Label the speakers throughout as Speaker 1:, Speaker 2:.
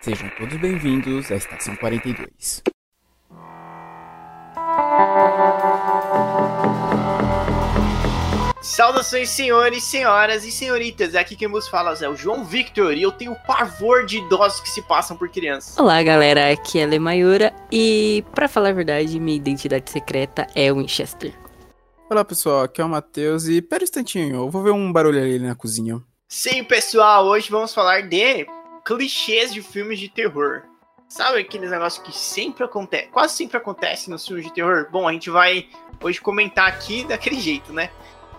Speaker 1: Sejam todos bem-vindos à Estação 42.
Speaker 2: Saudações, senhores, senhoras e senhoritas. Aqui quem vos fala é o João Victor e eu tenho pavor de idosos que se passam por crianças.
Speaker 3: Olá, galera. Aqui é a Lemayura e, pra falar a verdade, minha identidade secreta é Winchester.
Speaker 1: Olá, pessoal. Aqui é o Matheus e pera um instantinho, eu vou ver um barulho ali na cozinha.
Speaker 2: Sim, pessoal, hoje vamos falar de clichês de filmes de terror. Sabe aqueles negócios que sempre acontece, quase sempre acontece nos filmes de terror? Bom, a gente vai hoje comentar aqui daquele jeito, né?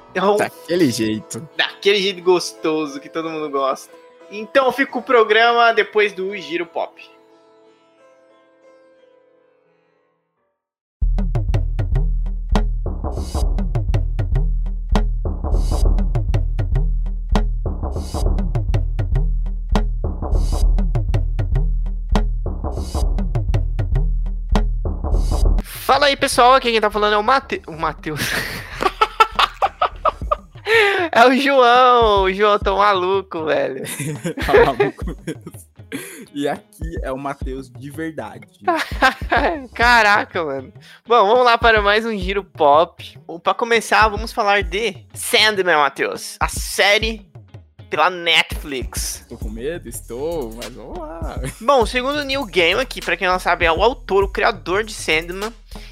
Speaker 1: Então, daquele jeito.
Speaker 2: Daquele jeito gostoso que todo mundo gosta. Então fica o programa depois do Giro Pop. Aí, pessoal. Aqui quem tá falando é o, Mate... o Matheus. é o João. O João tá maluco, velho.
Speaker 1: tá maluco mesmo. E aqui é o Matheus de verdade.
Speaker 2: Caraca, mano. Bom, vamos lá para mais um giro pop. Para começar, vamos falar de Sandman, Matheus. A série pela Netflix.
Speaker 1: Tô com medo? Estou, mas vamos lá.
Speaker 2: Bom, segundo o Neil Gaiman, que para quem não sabe é o autor, o criador de Sandman,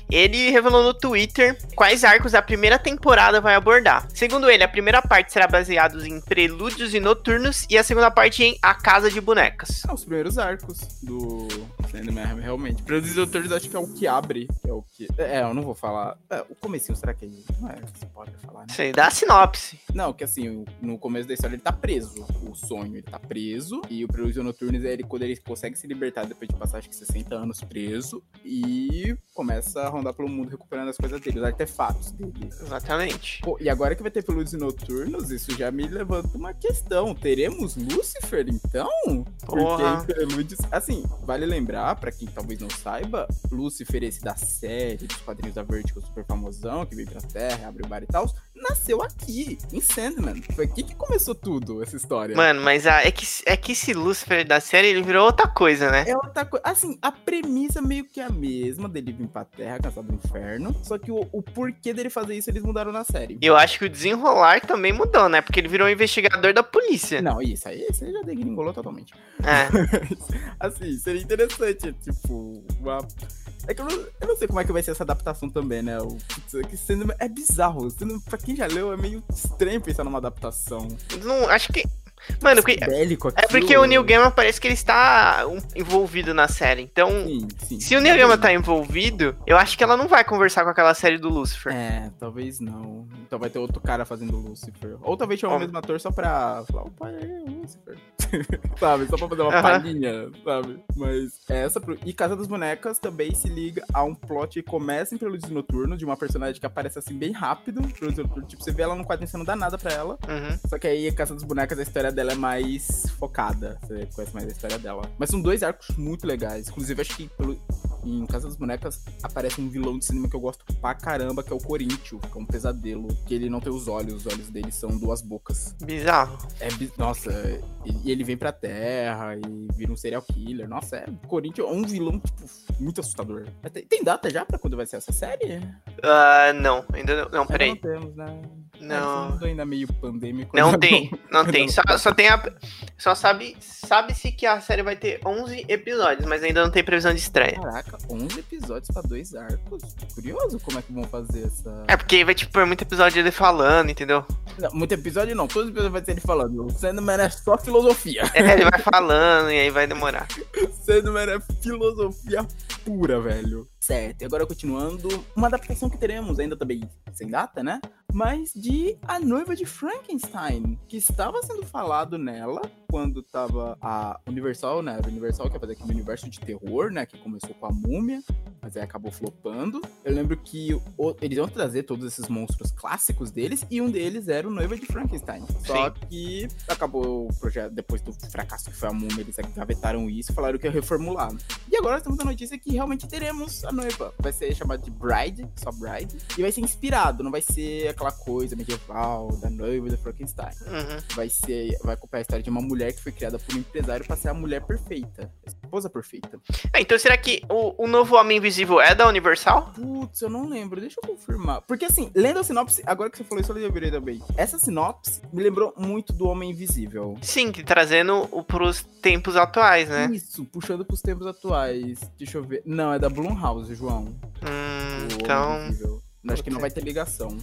Speaker 2: ele revelou no Twitter quais arcos a primeira temporada vai abordar. Segundo ele, a primeira parte será baseada em prelúdios e noturnos e a segunda parte em A Casa de Bonecas.
Speaker 1: Ah, os primeiros arcos do Sandman, realmente. Prelúdios e noturnos acho que é o que abre, é o que... É, eu não vou falar... É, o comecinho, será que é... Não é você pode falar, né?
Speaker 2: Sei, dá a sinopse.
Speaker 1: Não, que assim, no começo da história ele tá preso. O sonho, ele tá preso. E o Prelúdios e noturnos é ele quando ele consegue se libertar depois de passar acho que 60 anos preso. E começa a rondar pelo mundo recuperando as coisas dele, os artefatos dele.
Speaker 2: Exatamente.
Speaker 1: Pô, e agora que vai ter Prelúdios e Noturnos, isso já me levanta uma questão. Teremos Lúcifer, então?
Speaker 2: Porra.
Speaker 1: Porque em Prelúdios... Assim, vale lembrar, pra quem talvez não saiba, Lúcifer, esse da série, dos quadrinhos da Vertigo super famosão, que veio pra Terra, abre o bar e tal, nasceu aqui, em Sandman. Foi aqui que começou tudo, essa história.
Speaker 2: Mano, mas a, é, que, é que esse Lúcifer da série, ele virou outra coisa, né?
Speaker 1: É outra coisa. Assim, a premissa meio que é a mesma dele vir pra Terra, caçado do inferno. Só que o, o, porquê dele fazer isso, eles mudaram na série.
Speaker 2: Eu acho que o desenrolar também mudou, né? Porque ele virou um investigador da polícia.
Speaker 1: Não, isso aí, isso aí já degringolou totalmente.
Speaker 2: É.
Speaker 1: assim, seria interessante, tipo, uma... É que eu não, eu não, sei como é que vai ser essa adaptação também, né? O, que sendo, é bizarro. Sendo, pra quem já leu, é meio estranho pensar numa adaptação.
Speaker 2: Não, acho que Mano, porque, é porque o Neil Gaiman parece que ele está envolvido na série. Então, sim, sim, se o Neil Gaiman tá envolvido, eu acho que ela não vai conversar com aquela série do Lucifer.
Speaker 1: É, talvez não. Então vai ter outro cara fazendo o Lucifer. Ou talvez chamar o mesmo ator só pra falar, opa, é o Lucifer. sabe? Só pra fazer uma palhinha, sabe? Mas essa. E Casa das Bonecas também se liga a um plot que começa em Prelúdio Noturno, de uma personagem que aparece assim bem rápido. Tipo, você vê ela no quadrinho, você não dá nada pra ela.
Speaker 2: Uhum.
Speaker 1: Só que aí Casa das Bonecas, a história dela é mais focada. Você conhece mais a história dela. Mas são dois arcos muito legais. Inclusive, acho que pelo, em Casa das Bonecas aparece um vilão de cinema que eu gosto pra caramba, que é o Corinthians, que é um pesadelo. Que ele não tem os olhos, os olhos dele são duas bocas.
Speaker 2: Bizarro.
Speaker 1: É, nossa, e ele vem pra Terra e vira um serial killer. Nossa, é. Corinthians é um vilão, tipo, muito assustador. Tem, data já pra quando vai ser essa série?
Speaker 2: Uh, não, ainda não. Não, peraí.
Speaker 1: Não temos, né?
Speaker 2: Não.
Speaker 1: É, ainda meio pandêmico.
Speaker 2: Não tem, não, não tem. Só, só tem a. Só sabe. Sabe-se que a série vai ter 11 episódios, mas ainda não tem previsão de estreia.
Speaker 1: Caraca, 11 episódios pra dois arcos. Curioso como é que vão fazer essa.
Speaker 2: É porque vai, tipo, muito episódio ele falando, entendeu?
Speaker 1: Não, muito episódio não. Todos os episódios vai ter ele falando. O Sandman é só filosofia.
Speaker 2: É, ele vai falando e aí vai demorar.
Speaker 1: Sandman é filosofia pura, velho. Certo, e agora continuando, uma adaptação que teremos ainda também sem data, né? Mas de A Noiva de Frankenstein, que estava sendo falado nela quando tava a Universal, né? A Universal quer fazer aquele universo de terror, né? Que começou com a múmia, mas aí acabou flopando. Eu lembro que o, eles iam trazer todos esses monstros clássicos deles e um deles era o Noiva de Frankenstein. Só
Speaker 2: Sim.
Speaker 1: que acabou o projeto, depois do fracasso que foi a múmia, eles gavetaram isso e falaram que ia reformular. E agora temos a notícia que realmente teremos a noiva. Vai ser chamado de Bride, só Bride, e vai ser inspirado, não vai ser aquela coisa medieval da noiva do Frankenstein.
Speaker 2: Uhum.
Speaker 1: Vai ser, vai acompanhar a história de uma mulher que foi criada por um empresário para ser a mulher perfeita. esposa perfeita.
Speaker 2: É, então será que o, o novo Homem Invisível é da Universal?
Speaker 1: Putz, eu não lembro, deixa eu confirmar. Porque assim, lendo a sinopse, agora que você falou isso, eu lembrei também. Essa sinopse me lembrou muito do Homem Invisível.
Speaker 2: Sim, que trazendo o pros tempos atuais, né?
Speaker 1: Isso, puxando pros tempos atuais. Deixa eu ver. Não, é da Blumhouse, João.
Speaker 2: Hum, então.
Speaker 1: Invisível. Acho que não vai ter ligação.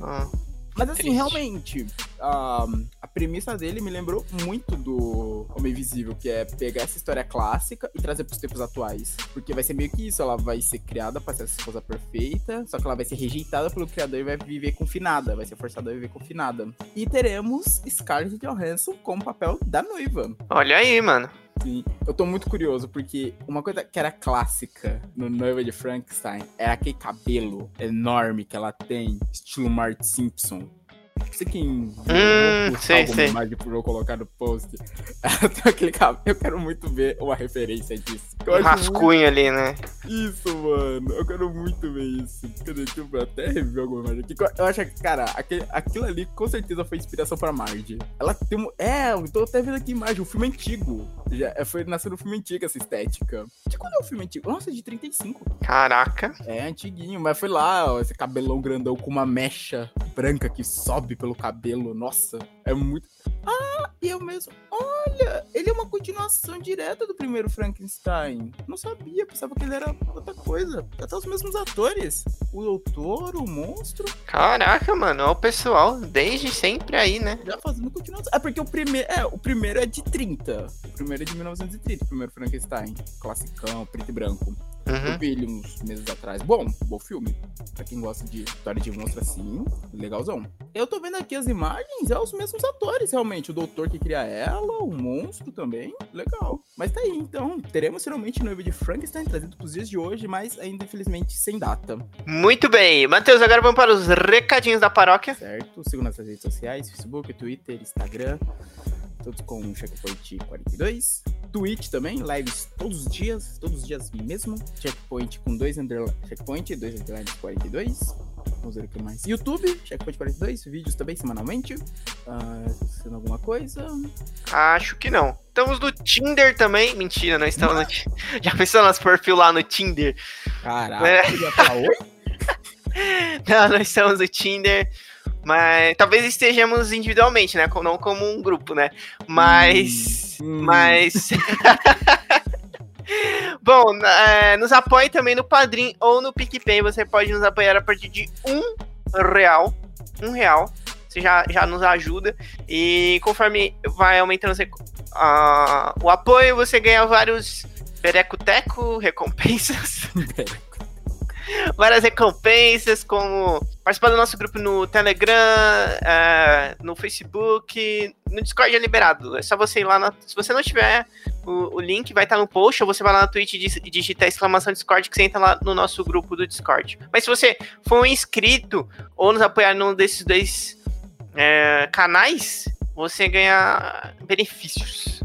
Speaker 2: ah,
Speaker 1: Mas assim,
Speaker 2: Triste.
Speaker 1: realmente, a, a premissa dele me lembrou muito do Homem Invisível, que é pegar essa história clássica e trazer pros tempos atuais. Porque vai ser meio que isso, ela vai ser criada pra ser essa esposa perfeita, só que ela vai ser rejeitada pelo criador e vai viver confinada, vai ser forçada a viver confinada. E teremos Scarlett Johansson com o papel da noiva.
Speaker 2: olha aí, mano.
Speaker 1: Sim, eu tô muito curioso, porque uma coisa que era clássica no Noiva de Frankenstein era aquele cabelo enorme que ela tem, estilo Mart Simpson. Vou postar
Speaker 2: sei, sei.
Speaker 1: imagem pra eu colocar no post. Eu quero muito ver uma referência disso.
Speaker 2: Um rascunho ali, né?
Speaker 1: muito isso, mano. Eu quero muito ver isso. Cadê? Deixa eu até rever alguma imagem aqui. Eu acho que, cara, aquele, aquilo ali com certeza foi inspiração pra Marge. Ela tem um. É, eu tô até vendo aqui imagem, o filme antigo. Já, é, foi nascendo no filme antigo essa estética. De quando é o filme antigo? Nossa, de 35.
Speaker 2: Caraca.
Speaker 1: É, antiguinho, mas foi lá, ó, esse cabelão grandão com uma mecha branca que sobe pelo cabelo. Nossa, é muito. Ah, e eu mesmo. Olha, ele é uma continuação direta do primeiro Frankenstein. Não sabia, pensava que ele era outra coisa. Até os mesmos atores. O doutor, o monstro,
Speaker 2: Caraca, mano. Olha o pessoal desde sempre aí, né?
Speaker 1: já fazendo continuação. É porque o primeiro. É, o primeiro é de 30. O primeiro é de 1930, o primeiro Frankenstein. Classicão, preto e branco. Eu
Speaker 2: Uhum.
Speaker 1: vi ele uns meses atrás. Bom, bom filme. Pra quem gosta de história de monstro assim, legalzão. Eu tô vendo aqui as imagens, é os mesmos atores, realmente. O doutor que cria ela, o monstro também. Legal. Mas tá aí, então. Teremos finalmente noivo de Frankenstein trazido pros dias de hoje, mas ainda infelizmente sem data.
Speaker 2: Muito bem. Matheus, agora vamos para os recadinhos da paróquia.
Speaker 1: Certo? Sigam nossas redes sociais: Facebook, Twitter, Instagram. Todos com Checkpoint 42. Twitch também, lives todos os dias, todos os dias mesmo. Checkpoint com dois underline, checkpoint, dois underlines 42. Vamos ver o que mais. YouTube, Checkpoint 42, vídeos também semanalmente. Ah, esquecendo alguma coisa.
Speaker 2: Acho que não. Estamos no Tinder também. Mentira, não estamos no Tinder. Já pensou nosso perfil lá no Tinder?
Speaker 1: Caraca,
Speaker 2: É.
Speaker 1: ia falar oi?
Speaker 2: Não, não estamos no Tinder. Mas talvez estejamos individualmente, né? Não como um grupo, né? Mas.
Speaker 1: Hum,
Speaker 2: Mas. Bom, é, nos apoie também no Padrim ou no PicPay. Você pode nos apoiar a partir de um real. Um real. Você já, já nos ajuda. E conforme vai aumentando você- ah, o apoio, você ganha vários pereco-teco, recompensas. várias recompensas, como participar do nosso grupo no Telegram, é, no Facebook, no Discord é liberado. É só você ir lá, na- se você não tiver o, o link, vai estar no post, ou você vai lá na Twitch e digita exclamação Discord, que você entra lá no nosso grupo do Discord. Mas se você for um inscrito, ou nos apoiar num desses dois é, canais, você ganha benefícios.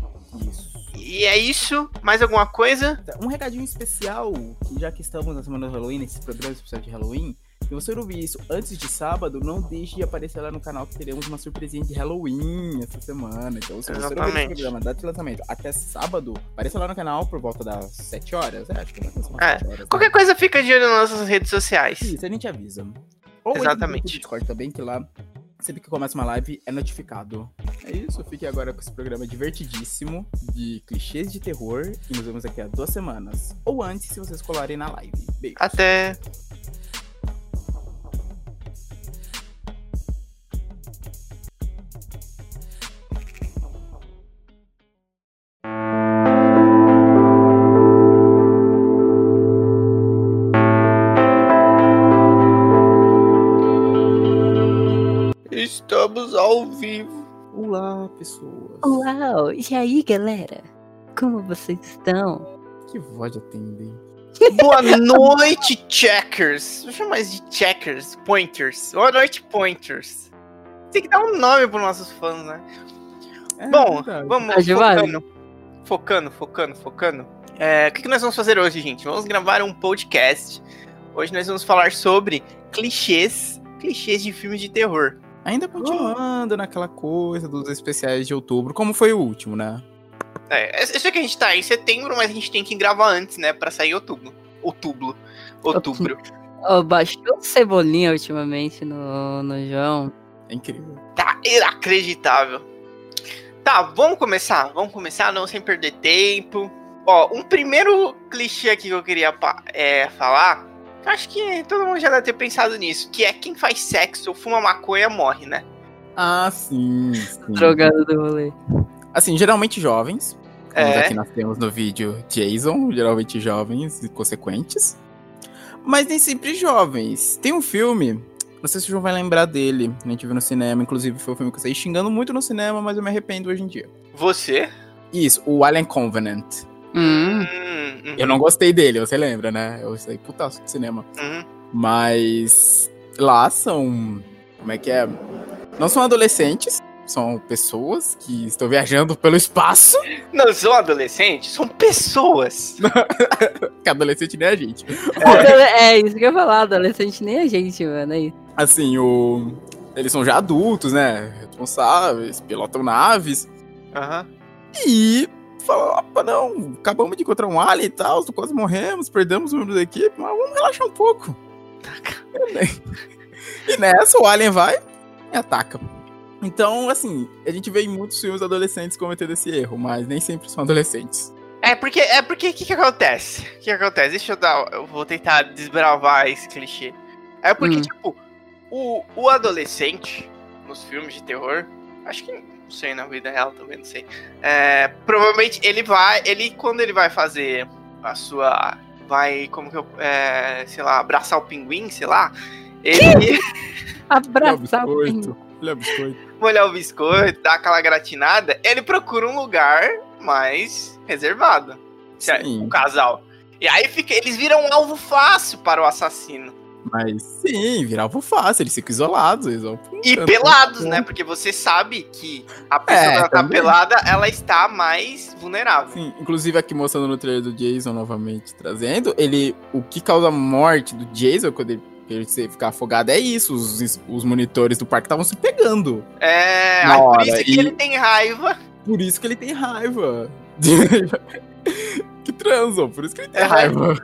Speaker 2: E é isso, mais alguma coisa?
Speaker 1: Um recadinho especial, já que estamos na semana do Halloween, nesse programa especial de Halloween, se você ouvir isso antes de sábado, não deixe de aparecer lá no canal que teremos uma surpresinha de Halloween essa semana. Então, se você ouvir esse programa data de lançamento até sábado, apareça lá no canal por volta das 7 horas. É, acho que umas
Speaker 2: É,
Speaker 1: 7 horas. né?
Speaker 2: Qualquer coisa fica de olho nas nossas redes sociais.
Speaker 1: Isso, a gente avisa. Ou
Speaker 2: Exatamente.
Speaker 1: Discord também, que lá, sempre que começa uma live, é notificado. É isso, fique agora com esse programa divertidíssimo de clichês de terror e nos vemos daqui a duas semanas. Ou antes, se vocês colarem na live. Beijo.
Speaker 2: Até.
Speaker 3: Uau! E aí, galera? Como vocês estão?
Speaker 1: Que voz de atendente.
Speaker 2: Boa noite, checkers. Vou chamar isso de checkers, pointers. Boa noite, pointers. Tem que dar um nome para nossos fãs, né?
Speaker 1: É,
Speaker 2: Bom,
Speaker 1: verdade.
Speaker 2: vamos
Speaker 3: válido.
Speaker 2: focando. Focando, focando, focando. É, o que, que nós vamos fazer hoje, gente? Vamos gravar um podcast. Hoje nós vamos falar sobre clichês, clichês de filmes de terror.
Speaker 1: Ainda continuando naquela coisa dos especiais de outubro, como foi o último, né?
Speaker 2: É, eu sei que a gente tá em setembro, mas a gente tem que gravar antes, né? Pra sair em outubro. Outubro. Outubro.
Speaker 3: Oh, baixou cebolinha ultimamente no, no João.
Speaker 1: É incrível.
Speaker 2: Tá inacreditável. Tá, vamos começar. Vamos começar, não sem perder tempo. Ó, um primeiro clichê aqui que eu queria é, falar. Acho que todo mundo já deve ter pensado nisso. Que é quem faz sexo ou fuma maconha morre, né?
Speaker 1: Ah, sim. sim.
Speaker 3: Drogado do rolê.
Speaker 1: Assim, geralmente jovens. Como
Speaker 2: É.
Speaker 1: aqui nós temos no vídeo Jason, geralmente jovens e consequentes. Mas nem sempre jovens. Tem um filme, não sei se o João vai lembrar dele. A gente viu no cinema, inclusive foi um filme que eu saí xingando muito no cinema, mas eu me arrependo hoje em dia.
Speaker 2: Você?
Speaker 1: Isso, o Alien Covenant.
Speaker 3: Hum.
Speaker 2: Hum, uhum,
Speaker 1: Eu não gostei dele, você lembra, né? Eu saí putaço do cinema.
Speaker 2: uhum.
Speaker 1: Mas lá são. Como é que é? Não são adolescentes, são pessoas que estão viajando pelo espaço.
Speaker 2: Não são adolescentes, são pessoas.
Speaker 1: Que adolescente nem a gente.
Speaker 3: É. isso que eu ia falar, adolescente nem a gente, mano. Aí.
Speaker 1: Assim, o. Eles são já adultos, né? Responsáveis, pilotam naves.
Speaker 2: Aham.
Speaker 1: E falam, opa, não, acabamos de encontrar um alien e tal, quase morremos, perdemos o membro da equipe, mas vamos relaxar um pouco. e nessa, o alien vai e ataca. Então, assim, a gente vê em muitos filmes adolescentes cometendo esse erro, mas nem sempre são adolescentes.
Speaker 2: É porque, é porque, o que que acontece? O que que acontece? Deixa eu dar, eu vou tentar desbravar esse clichê. É porque,
Speaker 3: Hum.
Speaker 2: tipo, o, o adolescente, nos filmes de terror, acho que, não sei, na vida real também, não sei. É, provavelmente ele vai, ele, quando ele vai fazer a sua, vai, como que eu, é, sei lá, abraçar o pinguim, sei lá, ele
Speaker 3: Abraçar o pinguim.
Speaker 1: biscoito. Ele é biscoito.
Speaker 2: molhar o biscoito, dar aquela gratinada, ele procura um lugar mais reservado. Certo?
Speaker 1: Sim.
Speaker 2: O casal. E aí fica, eles viram um alvo fácil para o assassino.
Speaker 1: Mas sim, virava fácil, eles ficam isolados. Eles vão
Speaker 2: E pelados, né? Porque você sabe que a pessoa
Speaker 1: É,
Speaker 2: que ela tá
Speaker 1: também.
Speaker 2: pelada, ela está mais vulnerável.
Speaker 1: Sim, inclusive aqui mostrando no trailer do Jason novamente trazendo, ele. O que causa a morte do Jason quando ele, se ficar afogado é isso. Os, os monitores do parque estavam se pegando.
Speaker 2: É, aí por isso que
Speaker 1: e-
Speaker 2: ele tem raiva.
Speaker 1: Por isso que ele tem raiva. que transam, por isso que ele tem
Speaker 2: É.
Speaker 1: raiva.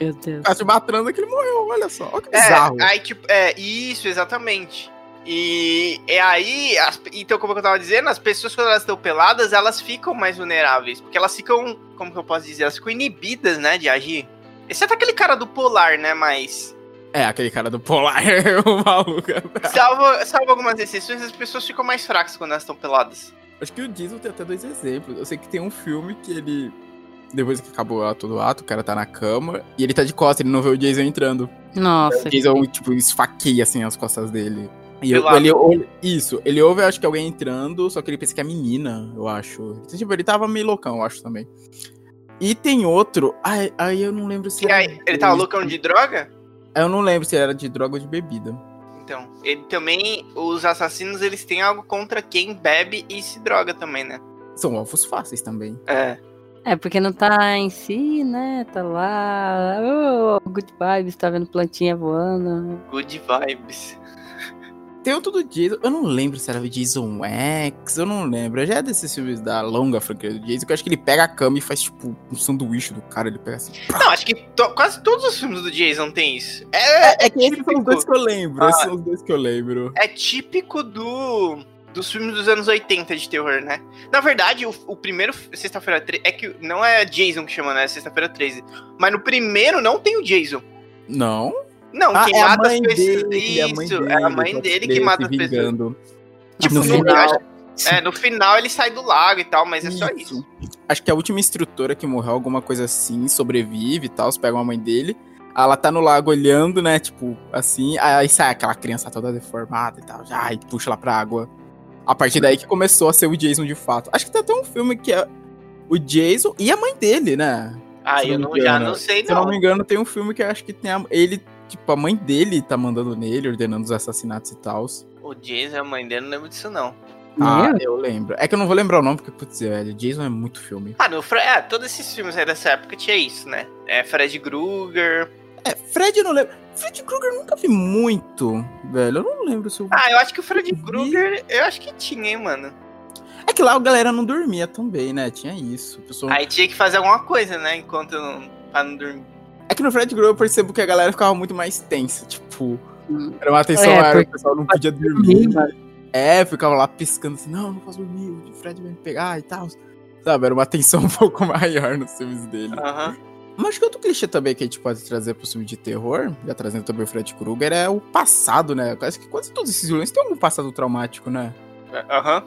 Speaker 3: Meu Deus.
Speaker 1: Acho uma transa que ele morreu, olha só. Olha que
Speaker 2: É,
Speaker 1: bizarro.
Speaker 2: aí tipo, é, isso, exatamente. E é aí, as- então como eu tava dizendo, as pessoas quando elas estão peladas, elas ficam mais vulneráveis, porque elas ficam, como que eu posso dizer, elas ficam inibidas, né, de agir. Exceto aquele cara do polar, né, mas
Speaker 1: É, aquele cara do polar, o maluco.
Speaker 2: salvo, salvo algumas exceções, as pessoas ficam mais fracas quando elas estão peladas.
Speaker 1: Acho que o Jason tem até dois exemplos. Eu sei que tem um filme que ele. Depois que acabou o ato do ato, o cara tá na cama e ele tá de costas, ele não vê o Jason entrando.
Speaker 3: Nossa.
Speaker 1: O Jason, tipo, esfaqueia assim as costas dele. E eu- ele, ou- isso, ele ouve, acho que alguém entrando, só que ele pensa que é a menina, eu acho. Então, Tipo, ele tava meio loucão, eu acho também. E tem outro. Ai, aí eu não lembro se
Speaker 2: E
Speaker 1: era
Speaker 2: aí, ele tava loucão de droga?
Speaker 1: Eu não lembro se era de droga ou de bebida.
Speaker 2: Então, ele também, os assassinos, eles têm algo contra quem bebe e se droga também, né?
Speaker 1: São alvos fáceis também.
Speaker 2: É.
Speaker 3: É, porque não tá em si, né? Tá lá. Oh, good vibes, tá vendo plantinha voando.
Speaker 2: Good vibes.
Speaker 1: Tem outro do Jason, eu não lembro se era o Jason X, eu não lembro. Já é desses filmes da longa franquia do Jason, que eu acho que ele pega a cama e faz, tipo, um sanduíche do cara, ele pega assim.
Speaker 2: Não, acho que to- quase todos os filmes do Jason tem isso. É,
Speaker 1: É que esses são os dois que eu lembro,
Speaker 2: Ah.
Speaker 1: esses são os dois que eu lembro.
Speaker 2: é típico do dos filmes dos anos 80 de terror, né? Na verdade, o, o primeiro Sexta-feira 13 é que não é Jason que chama, né? É Sexta-feira 13. Mas no primeiro não tem o Jason.
Speaker 1: Não?
Speaker 2: Não,
Speaker 1: Ah,
Speaker 2: quem
Speaker 1: é a
Speaker 2: mata as pessoas.
Speaker 1: dele, a mãe
Speaker 2: Isso,
Speaker 1: dele.
Speaker 2: é a mãe
Speaker 1: pode
Speaker 2: dele que mata
Speaker 1: se
Speaker 2: as pessoas. Tipo,
Speaker 1: No
Speaker 2: no
Speaker 1: final-
Speaker 2: final. É, no final ele sai do lago e tal, mas é só isso.
Speaker 1: Acho que a última instrutora que morreu, alguma coisa assim, sobrevive e tal, os pegam a mãe dele. Ela tá no lago olhando, né? Tipo, assim. Aí sai aquela criança toda deformada e tal. Já, e puxa ela pra água. A partir daí que começou a ser o Jason de fato. Acho que tem até um filme que é o Jason e a mãe dele, né?
Speaker 2: Ah, eu
Speaker 1: não
Speaker 2: não, já não sei,
Speaker 1: Se eu não
Speaker 2: não.
Speaker 1: me engano, tem um filme que eu acho que tem a, ele, tipo, a mãe dele tá mandando nele, ordenando os assassinatos e tal.
Speaker 2: O Jason e a mãe dele não lembro disso, não.
Speaker 1: Ah,
Speaker 3: Meu?
Speaker 1: eu lembro. É que eu não vou lembrar o nome, porque, putz, velho, Jason é muito filme.
Speaker 2: Ah, no Fre é, todos esses filmes aí dessa época tinha isso, né? É Fred Krueger.
Speaker 1: É, Fred eu não lembro. Fred Krueger eu nunca vi muito, velho. Eu não lembro se eu.
Speaker 2: Ah, eu acho que o Fred. Krueger, eu acho que tinha, hein, mano.
Speaker 1: É que lá a galera não dormia também, né? Tinha isso. Pessoa...
Speaker 2: Aí tinha que fazer alguma coisa, né? Enquanto pra não dormir.
Speaker 1: É que no Fred Grow eu percebo que a galera ficava muito mais tensa. Tipo, era uma atenção é, maior, o pessoal não podia dormir. dormir é, ficava lá piscando assim, não, não posso dormir, o Fred vai me pegar e tal. Sabe, era uma atenção um pouco maior nos filmes dele.
Speaker 2: Aham. Uhum.
Speaker 1: Mas que outro clichê também que a gente pode trazer pro filme de terror, já trazendo também o Fred Krueger, é o passado, né? Acho que quase todos esses vilões têm algum passado traumático, né?
Speaker 2: É, aham.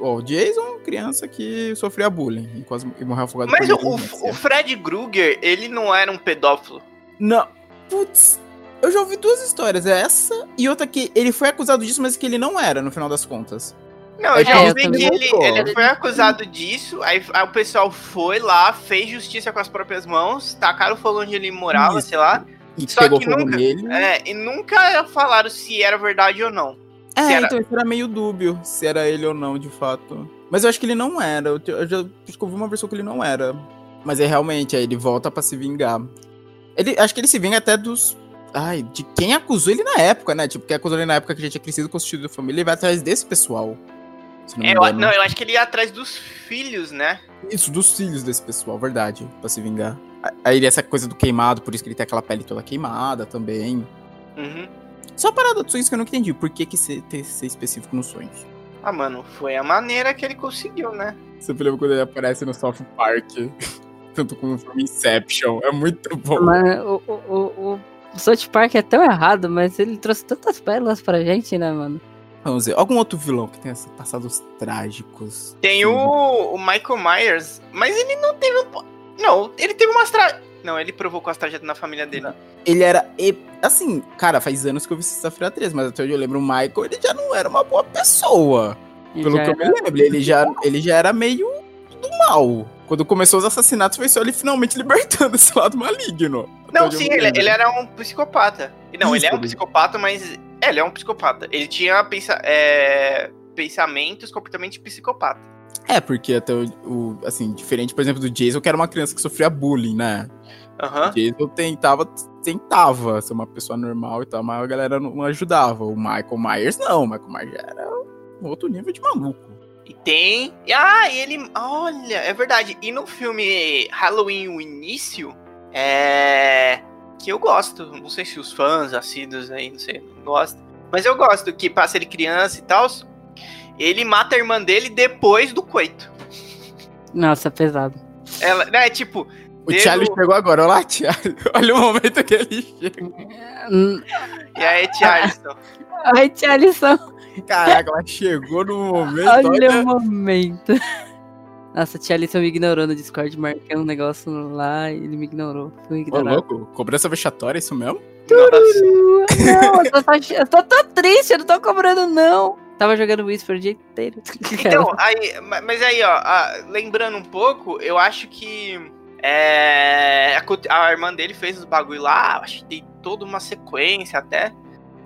Speaker 1: O, o, Jason, criança que sofria bullying e quase e morreu afogado.
Speaker 2: Mas o, o, Fred Krueger, ele não era um pedófilo?
Speaker 1: Não. Putz, eu já ouvi duas histórias. Essa e outra que ele foi acusado disso, mas que ele não era, no final das contas.
Speaker 2: Não, eu já ouvi que ele, ele foi acusado disso, aí, aí, o pessoal foi lá, fez justiça com as próprias mãos, tacaram fogo onde ele morava, Isso. sei lá.
Speaker 1: E só pegou que fogo
Speaker 2: nunca,
Speaker 1: nele.
Speaker 2: É, e nunca falaram se era verdade ou não.
Speaker 1: É, era... então era meio dúbio se era ele ou não, de fato. Mas eu acho que ele não era. Eu, eu já ouvi uma versão que ele não era. Mas é realmente, aí ele volta para se vingar. Ele, acho que ele se vinga até dos. Ai, de quem acusou ele na época, né? Tipo, quem acusou ele na época que já tinha crescido, constituído família, ele vai atrás desse pessoal.
Speaker 2: Não, é, eu, não, eu acho que ele ia atrás dos filhos, né?
Speaker 1: Isso, dos filhos desse pessoal, verdade. Pra se vingar. Aí essa coisa do queimado, por isso que ele tem aquela pele toda queimada também.
Speaker 2: Uhum.
Speaker 1: Só parada de sonhos que eu não entendi. Por que, que ser, ter, ser específico nos sonhos?
Speaker 2: Ah, mano, foi a maneira que ele conseguiu, né?
Speaker 1: Você lembra quando ele aparece no South Park? Tanto como no Inception. É muito bom.
Speaker 3: Mas, o, o, o, o South Park é tão errado, mas ele trouxe tantas pérolas pra gente, né, mano?
Speaker 1: Vamos ver, algum outro vilão que tenha passados trágicos?
Speaker 2: Tem o, o, Michael Myers, mas ele não teve um. Não, ele teve umas tra... Não, ele provocou as tragédias na família dele.
Speaker 1: Ele era. Assim, cara, faz anos que eu vi Sexta-feira 13, mas até onde eu lembro, o Michael, ele já não era uma boa pessoa. Ele pelo que eu me lembro. Ele já, ele já era meio do mal. Quando começou os assassinatos, foi só ele finalmente libertando esse lado maligno.
Speaker 2: Não, sim, ele, ele, era um psicopata. Não, Isso, ele é um psicopata, mas é, ele é um psicopata. Ele tinha pensa, é, pensamentos, comportamento de psicopata.
Speaker 1: É, porque até o, o, Assim, diferente, por exemplo, do Jason, que era uma criança que sofria bullying, né?
Speaker 2: Uhum.
Speaker 1: O Jason tentava, tentava ser uma pessoa normal e tal, mas a galera não ajudava. O Michael Myers, não. O Michael Myers era um outro nível de maluco.
Speaker 2: E tem. Ah, ele. Olha, é verdade. E no filme Halloween, o início. É que eu gosto. Não sei se os fãs assíduos aí, não sei, não gostam. Mas eu gosto que passa ele criança e tal. Ele mata a irmã dele depois do coito.
Speaker 3: Nossa, pesado.
Speaker 2: Ela, né, tipo.
Speaker 1: O dedo... Charlie chegou agora, olha lá, Charlie. Olha o momento que ele chega.
Speaker 2: e aí, Charleston?
Speaker 3: Ai, Charleston.
Speaker 1: Caraca, ela chegou no momento.
Speaker 3: Olha, olha... o momento. Nossa, a tia Alice me ignorou no Discord, marquei um negócio lá e ele me ignorou. Fui
Speaker 1: Ô, louco, cobrança vexatória, é isso mesmo?
Speaker 3: Não, eu tô, eu tô, tô triste, eu não tô cobrando, não. Tava jogando Whisper o dia inteiro.
Speaker 2: Então, aí, mas aí, ó, lembrando um pouco, eu acho que é, a, a, irmã dele fez os bagulho lá, acho que tem toda uma sequência até.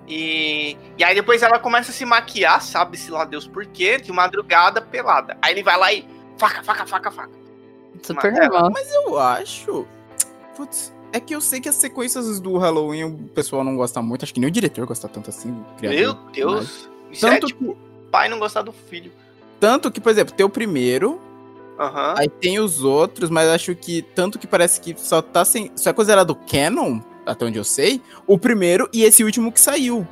Speaker 2: E, e aí depois ela começa a se maquiar, sabe-se lá Deus por quê, de madrugada pelada. Aí ele vai lá e faca, faca, faca, faca.
Speaker 3: Super mas, normal.
Speaker 1: Mas eu acho. Putz, é que eu sei que as sequências do Halloween o pessoal não gosta muito. Acho que nem o diretor gosta tanto assim.
Speaker 2: Meu Deus. Isso é tanto é tipo que... pai não gostar do filho.
Speaker 1: Tanto que, por exemplo, tem o primeiro.
Speaker 2: Uhum.
Speaker 1: Aí tem os outros, mas acho que tanto que parece que só tá sem. Só é considerado canon, até onde eu sei, o primeiro e esse último que saiu.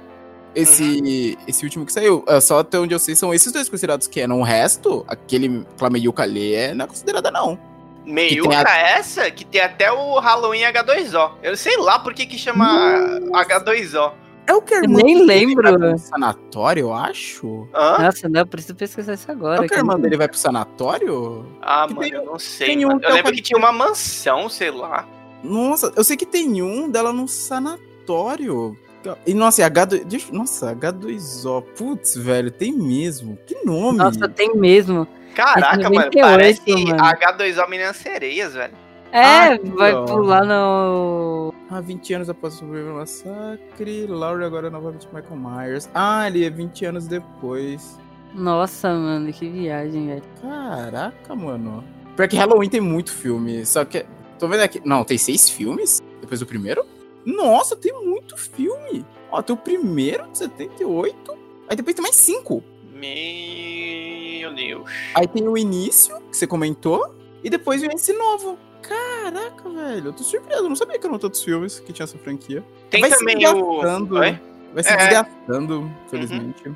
Speaker 1: Esse, uhum. esse último que saiu. É, só até onde eu sei, são esses dois considerados que O resto, aquele Clameiuca ali, é, não é considerada, não.
Speaker 2: Meiuca a... essa que tem até o Halloween H2O. Eu sei lá por que que chama hum. H2O.
Speaker 1: É o que
Speaker 3: irmã eu nem lembro. Vai
Speaker 1: pro sanatório, eu acho.
Speaker 3: Hã? Nossa, não, eu preciso pesquisar isso agora. É
Speaker 1: o que a irmã dele vai pro sanatório?
Speaker 2: Ah, que mano, tem... eu não sei. Um eu lembro que tinha uma mansão, sei lá.
Speaker 1: Nossa, eu sei que tem um dela no sanatório. E nossa, H2. Nossa, H2O. Putz, velho, tem mesmo. Que nome?
Speaker 3: Nossa, tem mesmo.
Speaker 2: Caraca, 98, mano, parece mano. H2O Meninas Sereias, velho.
Speaker 3: É, ah, vai ó. pular no.
Speaker 1: Ah, 20 anos após o sobreviver ao massacre. Laurie agora novamente Michael Myers. Ah, ele é 20 anos depois.
Speaker 3: Nossa, mano, que viagem, velho.
Speaker 1: Caraca, mano. Pior que Halloween tem muito filme. Só que. Tô vendo aqui. Não, tem seis filmes? Depois do primeiro? Nossa, tem muito filme. Ó, tem o primeiro de 78. Aí depois tem mais cinco.
Speaker 2: Me... meu Deus.
Speaker 1: Aí tem o início, que você comentou, e depois vem esse novo. Caraca, velho, eu tô surpreso. Eu não sabia que eram tantos filmes que tinha essa franquia.
Speaker 2: Tem
Speaker 1: vai
Speaker 2: também
Speaker 1: se
Speaker 2: o.
Speaker 1: desgastando,
Speaker 2: Oi?
Speaker 1: Vai se
Speaker 2: É.
Speaker 1: desgastando, felizmente.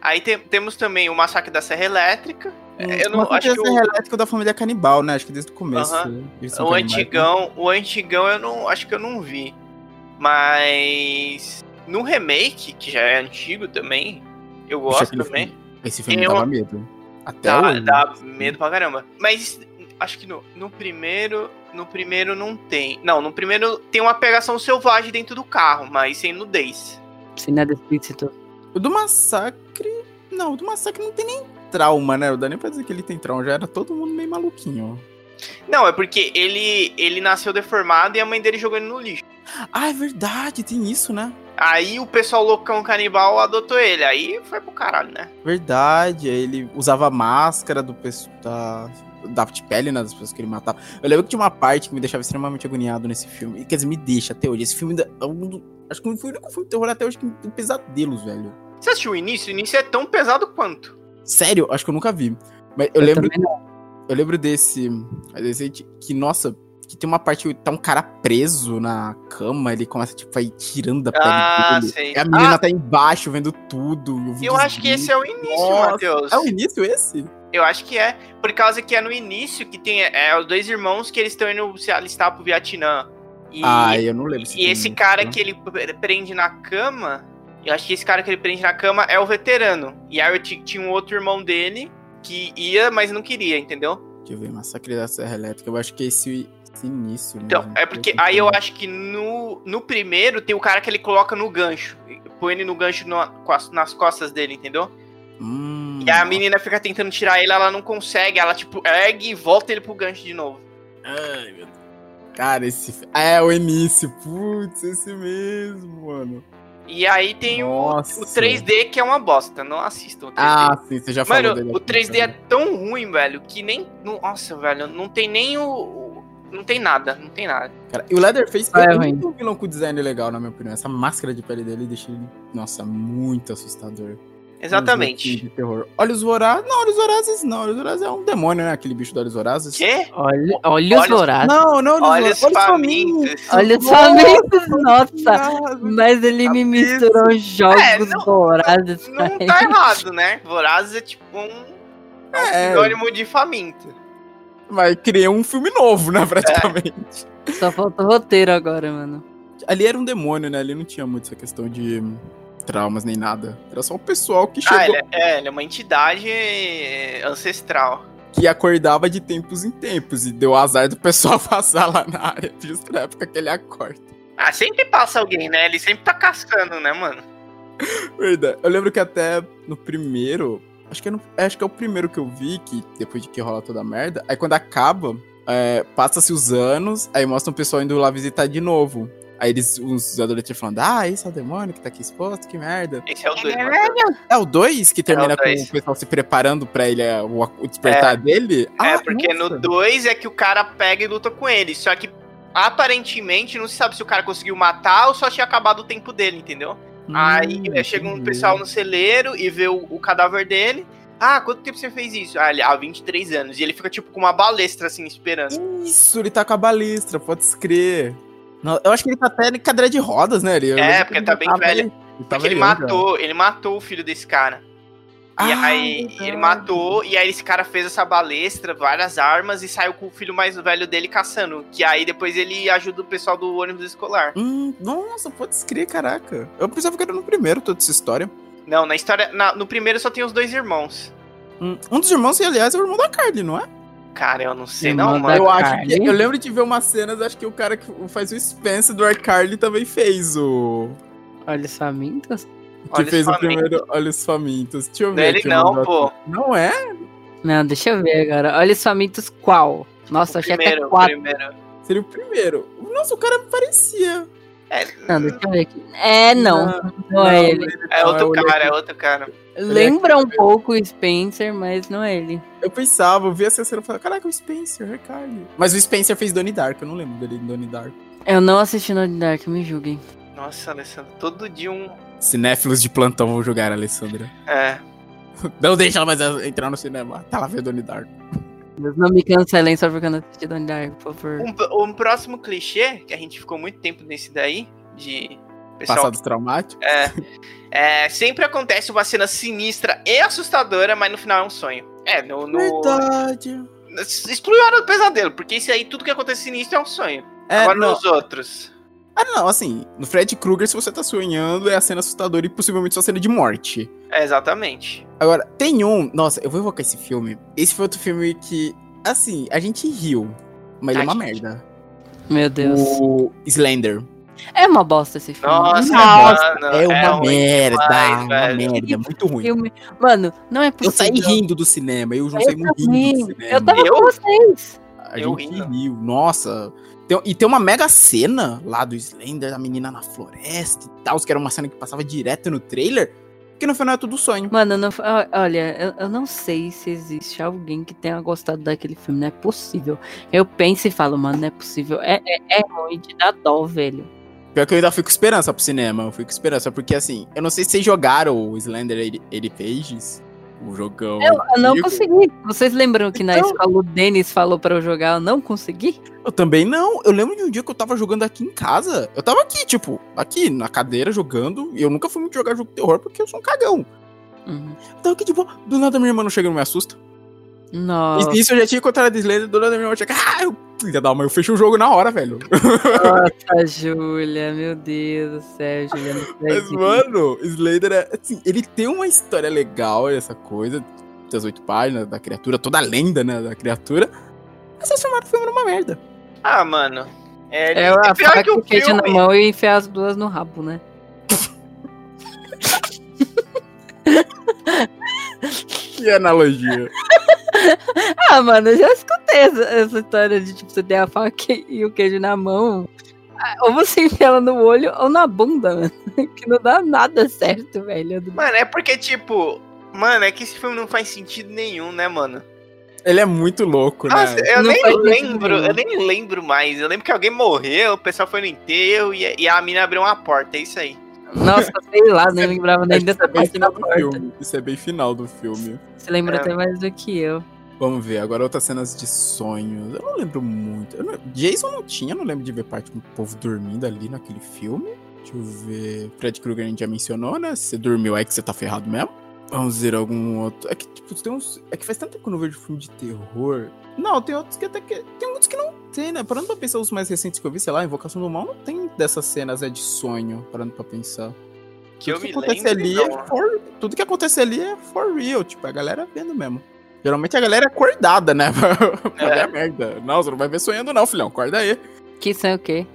Speaker 2: Aí tem- temos também o Massacre da Serra Elétrica. É, eu não
Speaker 1: Hum,
Speaker 2: acho que o,
Speaker 1: elétrico da família canibal, né? Acho que desde o começo.
Speaker 2: O
Speaker 1: canibais, né?
Speaker 2: antigão. O antigão eu não. Acho que eu não vi. Mas. No remake, que já é antigo também, eu gosto também.
Speaker 1: filme- Esse filme
Speaker 2: Eu-
Speaker 1: dava medo. Até
Speaker 2: Dá,
Speaker 1: hoje.
Speaker 2: dá medo pra caramba. Mas acho que no, no primeiro. No primeiro não tem. Não, no primeiro tem uma pegação selvagem dentro do carro, mas sem nudez.
Speaker 3: Se nada explícito.
Speaker 1: O do massacre. Não, o do massacre não tem nem trauma, né? Não dá nem pra dizer que ele tem trauma. Já era todo mundo meio maluquinho.
Speaker 2: Não, é porque ele, ele nasceu deformado e a mãe dele jogou ele no lixo.
Speaker 1: Ah, é verdade, tem isso, né?
Speaker 2: Aí o pessoal loucão canibal adotou ele. Aí foi pro caralho, né?
Speaker 1: Verdade, aí ele usava a máscara do pessoal da, pele, né, das pessoas que ele matava. Eu lembro que tinha uma parte que me deixava extremamente agoniado nesse filme. E quer dizer, me deixa até hoje. Esse filme ainda é um do- acho que foi o único filme de terror até hoje que tem pesadelos, velho.
Speaker 2: Você assistiu o início? O início é tão pesado quanto.
Speaker 1: Sério, acho que eu nunca vi. Mas eu,
Speaker 3: Eu
Speaker 1: lembro, eu lembro desse, desse que nossa, que tem uma parte que tá um cara preso na cama, ele começa tipo a ir tirando a pele
Speaker 2: Ah,
Speaker 1: dele.
Speaker 2: sei.
Speaker 1: E a menina
Speaker 2: Ah.
Speaker 1: tá embaixo vendo tudo.
Speaker 2: Eu acho que esse é o início,
Speaker 1: Nossa,
Speaker 2: Matheus.
Speaker 1: É o início esse?
Speaker 2: Eu acho que é. Por causa que é no início que tem é, os dois irmãos que eles estão indo se alistar pro Vietnã. E,
Speaker 1: Ah, eu não lembro.
Speaker 2: e esse
Speaker 1: isso,
Speaker 2: cara
Speaker 1: né?
Speaker 2: que ele pre- prende na cama, eu acho que esse cara que ele prende na cama é o veterano. E aí tinha um outro irmão dele que ia, mas não queria, entendeu?
Speaker 1: Deixa eu ver, Massacre da Serra Elétrica. Eu acho que esse, início.
Speaker 2: Então,
Speaker 1: mesmo.
Speaker 2: é porque aí eu acho que no, no primeiro tem o cara que ele coloca no gancho. Põe ele no gancho no- nas costas dele, entendeu?
Speaker 1: Hum,
Speaker 2: E a menina fica tentando tirar ele, ela não consegue. Ela, tipo, ergue e volta ele pro gancho de novo.
Speaker 1: Ai, meu Deus. Cara, esse. É, o início. Putz, esse mesmo, mano.
Speaker 2: E aí tem o,
Speaker 1: Nossa.
Speaker 2: o 3D, que é uma bosta. Não assistam o 3D.
Speaker 1: Ah, sim, você já falou
Speaker 2: Mano, o
Speaker 1: aqui
Speaker 2: 3D é
Speaker 1: também.
Speaker 2: tão ruim, velho, que nem. Nossa, velho, não tem nem o. Não tem nada, não tem nada.
Speaker 1: Cara, e o Leatherface
Speaker 3: Ah, é
Speaker 1: é um vilão com design legal, na minha opinião. Essa máscara de pele dele deixa ele, nossa, muito assustador.
Speaker 2: Exatamente.
Speaker 1: de terror. Olhos vorazes. Não, olhos vorazes não. Olhos vorazes é um demônio, né? Aquele bicho de olhos vorazes.
Speaker 2: Quê?
Speaker 3: Olha, olha os
Speaker 2: Olha os-
Speaker 3: vorazes.
Speaker 1: Não, não, olhos
Speaker 2: Olhos
Speaker 1: vorazes.
Speaker 2: famintos.
Speaker 3: Olha os
Speaker 1: Nossa,
Speaker 3: famintos, nossa. Mas ele me misturou jogos
Speaker 2: É, não-
Speaker 3: vorazes.
Speaker 2: Não tá errado, né? Vorazes é tipo um. É um
Speaker 1: É.
Speaker 2: sinônimo de faminto.
Speaker 1: Mas criou um filme novo, né? Praticamente.
Speaker 3: Só falta o roteiro agora, mano.
Speaker 1: Ali era um demônio, né? Ali não tinha muito essa questão de traumas nem nada. Era só o pessoal que chegou,
Speaker 2: Ah, ele é, é, ele é uma entidade ancestral.
Speaker 1: que acordava de tempos em tempos. E deu azar do pessoal passar lá na área, justo na época que ele acorda.
Speaker 2: Ah, sempre passa alguém, né? Ele sempre tá caçando, né, mano?
Speaker 1: Verdade. Eu lembro que até no primeiro. Acho que, é no- acho que é o primeiro que eu vi, que depois de que rola toda a merda. Aí quando acaba, é, passa-se os anos, aí mostra o pessoal indo lá visitar de novo. Aí eles, os adolescentes falando, ah, esse é o demônio que tá aqui exposto, que merda.
Speaker 2: Esse é o dois, mano.
Speaker 1: É o 2 que termina
Speaker 2: É o
Speaker 1: com o pessoal se preparando pra ele, é, o, o despertar dele?
Speaker 2: É,
Speaker 1: Ah,
Speaker 2: porque
Speaker 1: nossa.
Speaker 2: no 2 é que o cara pega e luta com ele. Só que aparentemente não se sabe se o cara conseguiu matar ou só tinha acabado o tempo dele, entendeu? Aí
Speaker 1: Hum,
Speaker 2: é, chega um pessoal no celeiro e vê o, o cadáver dele. Ah, quanto tempo você fez isso? Ah, ele, ah, 23 anos. E ele fica tipo com uma balestra assim, esperando.
Speaker 1: Isso, ele tá com a balestra, pode. Não, eu acho que ele tá até em cadeira de rodas, né? Ele,
Speaker 2: É,
Speaker 1: lembro que
Speaker 2: porque
Speaker 1: ele
Speaker 2: tá bem velho.
Speaker 1: ele
Speaker 2: ele matou, ele matou o filho desse cara. E
Speaker 1: Ah,
Speaker 2: aí
Speaker 1: verdade.
Speaker 2: ele matou, e aí esse cara fez essa balestra, várias armas, e saiu com o filho mais velho dele caçando. Que aí depois ele ajuda o pessoal do ônibus escolar.
Speaker 1: Hum, nossa, pode crer, caraca. Eu pensava que era no primeiro toda essa história.
Speaker 2: Não, na história. na- no primeiro só tem os dois irmãos.
Speaker 1: Hum, Um dos irmãos, aliás, é o irmão da Carly, não é?
Speaker 2: Cara, eu não sei,
Speaker 3: Irmão
Speaker 2: não, mano.
Speaker 1: eu acho que. Eu lembro de ver umas cenas, acho que o cara que faz o Spence do Carly também fez o.
Speaker 3: Olha os famintos.
Speaker 1: Que
Speaker 2: Olhos
Speaker 1: fez o
Speaker 2: Famintos.
Speaker 1: primeiro Olhos Famintos. Deixa eu
Speaker 2: Não
Speaker 1: ver.
Speaker 2: é ele
Speaker 1: aqui o
Speaker 2: não, pô.
Speaker 1: Não é?
Speaker 3: Não, deixa eu ver agora. Olha os famintos qual? Nossa,
Speaker 2: O
Speaker 3: achei
Speaker 2: primeiro,
Speaker 3: até
Speaker 2: o
Speaker 3: quatro.
Speaker 2: primeiro.
Speaker 1: Seria o primeiro. Nossa, o cara parecia.
Speaker 2: É,
Speaker 3: Não, deixa eu ver aqui. É, não. Não, é ele.
Speaker 2: é
Speaker 1: não,
Speaker 2: outro
Speaker 1: o
Speaker 2: cara, é outro cara.
Speaker 3: Lembra um pouco o Spencer, mas não é ele.
Speaker 1: Eu pensava, eu vi essa cena e falei, caraca, o Spencer, é Carly. Mas o Spencer fez Donnie Dark, eu não lembro dele em Donnie Dark.
Speaker 3: Eu não assisti no Dark, me julguem.
Speaker 2: Nossa, Alessandro, todo dia um.
Speaker 1: Cinéfilos de plantão vão jogar, Alessandra.
Speaker 2: É.
Speaker 1: Não deixa ela mais entrar no cinema. Tá lá vendo Donnie Darko.
Speaker 3: Não me cancelem só porque eu não assisti Donnie Darko, por favor.
Speaker 2: Um, um próximo clichê, que a gente ficou muito tempo nesse daí, de
Speaker 1: pessoal, Passados traumáticos.
Speaker 2: É, é, sempre acontece uma cena sinistra e assustadora, mas no final é um sonho. É, no. no...
Speaker 1: Verdade.
Speaker 2: Exclui a hora do pesadelo, porque isso aí, tudo que acontece sinistro é um sonho. É, Agora não. nos outros.
Speaker 1: Ah, não, assim, no Fred Krueger, se você tá sonhando, é a cena assustadora e possivelmente sua cena de morte.
Speaker 2: É, exatamente.
Speaker 1: Agora, tem um. Nossa, eu vou evocar esse filme. Esse foi outro filme que, assim, a gente riu, mas a ele é uma gente... merda.
Speaker 3: Meu Deus.
Speaker 1: O Slender.
Speaker 3: É uma bosta esse filme.
Speaker 2: Nossa, Nossa
Speaker 1: mano, é uma é merda, demais, uma merda, é muito ruim. Filme...
Speaker 3: Mano, não é possível.
Speaker 1: Eu saí rindo do cinema, eu, eu saí rindo do cinema.
Speaker 3: Eu tava eu? com vocês.
Speaker 1: A eu gente rindo. riu, nossa. Tem, e tem uma mega cena lá do Slender, a menina na floresta e tal, que era uma cena que passava direto no trailer. Que no final é tudo sonho.
Speaker 3: Mano, não, olha, eu, eu, não sei se existe alguém que tenha gostado daquele filme. Não é possível. Eu penso e falo, mano, não é possível. É, é, é ruim de dar dó, velho.
Speaker 1: Pior que eu ainda fico com esperança pro cinema. Eu fico com esperança, porque assim, eu não sei se vocês jogaram o Slender 80 Pages. O jogão.
Speaker 3: Eu, eu não consegui. Vocês lembram que na então, escola o Denis falou para eu jogar, eu não consegui?
Speaker 1: Eu também não. Eu lembro de um dia que eu tava jogando aqui em casa. Eu tava aqui, tipo, aqui na cadeira jogando. E eu nunca fui muito jogar jogo de terror porque eu sou um cagão. Uhum. Então aqui, tipo, do nada minha irmã não chega e não me assusta.
Speaker 3: Nossa.
Speaker 1: Isso eu já tinha encontrado a Slender, do nada minha irmã chega. Ah, eu Filha da mãe, eu fecho o jogo na hora, velho.
Speaker 3: Nossa, Júlia, meu Deus do céu, Júlia.
Speaker 1: Mas, mano, Slater é. Assim, ele tem uma história legal, essa coisa, das oito páginas, da criatura, toda a lenda, né, da criatura. Mas vocês chamaram o filme numa merda.
Speaker 2: Ah, mano.
Speaker 3: É, é a é faca que o queijo na mão e enfiar as duas no rabo, né?
Speaker 1: que analogia.
Speaker 3: ah, mano, eu já escutei essa, essa, história de tipo, você ter a faca e o queijo na mão. Ah, ou você enfia ela no olho ou na bunda, mano. Que não dá nada certo, velho.
Speaker 2: Mano, é porque, tipo. Mano, é que esse filme não faz sentido nenhum, né, mano?
Speaker 1: Ele é muito louco, né?
Speaker 2: Nossa, eu não nem lembro, eu nem lembro mais. Eu lembro que alguém morreu, o pessoal foi no enterro e, e a mina abriu uma porta, é isso aí.
Speaker 3: Nossa, sei lá, nem lembrava nem dessa parte da porta.
Speaker 1: Filme. Isso é bem final do filme.
Speaker 3: Você lembra é. até mais do que eu.
Speaker 1: Vamos ver, agora outras cenas de sonhos. Eu não lembro muito. Não... Jason não tinha, não lembro de ver parte com o povo dormindo ali naquele filme. Deixa eu ver. Fred Krueger a gente já mencionou, né? Se você dormiu é que você tá ferrado mesmo. Vamos ver algum outro. É que, tipo, tem uns. É que faz tanto tempo que eu não vejo filme de terror. Não, tem outros que até que. Tem muitos que não tem, né? Parando pra pensar os mais recentes que eu vi, sei lá, Invocação do Mal não tem dessas cenas é de sonho, parando pra pensar.
Speaker 2: Que tudo eu
Speaker 1: que
Speaker 2: me
Speaker 1: acontece
Speaker 2: lembro,
Speaker 1: ali é for, Tudo que acontece ali é for real, tipo, a galera vendo mesmo. Geralmente a galera é acordada, né? pra é. ver a merda. Não, você não vai ver sonhando, não, filhão. Acorda aí.
Speaker 3: Que sonho o quê?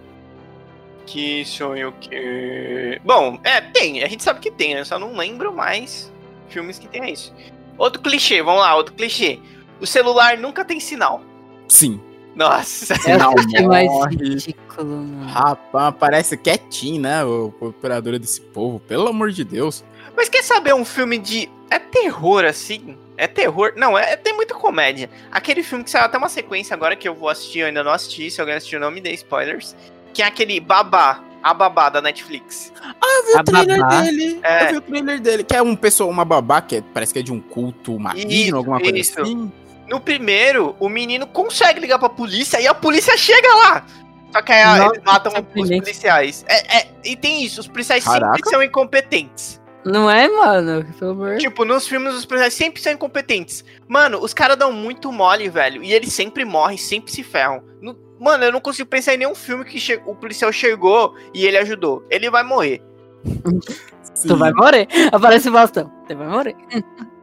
Speaker 2: Que sonho o quê? Bom, é, tem. A gente sabe que tem, né? Só não lembro mais filmes que tem isso. Outro clichê, vamos lá, outro clichê. O celular nunca tem sinal.
Speaker 1: Sim.
Speaker 2: Nossa,
Speaker 1: sinal é mais ridículo, mano. Rapaz, parece quietinho, né? O, o operador desse povo, pelo amor de Deus.
Speaker 2: Mas quer saber um filme de. É terror assim? É terror. Não, é, tem muita comédia. Aquele filme que saiu até uma sequência agora que eu vou assistir, eu ainda não assisti. Se alguém assistiu, não me dê spoilers. Que é aquele Babá, a babá da Netflix.
Speaker 1: Ah, eu vi a o trailer babá. dele. É. Eu vi o trailer dele. Que é um pessoa, uma babá que é, parece que é de um culto maligno, alguma coisa isso. assim.
Speaker 2: No primeiro, o menino consegue ligar pra polícia e a polícia chega lá. Só que aí Nossa, eles matam os policiais. É, é, e tem isso, os policiais Caraca. sempre são incompetentes.
Speaker 3: Não é, mano? Por favor.
Speaker 2: Tipo, nos filmes os policiais sempre são incompetentes. Mano, os caras dão muito mole, velho. E eles sempre morrem, sempre se ferram. No, mano, eu não consigo pensar em nenhum filme que che... o policial chegou e ele ajudou. Ele vai morrer.
Speaker 3: tu vai morrer. Aparece o bastão. Tu vai morrer.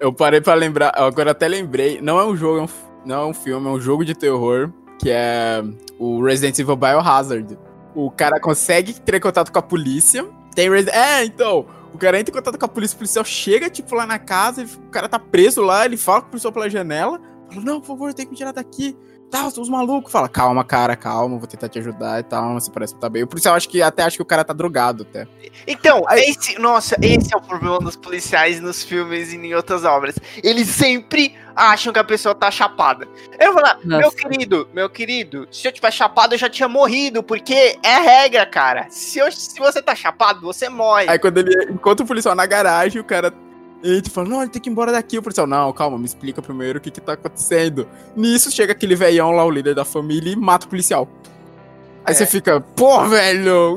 Speaker 1: Eu parei pra lembrar, agora até lembrei, não é um jogo, é um, não é um filme, é um jogo de terror, que é o Resident Evil Biohazard. O cara consegue ter contato com a polícia, tem Resident... É, então, o cara entra em contato com a polícia, o policial chega, tipo, lá na casa, o cara tá preso lá, ele fala com o policial pela janela, fala, não, por favor, tem que me tirar daqui tá, os malucos. Fala, calma, cara, calma, vou tentar te ajudar e tal. Você parece que tá bem. Isso eu acho que até acho que o cara tá drogado até.
Speaker 2: Então, esse, nossa, esse é o problema dos policiais nos filmes e em outras obras. Eles sempre acham que a pessoa tá chapada. Eu vou falar, nossa. meu querido, meu querido, se eu tiver chapado, eu já tinha morrido, porque é regra, cara. Se, eu, se você tá chapado, você morre.
Speaker 1: Aí quando ele encontra o policial na garagem, o cara E a gente fala, não, ele tem que ir embora daqui. O policial, não, calma, me explica primeiro o que que tá acontecendo. Nisso chega aquele velhão lá, o líder da família, e mata o policial. Aí
Speaker 2: É.
Speaker 1: você fica, pô, velho,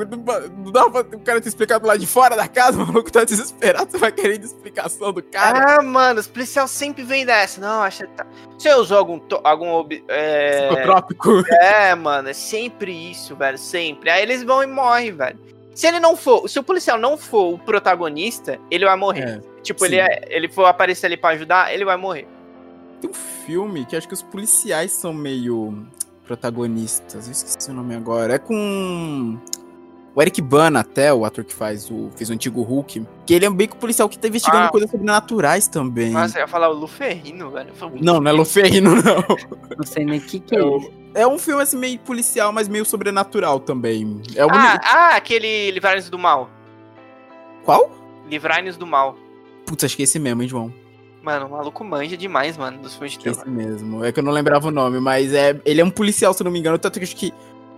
Speaker 1: não dá pra o cara ter explicado lá de fora da casa, o maluco tá desesperado, você vai querendo explicação do cara.
Speaker 2: Ah, mano, os policiais sempre vêm dessa. Não, acha que tá. Você usou algum. algum é...
Speaker 1: Psicotrópico.
Speaker 2: é, mano, é sempre isso, velho. Sempre. Aí eles vão e morrem, velho. Se ele não for, se o policial não for o protagonista, ele vai morrer.
Speaker 1: É,
Speaker 2: tipo,
Speaker 1: sim.
Speaker 2: ele, é, ele for aparecer ali pra ajudar, ele vai morrer.
Speaker 1: Tem um filme que acho que os policiais são meio protagonistas. Eu esqueci o nome agora. É com o Eric Bana até, o ator que faz o fez o antigo Hulk, que ele é bem que o policial que tá investigando
Speaker 2: Ah.
Speaker 1: coisas sobrenaturais também.
Speaker 2: Nossa, eu ia falar o Luferrino, velho.
Speaker 1: Não, não é Luferrino, não.
Speaker 3: Não sei nem o que, que é
Speaker 1: É, é um filme assim meio policial, mas meio sobrenatural também. É o
Speaker 2: Ah, ah, aquele Livrai-nos do Mal.
Speaker 1: Qual?
Speaker 2: Livrai-nos do Mal.
Speaker 1: Putz, acho que é esse mesmo, hein, João?
Speaker 2: Mano, o maluco manja demais, mano, dos filmes de
Speaker 1: Acho que é
Speaker 2: terror.
Speaker 1: esse mesmo. É que eu não lembrava o nome, mas é, ele é um policial, se eu não me engano. Tanto que acho que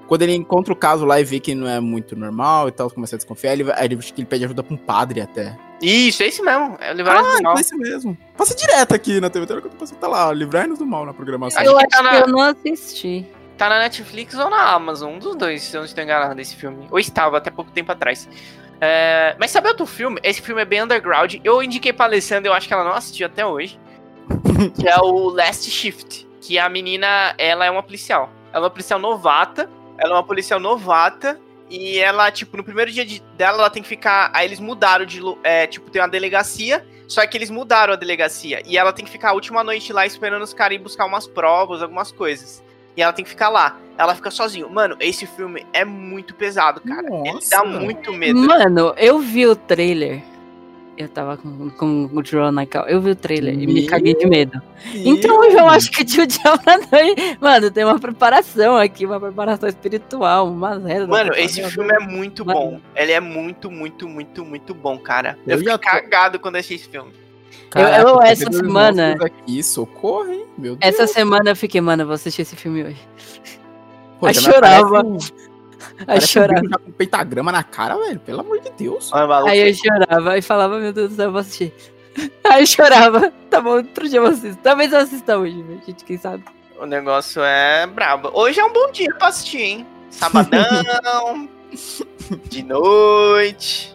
Speaker 1: quando ele encontra o caso lá e vê que não é muito normal e tal, começa a desconfiar, ele, ele, acho que ele pede ajuda pra um padre até.
Speaker 2: Isso, é esse mesmo. É o Livrai-nos
Speaker 1: Ah,
Speaker 2: do Mal.
Speaker 1: então é esse mesmo. Passa direto aqui na TV, quando passa, tá lá, ó, livrai-nos do mal na programação.
Speaker 2: Acho
Speaker 3: Eu
Speaker 2: que
Speaker 3: acho
Speaker 2: tá na-
Speaker 3: que eu não assisti.
Speaker 2: Tá na Netflix ou na Amazon, um dos dois, se eu não estou enganado, esse filme. Ou estava até pouco tempo atrás. É, mas sabe outro filme? Esse filme é bem underground. Eu indiquei pra Alessandra, eu acho que ela não assistiu até hoje. que é o Last Shift. Que a menina, ela é uma policial. Ela é uma policial novata. Ela é uma policial novata. E ela, tipo, no primeiro dia de- dela, ela tem que ficar. Aí eles mudaram de. É, tipo, tem uma delegacia. Só que eles mudaram a delegacia. E ela tem que ficar a última noite lá esperando os caras ir buscar umas provas, algumas coisas. E ela tem que ficar lá. Ela fica sozinha. Mano, esse filme é muito pesado, cara. Ele
Speaker 1: Nossa.
Speaker 2: dá muito medo.
Speaker 3: Mano, eu vi o trailer. Eu tava com, com o João na cal. Eu vi o trailer e me
Speaker 1: Meu
Speaker 3: caguei de medo. Então eu já acho que o Noite. Mano, tem uma preparação aqui, uma preparação espiritual, uma.
Speaker 2: Mano, esse filme é muito
Speaker 3: Mano.
Speaker 2: bom. Ele é muito, muito, muito, muito bom, cara. Eu,
Speaker 1: Eu
Speaker 2: fiquei
Speaker 1: já tô-
Speaker 2: cagado quando achei esse filme.
Speaker 1: Caraca,
Speaker 3: eu-
Speaker 1: tô
Speaker 3: essa semana-
Speaker 1: Aqui, socorro, hein? Meu Deus.
Speaker 3: Essa semana eu fiquei, mano, eu vou assistir esse filme hoje.
Speaker 1: Pô,
Speaker 3: Aí chorava.
Speaker 1: um-
Speaker 3: Aí
Speaker 1: parece um
Speaker 3: chorava.
Speaker 1: já com pentagrama na cara, velho. Pelo amor de Deus.
Speaker 2: Olha.
Speaker 3: Aí eu chorava e falava, meu Deus do céu, eu vou assistir. Aí eu chorava. Tá bom, outro dia eu assisto. Talvez eu assista hoje, né, gente, quem sabe.
Speaker 2: O negócio é brabo. Hoje é um bom dia pra assistir, hein? Sabadão. de noite.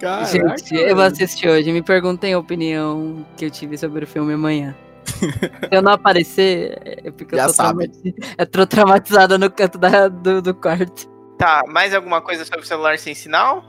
Speaker 1: Caraca,
Speaker 3: gente, eu vou assistir hoje. Me perguntem a opinião que eu tive sobre o filme amanhã. Se eu não aparecer, é porque eu
Speaker 1: Já
Speaker 3: tô,
Speaker 1: sabe.
Speaker 3: eu tô traumatizada no canto da- do, do quarto.
Speaker 2: Tá, mais alguma coisa sobre o celular sem sinal?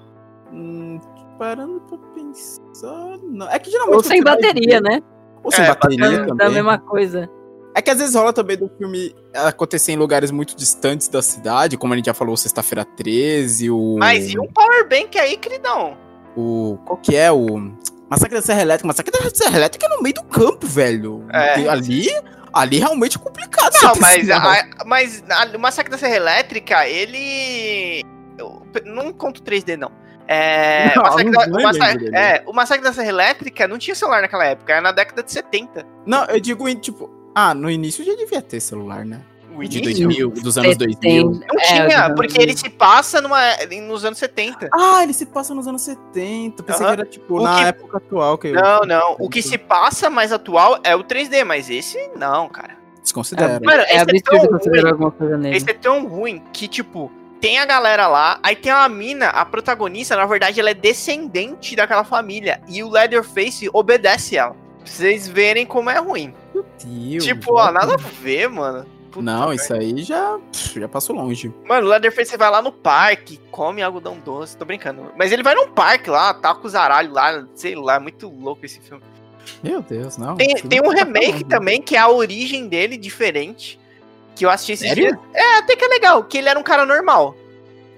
Speaker 1: Hum, parando pra pensar. Não. É que geralmente.
Speaker 3: Ou sem bateria,
Speaker 1: ver-
Speaker 3: né?
Speaker 1: Ou sem
Speaker 2: É,
Speaker 1: bateria
Speaker 3: Da, da
Speaker 1: também.
Speaker 3: mesma coisa.
Speaker 1: É que às vezes rola também do filme acontecer em lugares muito distantes da cidade, como a gente já falou, Sexta-feira 13, o.
Speaker 2: Mas e um powerbank aí, queridão?
Speaker 1: O. Qual que é? O. Massacre da Serra Elétrica. Massacre da Serra Elétrica é no meio do campo, velho.
Speaker 2: É.
Speaker 1: Ali. Ali realmente é complicado.
Speaker 2: Não, mas, a, mas a- o Massacre da Serra Elétrica, ele. eu não conto 3D, não. É,
Speaker 1: Não,
Speaker 2: o, Massacre
Speaker 1: não-
Speaker 2: da, o Massacre-
Speaker 1: dele.
Speaker 2: é, o Massacre da Serra Elétrica não tinha celular naquela época, era na década de 70.
Speaker 1: Não, eu digo em tipo. Ah, no início já devia ter celular, né?
Speaker 2: O
Speaker 1: De
Speaker 2: início
Speaker 1: 2000, dos anos 2000.
Speaker 3: Tem-
Speaker 2: não
Speaker 3: é,
Speaker 2: tinha,
Speaker 3: dos
Speaker 2: porque ele se passa numa, nos anos 70.
Speaker 1: Ah, ele se passa nos anos 70. Pensei que era tipo
Speaker 2: O
Speaker 1: na
Speaker 2: que-
Speaker 1: época atual que eu
Speaker 2: Não, não. O que se passa mais atual é o 3D, mas esse não, cara.
Speaker 1: desconsidero.
Speaker 2: Mano,
Speaker 3: É
Speaker 2: esse é. Esse é tão ruim que, tipo, tem a galera lá, aí tem uma mina, a protagonista, na verdade, ela é descendente daquela família. E o Leatherface obedece ela. Pra vocês verem como é ruim.
Speaker 1: Meu Deus,
Speaker 2: tipo, ó, nada a ver, mano. Puta
Speaker 1: Não,
Speaker 2: merda.
Speaker 1: isso aí já, já passou longe.
Speaker 2: Mano, o Leatherface vai lá no parque, come algodão doce, tô brincando. Mas ele vai num parque lá, tá com os aralhos lá, sei lá, é muito louco esse filme.
Speaker 1: Meu Deus, não.
Speaker 2: Tem, tem um
Speaker 1: tá
Speaker 2: remake
Speaker 1: falando.
Speaker 2: também, que é a origem dele diferente. Que eu assisti esse
Speaker 1: Sério?
Speaker 2: É, até que é legal, que ele era um cara normal.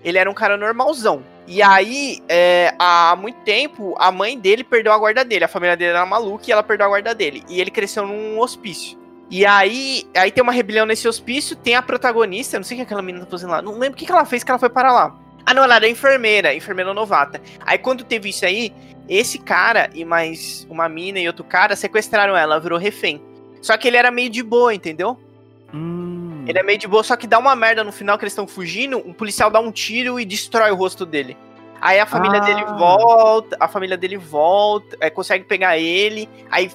Speaker 2: Ele era um cara normalzão. E aí, é, há muito tempo, a mãe dele perdeu a guarda dele. A família dele era maluca e ela perdeu a guarda dele. E ele cresceu num hospício. E aí, aí tem uma rebelião nesse hospício, tem a protagonista, não sei o que aquela menina tá fazendo lá, não lembro o que, que ela fez que ela foi para lá. Ah, não, ela era enfermeira, enfermeira novata. Aí quando teve isso aí, esse cara e mais uma mina e outro cara sequestraram ela, ela virou refém. Só que ele era meio de boa, entendeu? Ele é meio de boa, só que dá uma merda no final que eles estão fugindo, um policial dá um tiro e destrói o rosto dele. Aí a família
Speaker 1: Ah.
Speaker 2: dele volta, a família dele volta, é, consegue pegar ele, aí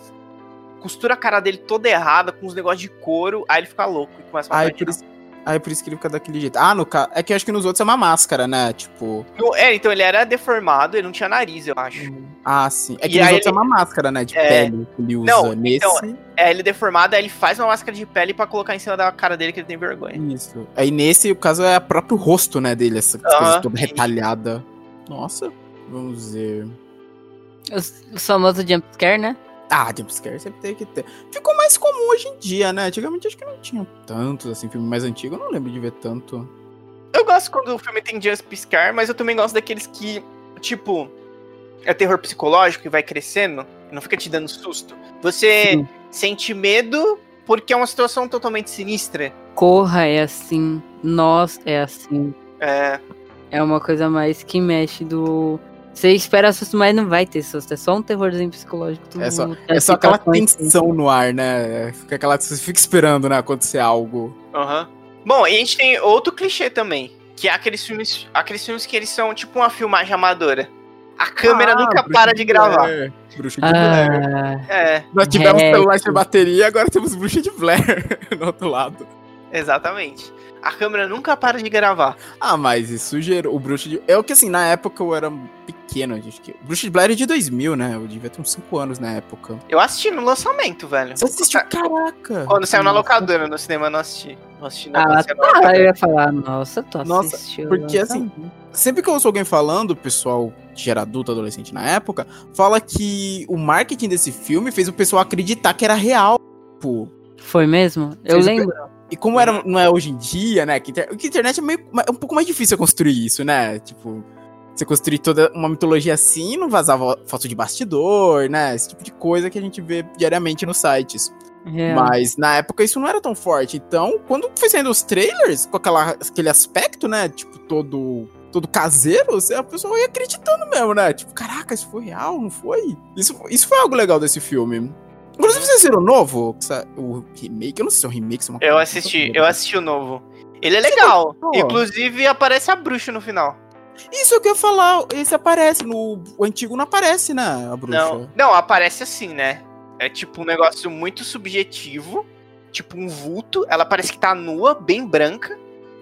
Speaker 2: costura a cara dele toda errada, com uns negócios de couro, aí ele fica louco e começa a
Speaker 1: Aí por, isso, aí por isso que ele fica daquele jeito. Ah, no ca... é que eu acho que nos outros é uma máscara, né? Tipo.
Speaker 2: No- É, então ele era deformado, ele não tinha nariz, eu acho.
Speaker 1: Ah, sim. É que
Speaker 2: E
Speaker 1: nos outros
Speaker 2: ele-
Speaker 1: é uma máscara, né? De
Speaker 2: É.
Speaker 1: pele que ele usa.
Speaker 2: Não,
Speaker 1: Nesse.
Speaker 2: então, É, ele deformado, aí ele faz uma máscara de pele pra colocar em cima da cara dele que ele tem vergonha.
Speaker 1: Isso. Aí nesse, o caso é o próprio rosto, né, dele, essa
Speaker 2: Aham.
Speaker 1: coisa toda retalhada. Nossa, vamos ver.
Speaker 3: O, o famoso jumpscare, né?
Speaker 1: Ah, jumpscare sempre tem que ter. Ficou mais comum hoje em dia, né? Antigamente acho que não tinha tantos, assim, filme mais antigo, eu não lembro de ver tanto.
Speaker 2: Eu gosto quando o filme tem jump scare, mas eu também gosto daqueles que, tipo, é terror psicológico e vai crescendo, não fica te dando susto. Você
Speaker 3: Sim.
Speaker 2: sente medo porque é uma situação totalmente sinistra.
Speaker 3: Corra é assim. Nós é assim.
Speaker 2: É,
Speaker 3: É uma coisa mais que mexe do. Você espera susto, mas não vai ter susto. É só um terrorzinho psicológico.
Speaker 1: É só- É só aquela tensão no ar, né? Fica aquela você fica esperando, né, acontecer algo.
Speaker 2: aham. Bom, e a gente tem outro clichê também, que é aqueles filmes, aqueles filmes que eles são tipo uma filmagem amadora. A câmera
Speaker 1: Ah,
Speaker 2: nunca para de gravar.
Speaker 1: Blair. Bruxa de Blair.
Speaker 3: Ah,
Speaker 2: É,
Speaker 1: Nós tivemos
Speaker 3: é,
Speaker 1: celular sem bateria, agora temos Bruxa de Blair no outro lado.
Speaker 2: Exatamente. A câmera nunca para de gravar.
Speaker 1: Ah, mas isso gerou. O Bruxa de. É o que assim, na época eu era pequeno. Acho que... O Bruxa de Blair é de 2000, né? Eu devia ter uns 5 anos na época.
Speaker 2: Eu assisti no lançamento, velho.
Speaker 1: Você assistiu? Caraca!
Speaker 2: Quando saiu na locadora, no cinema eu não assisti. Não assisti
Speaker 3: ah, tá.
Speaker 2: locadora.
Speaker 3: Eu ia falar, nossa, tu
Speaker 1: Nossa,
Speaker 3: assistiu.
Speaker 1: porque, assim. Sempre que eu ouço alguém falando, o pessoal que era adulto, adolescente na época, fala que o marketing desse filme fez o pessoal acreditar que era real. Pô.
Speaker 3: Foi mesmo? Eu
Speaker 1: Vocês-
Speaker 3: lembro.
Speaker 1: E como era, não é hoje em dia, né? Que, que internet é, meio, é um pouco mais difícil construir isso, né? Tipo, você construir toda uma mitologia assim, não vazava foto de bastidor, né? Esse tipo de coisa que a gente vê diariamente nos sites.
Speaker 3: É.
Speaker 1: Mas na época isso não era tão forte. Então, quando foi saindo os trailers, com aquela, aquele aspecto, né? Tipo, todo, todo caseiro, a pessoa ia acreditando mesmo, né? Tipo, caraca, isso foi real, não foi? Isso, isso foi algo legal desse filme. Inclusive, vocês viram o novo? O remake? Eu não sei se é um remake, se é uma
Speaker 2: Eu assisti, eu assisti o novo. Ele é legal. Inclusive aparece a bruxa no final.
Speaker 1: Isso que eu ia falar, esse aparece, no o antigo não aparece, né? A bruxa.
Speaker 2: Não, não, aparece assim, né? É tipo um negócio muito subjetivo, tipo um vulto. Ela parece que tá nua, bem branca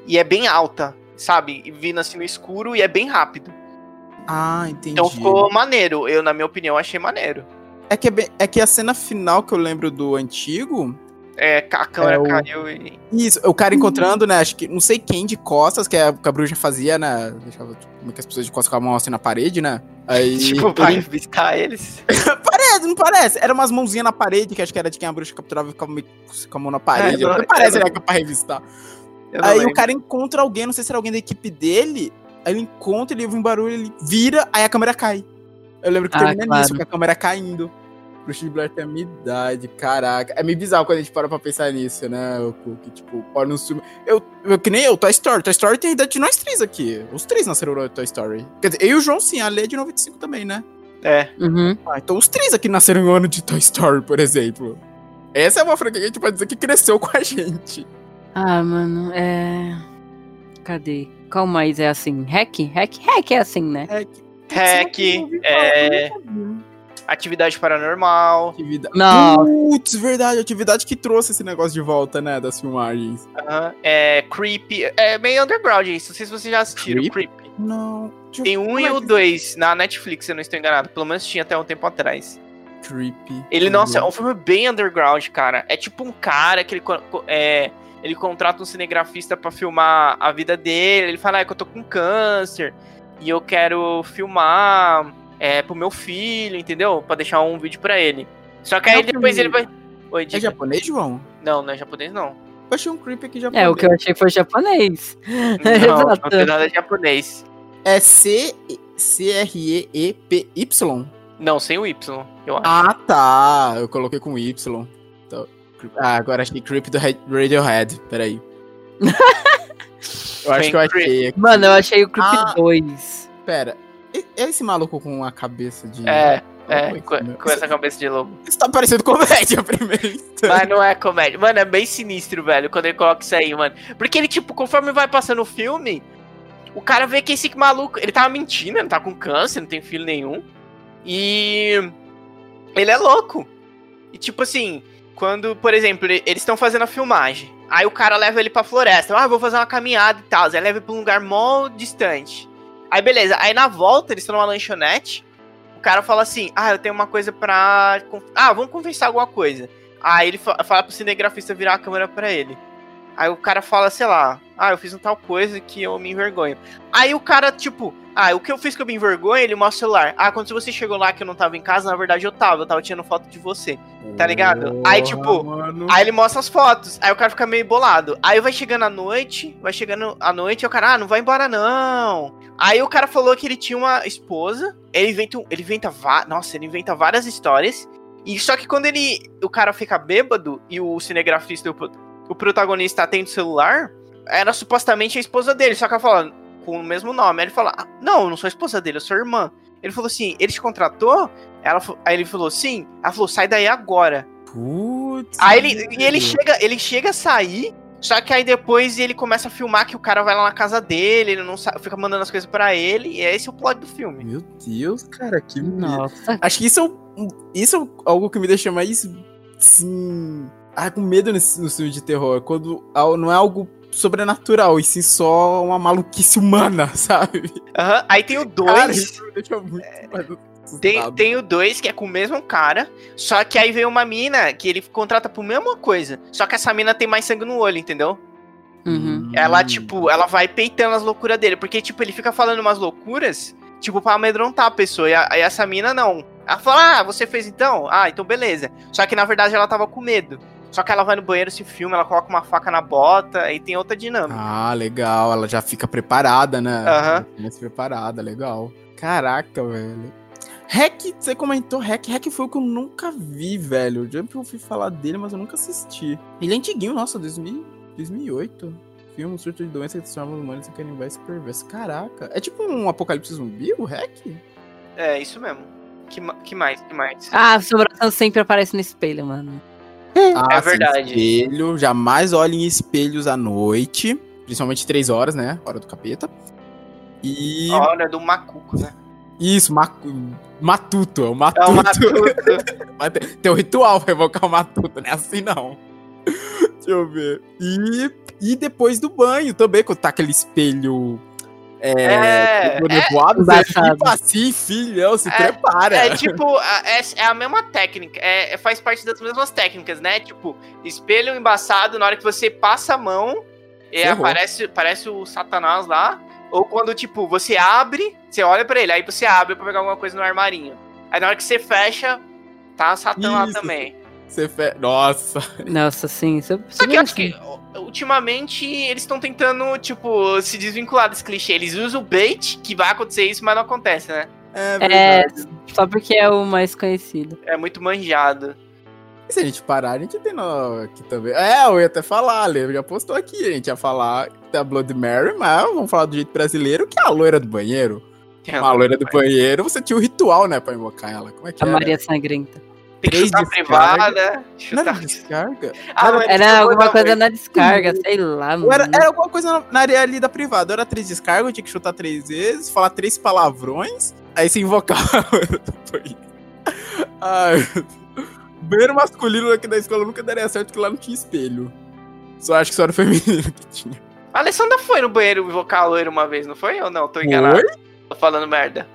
Speaker 2: e é bem alta, sabe? Vindo assim no escuro e é bem rápido.
Speaker 1: Ah, entendi.
Speaker 2: Então ficou maneiro. Eu, na minha opinião, achei maneiro.
Speaker 1: É que, é, bem- é que a cena final que eu lembro do antigo.
Speaker 2: É, a câmera
Speaker 1: É o-
Speaker 2: caiu e.
Speaker 1: Isso, o cara encontrando, né? Acho que não sei quem de costas, que a, que a bruxa fazia, né? Deixava tipo, como é que as pessoas de costas com a mão assim na parede, né? Aí.
Speaker 2: Tipo, pra
Speaker 1: ele-
Speaker 2: revistar eles.
Speaker 1: Parece, não parece? Era umas mãozinhas na parede, que acho que era de quem a bruxa capturava e ficava meio com a mão na parede.
Speaker 2: É, não-
Speaker 1: não, parece, né? Que é pra revistar. Aí o
Speaker 2: lembro.
Speaker 1: cara encontra alguém, não sei se era alguém da equipe dele. Aí ele encontra, ele ouve um barulho, ele vira, aí a câmera cai. Eu lembro que
Speaker 3: Ah,
Speaker 1: termina
Speaker 3: claro.
Speaker 1: nisso, com a câmera caindo. Bruxa de Blair tem a minha idade, caraca. É meio bizarro quando a gente para pra pensar nisso, né? O que, tipo, olha no filme. Eu, eu, que nem eu, Toy Story. Toy Story tem a idade de nós três aqui. Os três nasceram no Toy Story. Quer dizer, eu e o João sim, a Lê é de 95 também, né?
Speaker 2: É.
Speaker 3: Uhum.
Speaker 1: Ah, então os três aqui nasceram um ano de Toy Story, por exemplo. Essa é uma franquia que a gente pode dizer que cresceu com a gente.
Speaker 3: Ah, mano, é. Cadê? Qual mais é assim? Hack? Hack? Hack é assim, né?
Speaker 1: Que.
Speaker 2: Hack, é. Atividade paranormal.
Speaker 1: Atividade.
Speaker 3: Não.
Speaker 1: Putz, verdade, atividade que trouxe esse negócio de volta, né, das filmagens.
Speaker 2: É Creepy. É meio underground isso. Não sei se vocês já assistiram.
Speaker 1: Creepy?
Speaker 2: Creepy.
Speaker 1: Não.
Speaker 2: Tem um e
Speaker 1: é
Speaker 2: o dois na Netflix, se eu não estou enganado. Pelo menos tinha até um tempo atrás.
Speaker 1: Creepy.
Speaker 2: Ele, nossa, é um filme bem underground, cara. É tipo um cara que ele, é, ele contrata um cinegrafista pra filmar a vida dele. Ele fala, ah, é que eu tô com câncer e eu quero filmar é, pro meu filho, entendeu? Pra deixar um vídeo pra ele. Só que aí
Speaker 1: Não,
Speaker 2: depois ele vai... Oi,
Speaker 1: É japonês, João?
Speaker 2: Não, não é japonês, não.
Speaker 1: Eu achei um creepy aqui japonês.
Speaker 3: É, o que eu achei foi japonês.
Speaker 2: Não, não tem nada de japonês.
Speaker 1: É C... C-R-E-E-P-Y?
Speaker 2: Não, sem o Y, eu acho.
Speaker 1: Ah, tá. Eu coloquei com Y. Então, creep- ah, agora achei creepy do Ra- Radiohead. Peraí. eu acho que eu achei aqui.
Speaker 3: Mano, eu achei o Creep
Speaker 1: Ah.
Speaker 3: 2.
Speaker 1: Pera. É esse maluco com a cabeça de...
Speaker 2: É, é, com,
Speaker 1: meu.
Speaker 2: com essa cabeça de lobo.
Speaker 1: Isso tá parecendo comédia, primeiro.
Speaker 2: Mas não é comédia. Mano, é bem sinistro, velho, quando ele coloca isso aí, mano. Porque ele, tipo, conforme vai passando o filme, o cara vê que esse maluco, ele tava mentindo, ele tá com câncer, não tem filho nenhum. E ele é louco. E tipo assim, quando, por exemplo, eles estão fazendo a filmagem. Aí o cara leva ele pra floresta. Ah, vou fazer uma caminhada e tal. Aí leva ele pra um lugar mó distante. Aí beleza. Aí na volta, eles estão numa lanchonete. O cara fala assim: Ah, eu tenho uma coisa pra. Ah, vamos conversar alguma coisa. Aí ele fala pro cinegrafista virar a câmera pra ele. Aí o cara fala, sei lá, ah, eu fiz um tal coisa que eu me envergonho. Aí o cara, tipo, ah, o que eu fiz que eu me envergonho, ele mostra o celular. Ah, quando você chegou lá que eu não tava em casa, na verdade eu tava, eu tava tirando foto de você. Tá ligado? Aí, tipo, mano. aí ele mostra as fotos. Aí o cara fica meio bolado. Aí vai chegando a noite, vai chegando a noite, e o cara, ah, não vai embora não. Aí o cara falou que ele tinha uma esposa. Ele inventa, ele inventa, nossa, ele inventa várias histórias. E só que quando ele, o cara fica bêbado e o cinegrafista, o, protagonista atende o celular, era supostamente a esposa dele, só que ela fala com o mesmo nome. Aí ele fala: ah, Não, eu não sou a esposa dele, eu sou a irmã. Ele falou assim: Ele te contratou? Ela, aí ele falou: Sim. Ela falou: Sai daí agora.
Speaker 1: Putz.
Speaker 2: Aí ele, e ele chega, ele chega a sair. Só que aí depois ele começa a filmar que o cara vai lá na casa dele, ele não sabe, fica mandando as coisas para ele, e é esse o plot do filme.
Speaker 1: Meu Deus, cara, que Nossa. Acho que isso é, isso é algo que me deixa mais sim, ah, com medo nesse, no filme de terror, quando não é algo sobrenatural, e sim só uma maluquice humana, sabe?
Speaker 2: Uhum. Aí tem o 2. É... Tem, tem o 2, que é com o mesmo cara, só que aí vem uma mina que ele contrata por mesma coisa. Só que essa mina tem mais sangue no olho, entendeu? Uhum. Ela, tipo, ela vai peitando as loucuras dele. Porque, tipo, ele fica falando umas loucuras, tipo, pra amedrontar a pessoa. E, a, e essa mina não. Ela fala, ah, você fez então? Ah, então beleza. Só que na verdade ela tava com medo. Só que ela vai no banheiro, se filma, ela coloca uma faca na bota e tem outra dinâmica.
Speaker 1: Ah, legal. Ela já fica preparada, né?
Speaker 2: Aham.
Speaker 1: Uhum. preparada, legal. Caraca, velho. Hack, você comentou Hack. Hack foi o que eu nunca vi, velho. Eu já ouvi falar dele, mas eu nunca assisti. Ele é antiguinho, nossa, 2000, 2008. Filme, um surto de doença que transforma os humanos em canibais perversos. Caraca. É tipo um apocalipse zumbi, o Hack?
Speaker 2: É, isso mesmo. Que, que mais? Que mais?
Speaker 3: Ah, a assombração sempre aparece no espelho, mano.
Speaker 2: Ah, é verdade.
Speaker 1: Espelho, jamais olhe em espelhos à noite. Principalmente três horas, né? Hora do capeta. E.
Speaker 2: A hora do macuco, né?
Speaker 1: Isso, macu... matuto. É o matuto. É o matuto. Tem um ritual pra evocar o matuto, não é assim não. Deixa eu ver. E, e depois do banho também, quando tá aquele espelho é, é, nevoado, é, tipo assim, filhão, se é, prepara.
Speaker 2: É tipo, é, é, a mesma técnica, é, faz parte das mesmas técnicas, né? Tipo, espelho embaçado, na hora que você passa a mão, e aparece, aparece o satanás lá. Ou quando, tipo, você abre, você olha para ele, aí você abre pra pegar alguma coisa no armarinho. Aí na hora que você fecha, tá Satã Isso. lá também.
Speaker 1: Você fe... Nossa.
Speaker 3: Nossa, sim. Isso
Speaker 2: Só que eu acho que ultimamente eles estão tentando, tipo, se desvincular desse clichê. Eles usam o bait, que vai acontecer isso, mas não acontece, né?
Speaker 3: É, é só porque é o mais conhecido.
Speaker 2: É muito manjado.
Speaker 1: E se a gente parar, a gente tem no... aqui também. É, eu ia até falar, Lê, já postou aqui. A gente ia falar da Blood Mary, mas vamos falar do jeito brasileiro, que é a loira do banheiro. É a loira do banheiro, você tinha o um ritual, né, pra invocar ela. Como é que
Speaker 3: A era? Maria Sangrenta.
Speaker 2: Tem que chutar privada.
Speaker 1: Chutar... descarga?
Speaker 3: Ah, era alguma coisa na descarga, sei lá.
Speaker 1: Mano. Era, era alguma coisa na área ali da privada. Era três descargas, eu tinha que chutar três vezes, falar três palavrões, aí se invocar. Ai, banheiro masculino aqui da escola nunca daria certo, porque lá não tinha espelho. Só acho que só era feminino que tinha.
Speaker 2: A Alessandra foi no banheiro invocar a loira uma vez, não foi? Ou não? Tô enganado. Foi? Tô falando merda.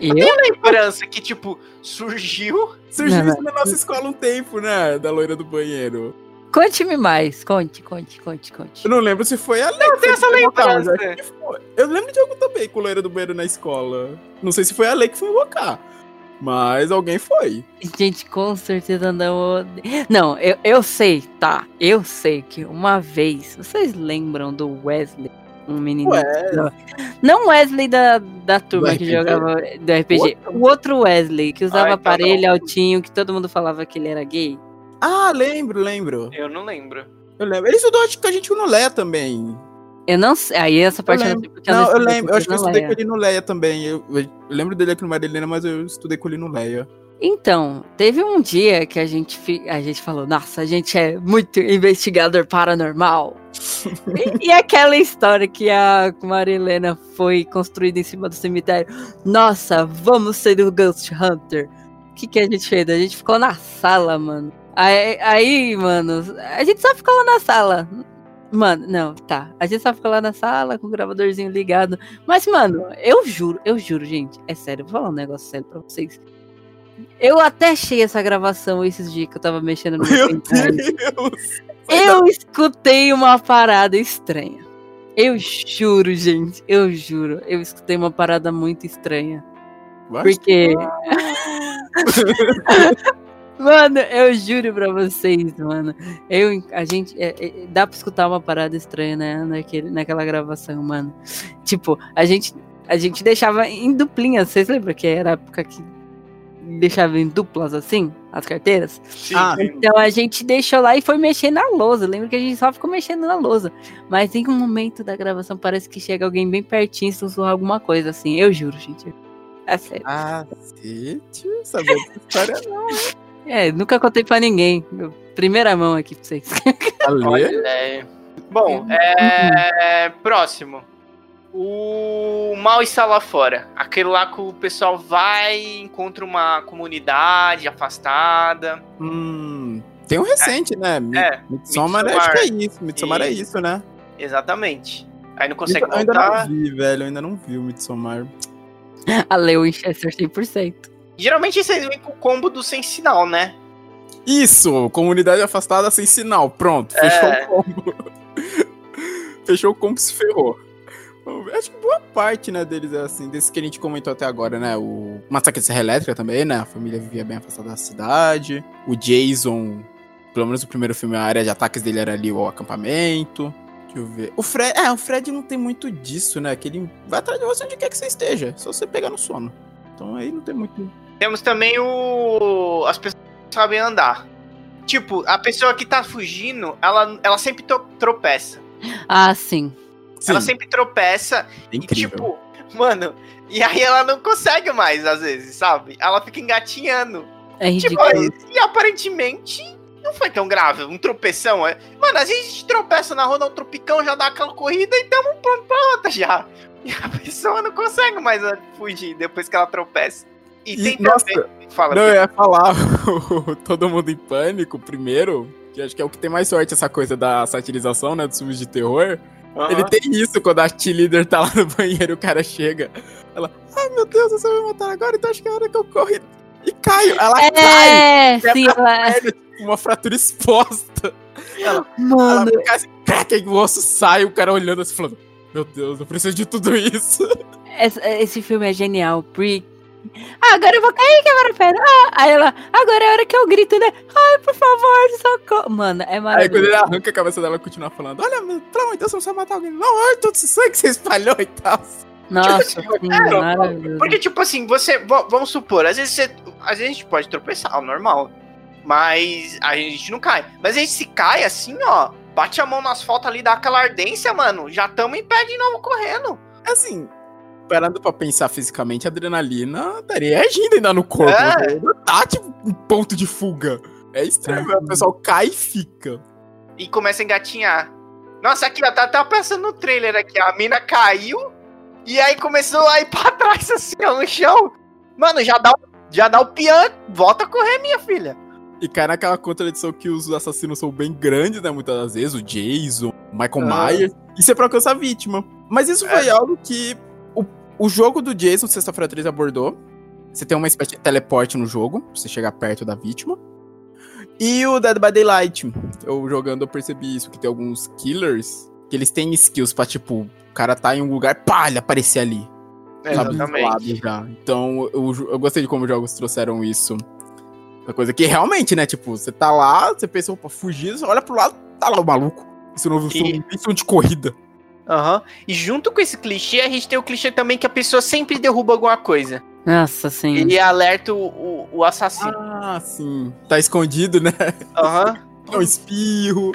Speaker 2: Eu tenho lembrança que, tipo, surgiu.
Speaker 1: Surgiu isso na nossa escola um tempo, né? Da loira do banheiro.
Speaker 3: Conte-me mais, conte, conte, conte, conte.
Speaker 1: Eu não lembro se foi a Lei.
Speaker 2: Não, tem essa lembrança.
Speaker 1: Eu lembro de algo também com loira do banheiro na escola. Não sei se foi a Lei que foi invocar. Mas alguém foi.
Speaker 3: Gente, com certeza não. Não, eu, eu sei, tá? Eu sei que uma vez. Vocês lembram do Wesley? Um menino. Wesley. Não Wesley da, da turma que jogava do RPG. O outro Wesley, que usava Ai, então aparelho altinho, que todo mundo falava que ele era gay.
Speaker 1: Ah, lembro, lembro.
Speaker 2: Eu não lembro.
Speaker 1: Eu lembro. Ele estudou acho que a gente no Leia também.
Speaker 3: Eu não sei. Aí essa parte
Speaker 1: eu lembro. Eu não, eu lembro. Eu acho que eu estudei Leia. com ele no Leia também. Eu, eu, lembro dele aqui no Marilena, mas eu estudei com ele no Leia.
Speaker 3: Então, teve um dia que a gente, a gente falou, nossa, a gente é muito investigador paranormal. e, e, aquela história que a Marilena foi construída em cima do cemitério. Nossa, vamos ser o Ghost Hunter. O que, que a gente fez? A gente ficou na sala, mano. Aí, aí, mano, a gente só ficou lá na sala. Mano, não, tá. A gente só ficou lá na sala com o gravadorzinho ligado. Mas, mano, eu juro, eu juro, gente. É sério, vou falar um negócio sério pra vocês. Eu até achei essa gravação esses dias que eu tava mexendo no
Speaker 1: meu Deus!
Speaker 3: Eu escutei uma parada estranha. Eu juro, gente. Eu juro. Eu escutei uma parada muito estranha. Porque. Mano, eu juro pra vocês, mano. Eu, a gente. É, é, dá pra escutar uma parada estranha, né? Naquele, naquela gravação, mano. Tipo, a gente. A gente deixava em duplinha. Vocês lembram que era a época que deixava em duplas assim, as carteiras? Sim. Ah, então a gente deixou lá e foi mexer na lousa. Lembra que a gente só ficou mexendo na lousa. Mas em um momento da gravação parece que chega alguém bem pertinho e sussurra alguma coisa assim. Eu juro, gente. É sério.
Speaker 1: Ah, tio, sabia dessa história não, hein?
Speaker 3: É, nunca contei pra ninguém. Primeira mão aqui pra vocês.
Speaker 2: Olha, Bom, é... próximo. O mal está lá fora. Aquele lá que o pessoal vai, encontra uma comunidade afastada.
Speaker 1: Hum, tem um recente, é. né? É, Midsommar, acho que é isso. Midsommar é isso, né?
Speaker 2: Exatamente. Aí não consegue
Speaker 1: voltar. Eu ainda não vi, velho. Eu ainda não vi o Midsommar.
Speaker 3: A Leo Winchester 100%.
Speaker 2: Geralmente vocês vêm com o combo do sem sinal, né?
Speaker 1: Isso! Comunidade afastada sem sinal. Pronto, fechou é... o combo. fechou o combo e se ferrou. Acho que boa parte, né, deles é assim, desse que a gente comentou até agora, né? O Massacre de Serra Elétrica também, né? A família vivia bem afastada da cidade. O Jason, pelo menos o primeiro filme, a área de ataques dele era ali o acampamento. Deixa eu ver. O Fred, é, o Fred não tem muito disso, né? Que ele vai atrás de você onde quer que você esteja. Só você pegar no sono. Então aí não tem muito.
Speaker 2: Temos também o. As pessoas sabem andar. Tipo, a pessoa que tá fugindo, ela, ela sempre tropeça.
Speaker 3: Ah, sim.
Speaker 2: Sim. Ela sempre tropeça.
Speaker 1: É incrível.
Speaker 2: E, tipo, mano, e aí ela não consegue mais, às vezes, sabe? Ela fica engatinhando.
Speaker 3: É tipo, ridículo.
Speaker 2: Tipo, e aparentemente não foi tão grave, um tropeção. É... Mano, às vezes a gente tropeça na rua, dá um tropicão, já dá aquela corrida e tamo pronto pra outra já. E a pessoa não consegue mais fugir depois que ela tropeça. E, e tem nossa, também. Fala,
Speaker 1: não, eu ia falar Todo Mundo em Pânico primeiro, que acho que é o que tem mais sorte essa coisa da satirização, né, dos filmes de terror. Uhum. Ele tem isso quando a T-Leader tá lá no banheiro o cara chega. Ela, ai meu Deus, você vai matar agora, então acho que é a hora que eu corro e caio. Ela
Speaker 3: é,
Speaker 1: cai.
Speaker 3: Sim, ela...
Speaker 1: Perna, tipo, uma fratura exposta. Ela,
Speaker 3: Mano.
Speaker 1: Ela assim, crack, o osso sai, o cara olhando assim, falando, meu Deus, eu preciso de tudo isso.
Speaker 3: Esse, esse filme é genial, porque ah, agora eu vou cair, que agora pera. Ah, aí ela, agora é a hora que eu grito, né? Ai, por favor, socorro. Mano, é maravilhoso. Aí
Speaker 1: quando ele arranca a cabeça dela, continua falando: Olha, pelo amor de Deus, você não matar alguém. Não, ai, todo esse sangue que você espalhou e tal.
Speaker 3: Nossa, tipo, sim, é, maravilhoso.
Speaker 2: Porque, tipo assim, você. Vamos supor, às vezes você. Às vezes a gente pode tropeçar, normal. Mas a gente não cai. Mas a gente se cai assim, ó. Bate a mão no asfalto ali, dá aquela ardência, mano. Já tamo em pé de novo correndo.
Speaker 1: Assim, parando pra pensar fisicamente, a adrenalina estaria agindo ainda no corpo. É. Tá, tipo, um ponto de fuga. É estranho, é. o pessoal cai e fica.
Speaker 2: E começa a engatinhar. Nossa, aqui, ó, tá até pensando no trailer aqui. A mina caiu e aí começou a ir pra trás, assim, ó, no chão. Mano, já dá, já dá o pian, volta a correr, minha filha.
Speaker 1: E cai naquela contradição que os assassinos são bem grandes, né? Muitas das vezes, o Jason, o Michael ah. Myers. Isso é pra alcançar a vítima. Mas isso foi é. algo que o jogo do Jason, Sexta-feira 13, abordou. Você tem uma espécie de teleporte no jogo, pra você chegar perto da vítima. E o Dead by Daylight, eu jogando eu percebi isso, que tem alguns killers que eles têm skills pra, tipo, o cara tá em um lugar, pá, ele aparecer ali.
Speaker 2: Exatamente.
Speaker 1: Já. Então, eu, eu gostei de como os jogos trouxeram isso. Uma coisa que realmente, né, tipo, você tá lá, você pensa, pra fugir, você olha pro lado, tá lá o maluco. Isso não viu e... de corrida.
Speaker 2: Aham. Uhum. E junto com esse clichê, a gente tem o clichê também que a pessoa sempre derruba alguma coisa.
Speaker 3: Nossa, sim.
Speaker 2: Ele alerta o, o, o assassino.
Speaker 1: Ah, sim. Tá escondido, né?
Speaker 2: Aham.
Speaker 1: Uhum. É um espirro.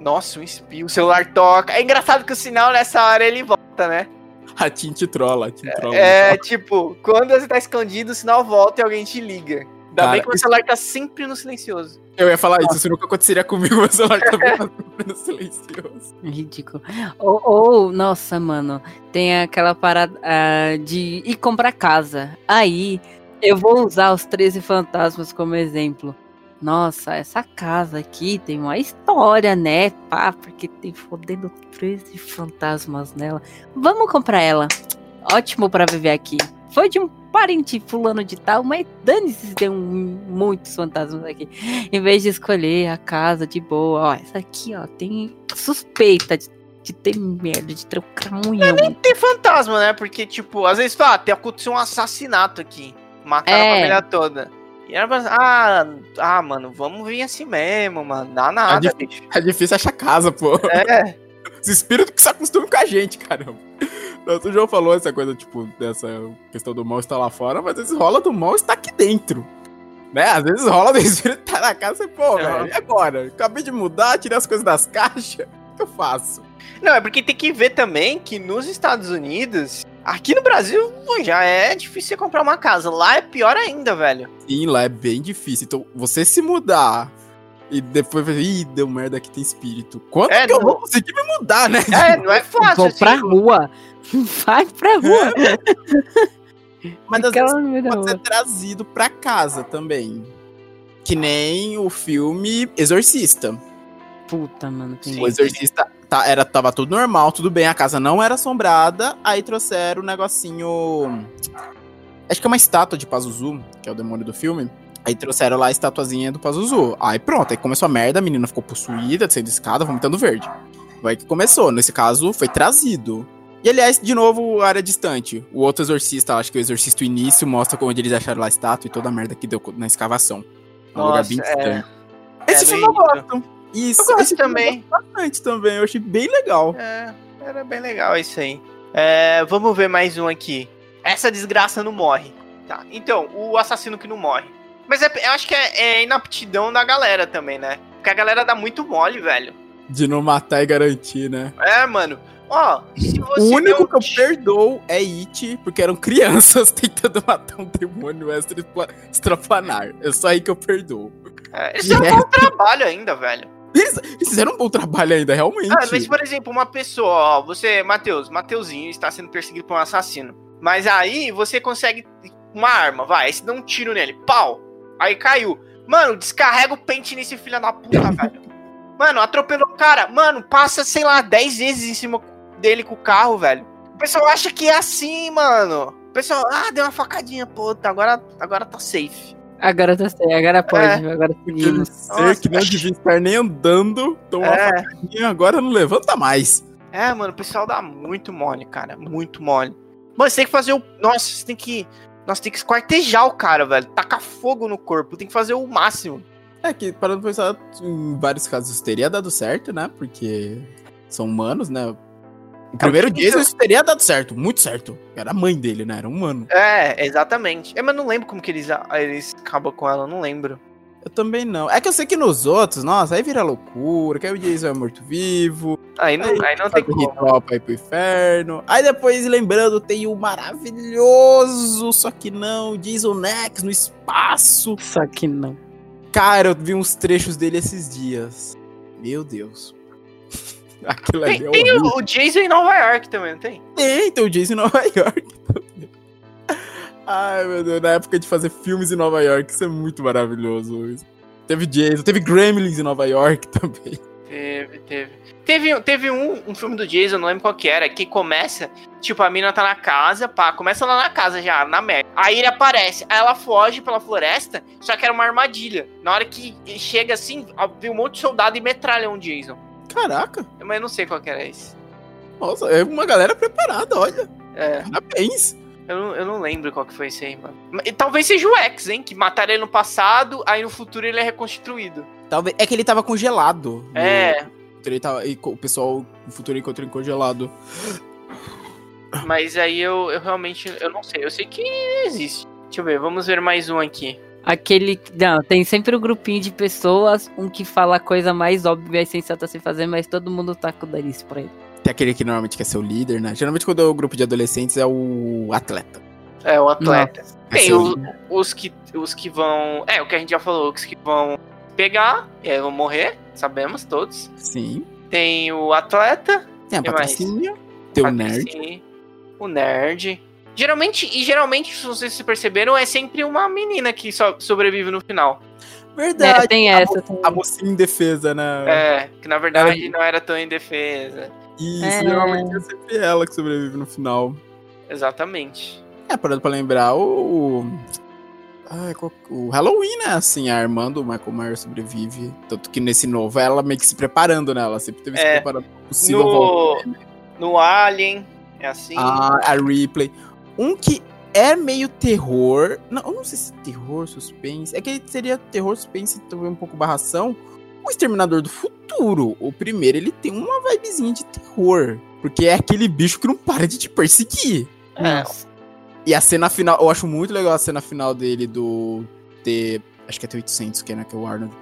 Speaker 2: Nossa, um espirro. O celular toca. É engraçado que o sinal nessa hora ele volta, né?
Speaker 1: Ratinho te trola, ratinho trola.
Speaker 2: É, tipo, quando você tá escondido, o sinal volta e alguém te liga. Ainda
Speaker 1: Cara,
Speaker 2: bem que o
Speaker 1: isso-
Speaker 2: celular tá sempre no silencioso.
Speaker 1: Eu ia falar isso, isso nunca aconteceria comigo, meu celular tá sempre no silencioso.
Speaker 3: Ridículo. Ou, ou, nossa, mano, tem aquela parada ah, de ir comprar casa. Aí, eu vou usar os 13 fantasmas como exemplo. Nossa, essa casa aqui tem uma história, né? Pá, porque tem fodendo 13 fantasmas nela. Vamos comprar ela. Ótimo pra viver aqui. Foi de um parente fulano de tal, mas dane-se se tem um, muitos fantasmas aqui. Em vez de escolher a casa de boa, ó, essa aqui, ó, tem suspeita de, de ter merda, de ter um cramunhão.
Speaker 2: Tem fantasma, né? Porque, tipo, às vezes fala, ah, tem aconteceu um assassinato aqui. Mataram
Speaker 3: É.
Speaker 2: a família toda. E ela fala, ah, ah, mano, vamos vir assim mesmo, mano. Dá nada,
Speaker 1: dif-
Speaker 2: bicho.
Speaker 1: É difícil achar casa, pô.
Speaker 2: É,
Speaker 1: Os espíritos que se acostumam com a gente, caramba. O João falou essa coisa, tipo, dessa questão do mal estar lá fora, mas às vezes rola do mal estar aqui dentro. Né? Às vezes rola do espírito estar na casa e, pô,
Speaker 2: Uhum.
Speaker 1: velho, e agora? Acabei de mudar, tirei as coisas das caixas. O que eu faço?
Speaker 2: Não, é porque tem que ver também que nos Estados Unidos, aqui no Brasil já é difícil você comprar uma casa. Lá é pior ainda, velho.
Speaker 1: Sim, lá é bem difícil. Então, você se mudar e depois vai ih, deu merda aqui tem espírito. Quando
Speaker 2: É,
Speaker 1: que eu
Speaker 2: não-
Speaker 1: vou conseguir me mudar, né?
Speaker 2: É, não é fácil.
Speaker 3: Vou pra
Speaker 2: assim.
Speaker 3: rua. Vai pra rua.
Speaker 1: Mas às vezes pode ser trazido pra casa também. Que nem o filme Exorcista.
Speaker 3: Puta, mano. Tem
Speaker 1: O Exorcista tá, era, tava tudo normal, tudo bem, a casa não era assombrada, aí trouxeram um negocinho. Acho que é uma estátua de Pazuzu, que é o demônio do filme. Aí trouxeram lá a estatuazinha do Pazuzu. Aí pronto, aí começou a merda, a menina ficou possuída, saindo de escada, vomitando verde. Foi aí que começou. Nesse caso, foi trazido. E aliás, de novo, área distante. O outro exorcista, acho que o exorcista início, mostra onde eles acharam lá a estátua e toda a merda que deu na escavação. É um lugar
Speaker 2: Nossa,
Speaker 1: bem
Speaker 2: é.
Speaker 1: distante. Esse
Speaker 2: É
Speaker 1: filme eu gosto. Isso,
Speaker 2: Eu gosto
Speaker 1: esse filme
Speaker 2: também.
Speaker 1: bastante também. Eu achei bem legal.
Speaker 2: É, era bem legal isso aí. É, vamos ver mais um aqui. Essa desgraça não morre. Tá, então, o assassino que não morre. Mas é- eu acho que é, é inaptidão da galera também, né? Porque a galera dá muito mole, velho.
Speaker 1: De não matar e garantir, né?
Speaker 2: É, mano. Ó, se você.
Speaker 1: o único
Speaker 2: um
Speaker 1: que eu perdoo é It, porque eram crianças tentando matar um demônio extra extraplanar. É só aí que eu perdoo.
Speaker 2: É, eles fizeram um bom trabalho ainda, velho.
Speaker 1: Eles, eles fizeram um bom trabalho ainda, realmente.
Speaker 2: Ah, mas, por exemplo, uma pessoa, ó, você, Matheus, Mateuzinho está sendo perseguido por um assassino. Mas aí você consegue uma arma, vai, aí você dá um tiro nele, pau. Aí caiu. Mano, descarrega o pente nesse filho da puta, velho. Mano, atropelou o cara. Mano, passa, sei lá, 10 vezes em cima dele com o carro, velho. O pessoal acha que é assim, mano. O pessoal, ah, deu uma facadinha, puta, agora, agora tá safe.
Speaker 3: Agora tá certo, agora pode,
Speaker 2: É.
Speaker 3: agora seguimos.
Speaker 1: ser
Speaker 2: Nossa,
Speaker 1: que não devia estar nem andando, tomou uma
Speaker 2: É,
Speaker 1: facadinha, agora não levanta mais.
Speaker 2: é, mano, o pessoal dá muito mole, cara. Muito mole. Mano, você tem que fazer o. Nossa, você tem que. Nossa, tem que esquartejar o cara, velho. Tacar fogo no corpo. Tem que fazer o máximo.
Speaker 1: É que, parando pra pensar, em vários casos teria dado certo, né? Porque são humanos, né? O primeiro Jason
Speaker 2: isso-
Speaker 1: teria dado certo, muito certo. Era a mãe dele, né? Era um humano.
Speaker 2: É, exatamente. É, mas não lembro como que eles, eles acabam com ela, não lembro.
Speaker 1: Eu também não. É que eu sei que nos outros, nossa, aí vira loucura, que aí o Jason é morto-vivo,
Speaker 2: Aí não, aí não tem como.
Speaker 1: ritual pra ir pro inferno. Aí depois, lembrando, tem o maravilhoso, só que não, Jason X no espaço.
Speaker 3: Só que não.
Speaker 1: Cara, eu vi uns trechos dele esses dias. Meu Deus. Aquilo ali
Speaker 2: Tem,
Speaker 1: é
Speaker 2: tem o, o Jason em Nova York também, não tem?
Speaker 1: Tem, tem o Jason em Nova York. Ai, meu Deus, na época de fazer filmes em Nova York, isso é muito maravilhoso. Teve Jason, teve Gremlins em Nova York também.
Speaker 2: Teve, teve. Teve, teve um, um filme do Jason, não lembro qual que era, que começa, tipo, a mina tá na casa, pá, começa lá na casa já, na merda. Aí ele aparece, aí ela foge pela floresta, só que era uma armadilha. Na hora que chega assim, vem um monte de soldado e metralha um Jason.
Speaker 1: Caraca,
Speaker 2: Mas eu não sei qual que era esse.
Speaker 1: nossa, é uma galera preparada, olha.
Speaker 2: É,
Speaker 1: Parabéns.
Speaker 2: Eu não, eu não lembro qual que foi esse aí, mano. Mas, talvez seja o X, hein, que mataram ele no passado, aí no futuro ele é reconstituído.
Speaker 1: Talvez, é que ele tava congelado. no-
Speaker 2: É,
Speaker 1: Ele tava, e o pessoal no futuro encontrou ele congelado.
Speaker 2: mas aí eu, eu realmente, eu não sei, eu sei que existe. Deixa eu ver, vamos ver mais um aqui.
Speaker 3: Aquele. Não, tem sempre um grupinho de pessoas, um que fala a coisa mais óbvia e sensata a se fazer, mas todo mundo tá com o danice pra ele.
Speaker 1: Tem aquele que normalmente quer ser o líder, né? Geralmente quando é o grupo de adolescentes é o atleta.
Speaker 2: É, o atleta.
Speaker 1: É
Speaker 2: Tem
Speaker 1: ser o
Speaker 2: o-
Speaker 1: líder.
Speaker 2: os, que, os que vão. É, o que a gente já falou, os que vão pegar, e aí vão morrer, sabemos todos.
Speaker 1: Sim.
Speaker 2: Tem o atleta,
Speaker 1: Tem a patrocínio, tem o nerd.
Speaker 2: O nerd. Geralmente, e geralmente, se vocês se perceberam, é sempre uma menina que so- sobrevive no final.
Speaker 3: É,
Speaker 1: Verdade.
Speaker 3: tem essa também.
Speaker 1: A mocinha indefesa, né?
Speaker 2: É, que na verdade não era tão indefesa.
Speaker 1: Isso,
Speaker 3: É.
Speaker 1: geralmente é sempre ela que sobrevive no final.
Speaker 2: Exatamente.
Speaker 1: É, parando pra lembrar, o. O Halloween, né? Assim, a irmã do Michael Myers sobrevive. Tanto que nesse novo ela meio que se preparando, né? Ela sempre teve se
Speaker 2: É.
Speaker 1: preparando pro possível volta.
Speaker 2: No, no Alien, é assim.
Speaker 1: Ah, a replay. Um que é meio terror. Não, eu não sei se terror, suspense. É que seria terror, suspense, também um pouco barração. O Exterminador do Futuro. O primeiro, ele tem uma vibezinha de terror. Porque é aquele bicho que não para de te perseguir.
Speaker 2: É.
Speaker 1: E a cena final, eu acho muito legal a cena final dele do T, acho que é T800, que é, né, que é o Arnold.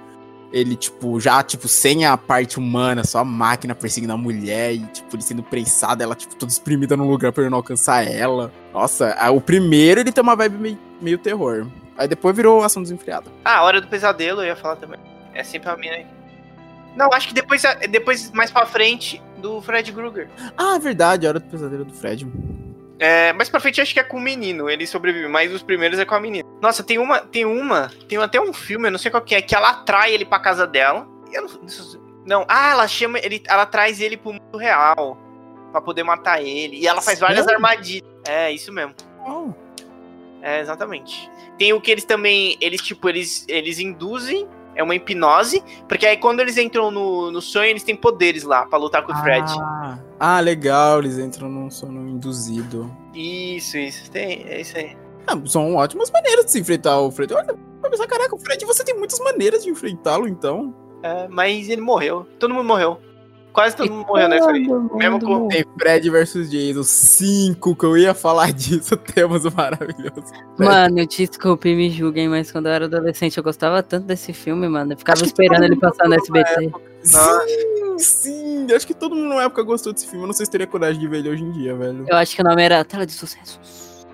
Speaker 1: Ele, tipo, já, tipo, sem a parte humana, só a máquina perseguindo a mulher e, tipo, ele sendo prensado, ela, tipo, toda espremida num lugar pra ele não alcançar ela. Nossa, a- o primeiro ele tem uma vibe meio, meio terror. Aí depois virou ação desenfreada.
Speaker 2: Ah, Hora do Pesadelo, eu ia falar também. É sempre a minha. Não, acho que depois, depois mais pra frente, do Fred Krueger.
Speaker 1: Ah, é verdade, a hora do pesadelo do Fred.
Speaker 2: É, mais pra frente acho que é com o menino, ele sobrevive, mas os primeiros é com a menina. Nossa, tem uma, tem uma, tem até um filme, eu não sei qual que é, que ela atrai ele pra casa dela. Eu não, não, ah, ela chama, ele, ela traz ele pro mundo real pra poder matar ele. E ela faz várias armadilhas. É, isso mesmo.
Speaker 1: Oh,
Speaker 2: É, exatamente. Tem o que eles também, eles tipo, eles, eles induzem, é uma hipnose, porque aí quando eles entram no, no sonho, eles têm poderes lá pra lutar com o Fred.
Speaker 1: Ah, ah, legal, eles entram num sono induzido.
Speaker 2: Isso, isso, tem, é isso aí.
Speaker 1: Ah, são ótimas maneiras de se enfrentar o Fred. Olha, vai pensar, caraca, o Fred, você tem muitas maneiras de enfrentá-lo, então.
Speaker 2: É, mas ele morreu. Todo mundo morreu. Quase todo mundo morreu nessa aí.
Speaker 3: Todo
Speaker 2: Mesmo com-.
Speaker 1: Tem Fred versus Jason 5, que eu ia falar disso, temos o maravilhoso.
Speaker 3: Mano, desculpe, me julguem, mas quando eu era adolescente eu gostava tanto desse filme, mano. Eu ficava esperando ele passar no SBT.
Speaker 1: Sim, sim, acho que todo mundo na época gostou desse filme, eu não sei se teria coragem de ver ele hoje em dia, velho.
Speaker 3: Eu acho que o nome era Tela de Sucessos.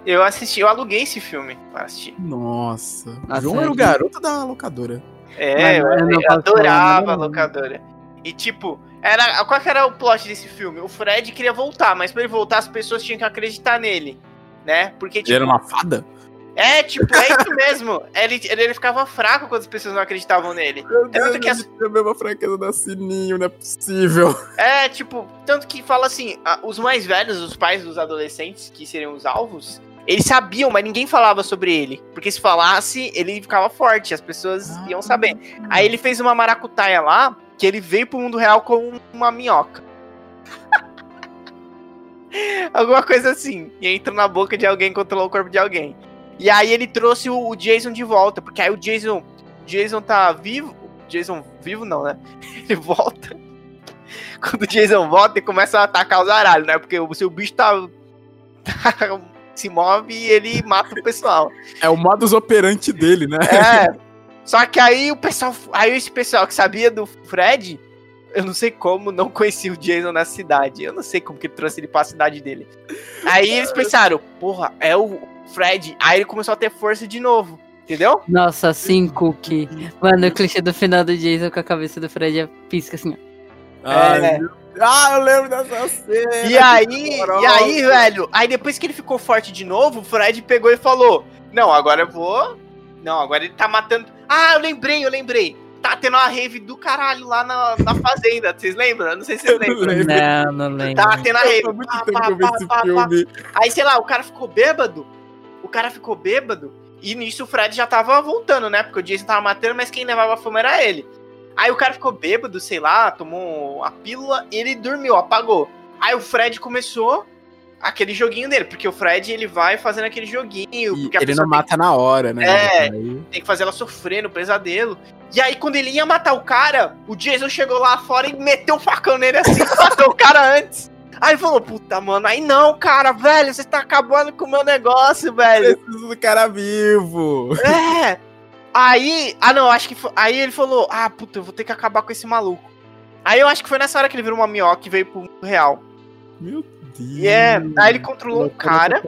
Speaker 2: Eu assisti, eu aluguei esse filme pra assistir.
Speaker 1: Nossa,
Speaker 3: Nossa,
Speaker 1: João era o garoto da locadora.
Speaker 2: É,
Speaker 3: Mano, eu
Speaker 2: eu, adorava
Speaker 3: falar,
Speaker 2: a locadora. E tipo, era, qual que era o plot desse filme? O Fred queria voltar, mas pra ele voltar as pessoas tinham que acreditar nele. Né? Porque, tipo.
Speaker 1: Ele era uma fada?
Speaker 2: É, tipo, é isso mesmo. Ele, ele, ele ficava fraco quando as pessoas não acreditavam nele.
Speaker 1: Meu
Speaker 2: Tanto
Speaker 1: Deus,
Speaker 2: que as-
Speaker 1: a mesma fraqueza da Sininho, não é possível.
Speaker 2: É, tipo, tanto que fala assim, os mais velhos, os pais dos adolescentes, que seriam os alvos, eles sabiam, mas ninguém falava sobre ele. Porque se falasse, ele ficava forte, as pessoas
Speaker 1: Ah.
Speaker 2: iam saber. Aí ele fez uma maracutaia lá, que ele veio pro mundo real com uma minhoca. Alguma coisa assim. E entrou na boca de alguém, controlou o corpo de alguém. E aí ele trouxe o, o Jason de volta, porque aí o Jason. Jason tá vivo. Jason vivo não, né? Ele volta. Quando o Jason volta, ele começa a atacar os aralhos, né? Porque o seu bicho tá. tá- se move e ele mata o pessoal.
Speaker 1: É o modus operandi dele, né?
Speaker 2: É. Só que aí o pessoal. Aí esse pessoal que sabia do Fred, eu não sei como, não conhecia o Jason na cidade. Eu não sei como que ele trouxe ele pra cidade dele. Aí eles pensaram, porra, é o Fred. Aí ele começou a ter força de novo. Entendeu?
Speaker 3: Nossa, sim, Cookie. Mano, o clichê do final do Jason com a cabeça do Fred é pisca assim, ó.
Speaker 1: Ai,
Speaker 2: É.
Speaker 1: Ah, eu lembro dessa cena.
Speaker 2: E aí, e aí, velho, aí depois que ele ficou forte de novo, o Fred pegou e falou: Não, agora eu vou. Não, agora ele tá matando. Ah, eu lembrei, eu lembrei. Tá tendo uma rave do caralho lá na, na fazenda. Vocês lembram? Não sei se vocês lembram.
Speaker 1: lembro.
Speaker 3: Não, não lembro.
Speaker 2: Tá tendo a rave.
Speaker 1: Muito
Speaker 2: Pá, pá,
Speaker 1: eu
Speaker 2: pá, pá, pá.
Speaker 1: filme.
Speaker 2: Aí, sei lá, o cara ficou bêbado. O cara ficou bêbado. E nisso o Fred já tava voltando, né? Porque o Jason tava matando, mas quem levava a fama era ele. Aí o cara ficou bêbado, sei lá, tomou a pílula e ele dormiu, apagou. Aí o Fred começou aquele joguinho dele, porque o Fred ele vai fazendo aquele joguinho. Porque
Speaker 1: ele não mata na hora, né?
Speaker 2: É.
Speaker 1: Aí-
Speaker 2: tem que fazer ela sofrer no pesadelo. E aí, quando ele ia matar o cara, o Jason chegou lá fora e meteu o facão nele assim matou o cara antes. Aí ele falou, puta, mano, aí não, cara, velho, você tá acabando com o meu negócio, velho.
Speaker 1: Preciso do cara vivo.
Speaker 2: É. Aí, ah não, acho que foi, aí ele falou, ah, puta, eu vou ter que acabar com esse maluco. Aí eu acho que foi nessa hora que ele virou uma minhoca e veio pro mundo real.
Speaker 1: Meu
Speaker 2: E é, aí ele controlou um cara,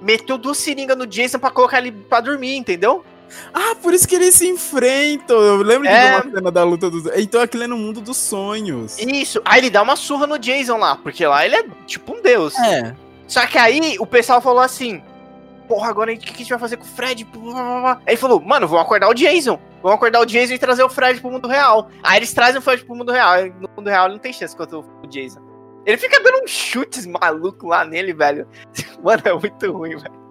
Speaker 2: meteu duas seringas no Jason pra colocar ele pra dormir, entendeu?
Speaker 1: Ah, por isso que eles se enfrentam. Eu lembro
Speaker 2: É.
Speaker 1: de uma cena da luta dos. Então aquilo é no mundo dos sonhos.
Speaker 2: Isso. Aí ele dá uma surra no Jason lá, porque lá ele é tipo um deus.
Speaker 1: É.
Speaker 2: Só que aí o pessoal falou assim: Porra, agora o que a gente vai fazer com o Fred? Aí ele falou: Mano, vamos acordar o Jason. Vamos acordar o Jason e trazer o Fred pro mundo real. Aí eles trazem o Fred pro mundo real. No mundo real ele não tem chance contra o Jason. Ele fica dando uns chutes malucos lá nele, velho. Mano, é muito ruim, velho.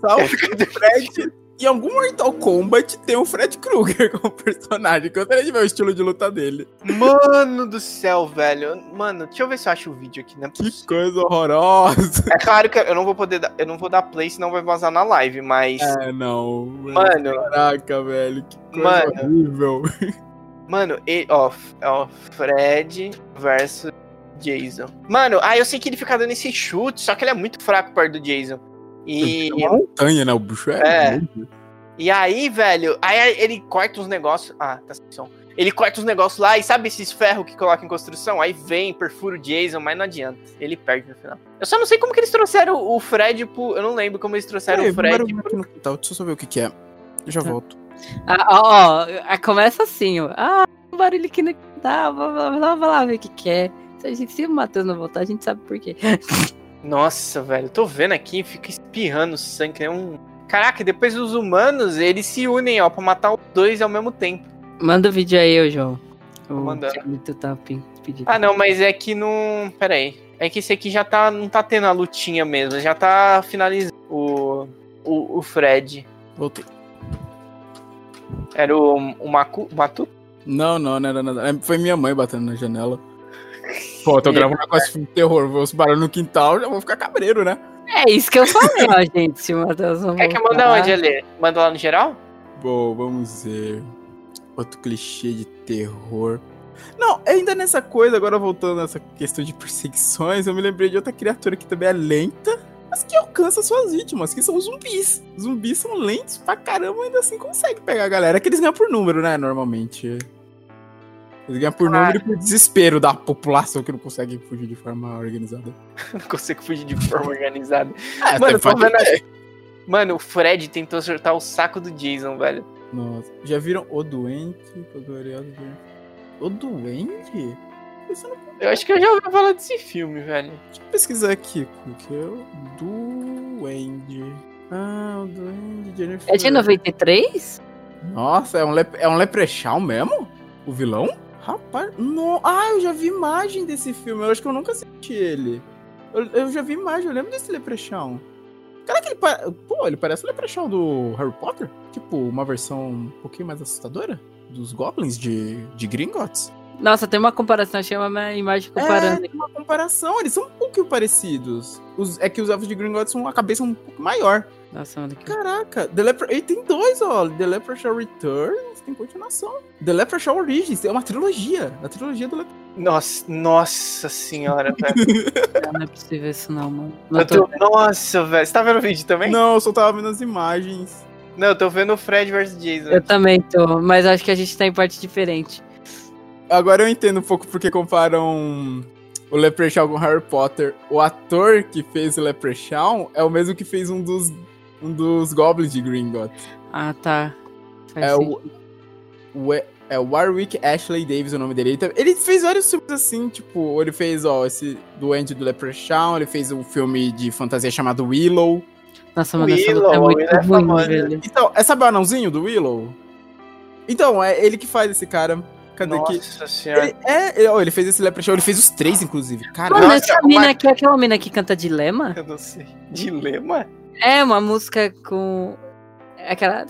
Speaker 1: Só
Speaker 2: Ele
Speaker 1: o
Speaker 2: fica dando
Speaker 1: Fred. Em algum Mortal Kombat tem o Fred Krueger como personagem. Gostaria de ver o estilo de luta dele.
Speaker 2: Mano do céu, velho. Mano, deixa eu ver se eu acho o vídeo aqui, né?
Speaker 1: Que coisa horrorosa.
Speaker 2: É claro que eu não vou poder dar, eu não vou dar play, senão vai vazar na live, mas.
Speaker 1: É, não.
Speaker 2: Mano,
Speaker 1: Caraca, velho. Que coisa
Speaker 2: Mano.
Speaker 1: horrível.
Speaker 2: mano, e, ó, ó, Fred versus Jason. Mano, aí eu sei que ele fica dando esse chute, só que ele é muito fraco perto do Jason. E,
Speaker 1: É uma montanha, né? O bicho é.
Speaker 2: É. e aí, velho, aí ele corta uns negócios. Ah, tá sem som. Ele corta uns negócios lá e sabe esses ferros que coloca em construção? Aí vem, perfura o Jason, mas não adianta. Ele perde no final. Eu só não sei como que eles trouxeram o Fred pro. Eu não lembro como eles trouxeram
Speaker 1: Peraí,
Speaker 2: o Fred.
Speaker 1: vamos aqui no quintal. Deixa eu só ver o que, que é. Eu já
Speaker 3: Tá.
Speaker 1: volto.
Speaker 3: Ah, ó, ó, ah, começa assim, ó. Ah, um barulho aqui no quintal, vai lá, vai lá, vai lá ver o que que é. Se, a gente, se o Matheus não voltar, a gente sabe por quê.
Speaker 2: Nossa, velho, tô vendo aqui, fica espirrando sangue. É um. Caraca, depois os humanos, eles se unem, ó, pra matar os dois ao mesmo tempo.
Speaker 3: Manda o vídeo aí, ô João. O
Speaker 2: mandando.
Speaker 3: pedido.
Speaker 2: Ah, não, mas é que não. Pera aí. É que esse aqui já tá. Não tá tendo a lutinha mesmo. Já tá finalizando o. O, o Fred.
Speaker 1: Voltei.
Speaker 2: Era o, o Macu, Matu?
Speaker 1: Não, não, não era nada. É, Foi minha mãe batendo na janela. Pô, eu tô gravando um negócio de terror. Vou os barulhos no quintal, já vou ficar cabreiro, né?
Speaker 3: É isso que eu falei, ó, gente. Se o Matheus não
Speaker 2: Quer que manda onde ali? Manda lá no geral?
Speaker 1: Bom, vamos ver. Outro clichê de terror. Não, ainda nessa coisa, agora voltando nessa questão de perseguições, eu me lembrei de outra criatura que também é lenta, mas que alcança suas vítimas, que são os zumbis. Zumbis são lentos pra caramba, ainda assim consegue pegar a galera. É que eles ganham por número, né, normalmente. Eles ganham por
Speaker 2: Ah.
Speaker 1: número e por desespero da população que não consegue fugir de forma organizada.
Speaker 2: Não consigo fugir de forma organizada.
Speaker 1: É,
Speaker 2: Mano, tô vendo
Speaker 1: ter.
Speaker 2: Mano, o Fred tentou acertar o saco do Jason, velho.
Speaker 1: Nossa, já viram O Doente? Glorioso de- O Doente? Eu não
Speaker 2: Eu acho que eu já ouvi falar desse filme, velho.
Speaker 1: Deixa eu pesquisar aqui, que é o Duende. Ah, o Duende Jennifer.
Speaker 3: É de 93?
Speaker 1: Nossa, é um, lep... é um leprechaun mesmo? O vilão? Rapaz, no... ah, eu já vi imagem desse filme. Eu acho que eu nunca assisti ele. Eu, eu já vi imagem, eu lembro desse leprechaun. Caraca, ele, pa... Pô, ele parece o leprechaun do Harry Potter? Tipo, uma versão um pouquinho mais assustadora? Dos Goblins de, de Gringotts?
Speaker 3: Nossa, tem uma comparação, achei uma imagem comparando.
Speaker 1: É, tem uma comparação, eles são um pouquinho parecidos. Os- é que os elfos de Gringotts são uma cabeça um pouco maior. Caraca, The Lepre... e tem dois, ó. The Leprechaun Returns tem continuação. The Leprechaun Origins é uma trilogia. A trilogia do Leprechaun.
Speaker 2: Nossa, nossa senhora, velho.
Speaker 3: não é possível isso não, mano. Não
Speaker 2: Eu
Speaker 3: tô...
Speaker 2: tô... Nossa, velho. Você tá vendo o vídeo também?
Speaker 1: Não, eu só tava vendo as imagens.
Speaker 2: Não, eu tô vendo o Fred vs Jason.
Speaker 3: Eu também tô, mas acho que a gente tá em parte diferente.
Speaker 1: Agora eu entendo um pouco porque comparam o Leprechaun com Harry Potter. O ator que fez o Leprechaun é o mesmo que fez um dos, um dos Goblins de Gringotts.
Speaker 3: Ah, tá. Faz
Speaker 1: É o,
Speaker 3: sentido.
Speaker 1: o- é o Warwick Ashley Davis o nome dele. Ele, ele fez vários filmes assim, tipo, ele fez, ó, esse Duende do Leprechaun, ele fez um filme de fantasia chamado Willow.
Speaker 3: Nossa, mano, essa luta é
Speaker 2: Willow,
Speaker 3: muito
Speaker 2: é
Speaker 3: ruim,
Speaker 2: famoso.
Speaker 3: velho.
Speaker 1: Então, é sabe o anãozinho do Willow? Então, é ele que faz esse cara. Cadê aqui?
Speaker 2: Nossa senhora.
Speaker 1: Ele, é, ele, ó, ele fez esse Leprechaun, ele fez os três, inclusive.
Speaker 3: Mano,
Speaker 1: Caralho.
Speaker 2: Nossa,
Speaker 3: essa mina aqui é aquela mina que canta Dilema?
Speaker 2: Eu não sei. Dilema?
Speaker 3: É, uma música com. Aquela.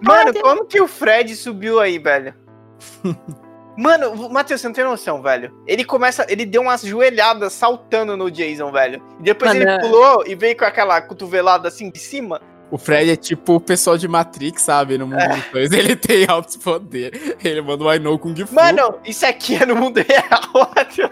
Speaker 2: Mano, como que o Fred subiu aí, velho? Mano, Matheus, você não tem noção, velho. Ele começa. Ele deu umas joelhadas saltando no Jason, velho. E depois
Speaker 3: Mano,
Speaker 2: ele
Speaker 3: é-
Speaker 2: pulou e veio com aquela cotovelada assim de cima.
Speaker 1: O Fred é tipo o pessoal de Matrix, sabe? No mundo dos dois, ele tem altos poderes. Ele manda o I know Kung Fu.
Speaker 2: Mano, isso aqui é no mundo real, Matheus.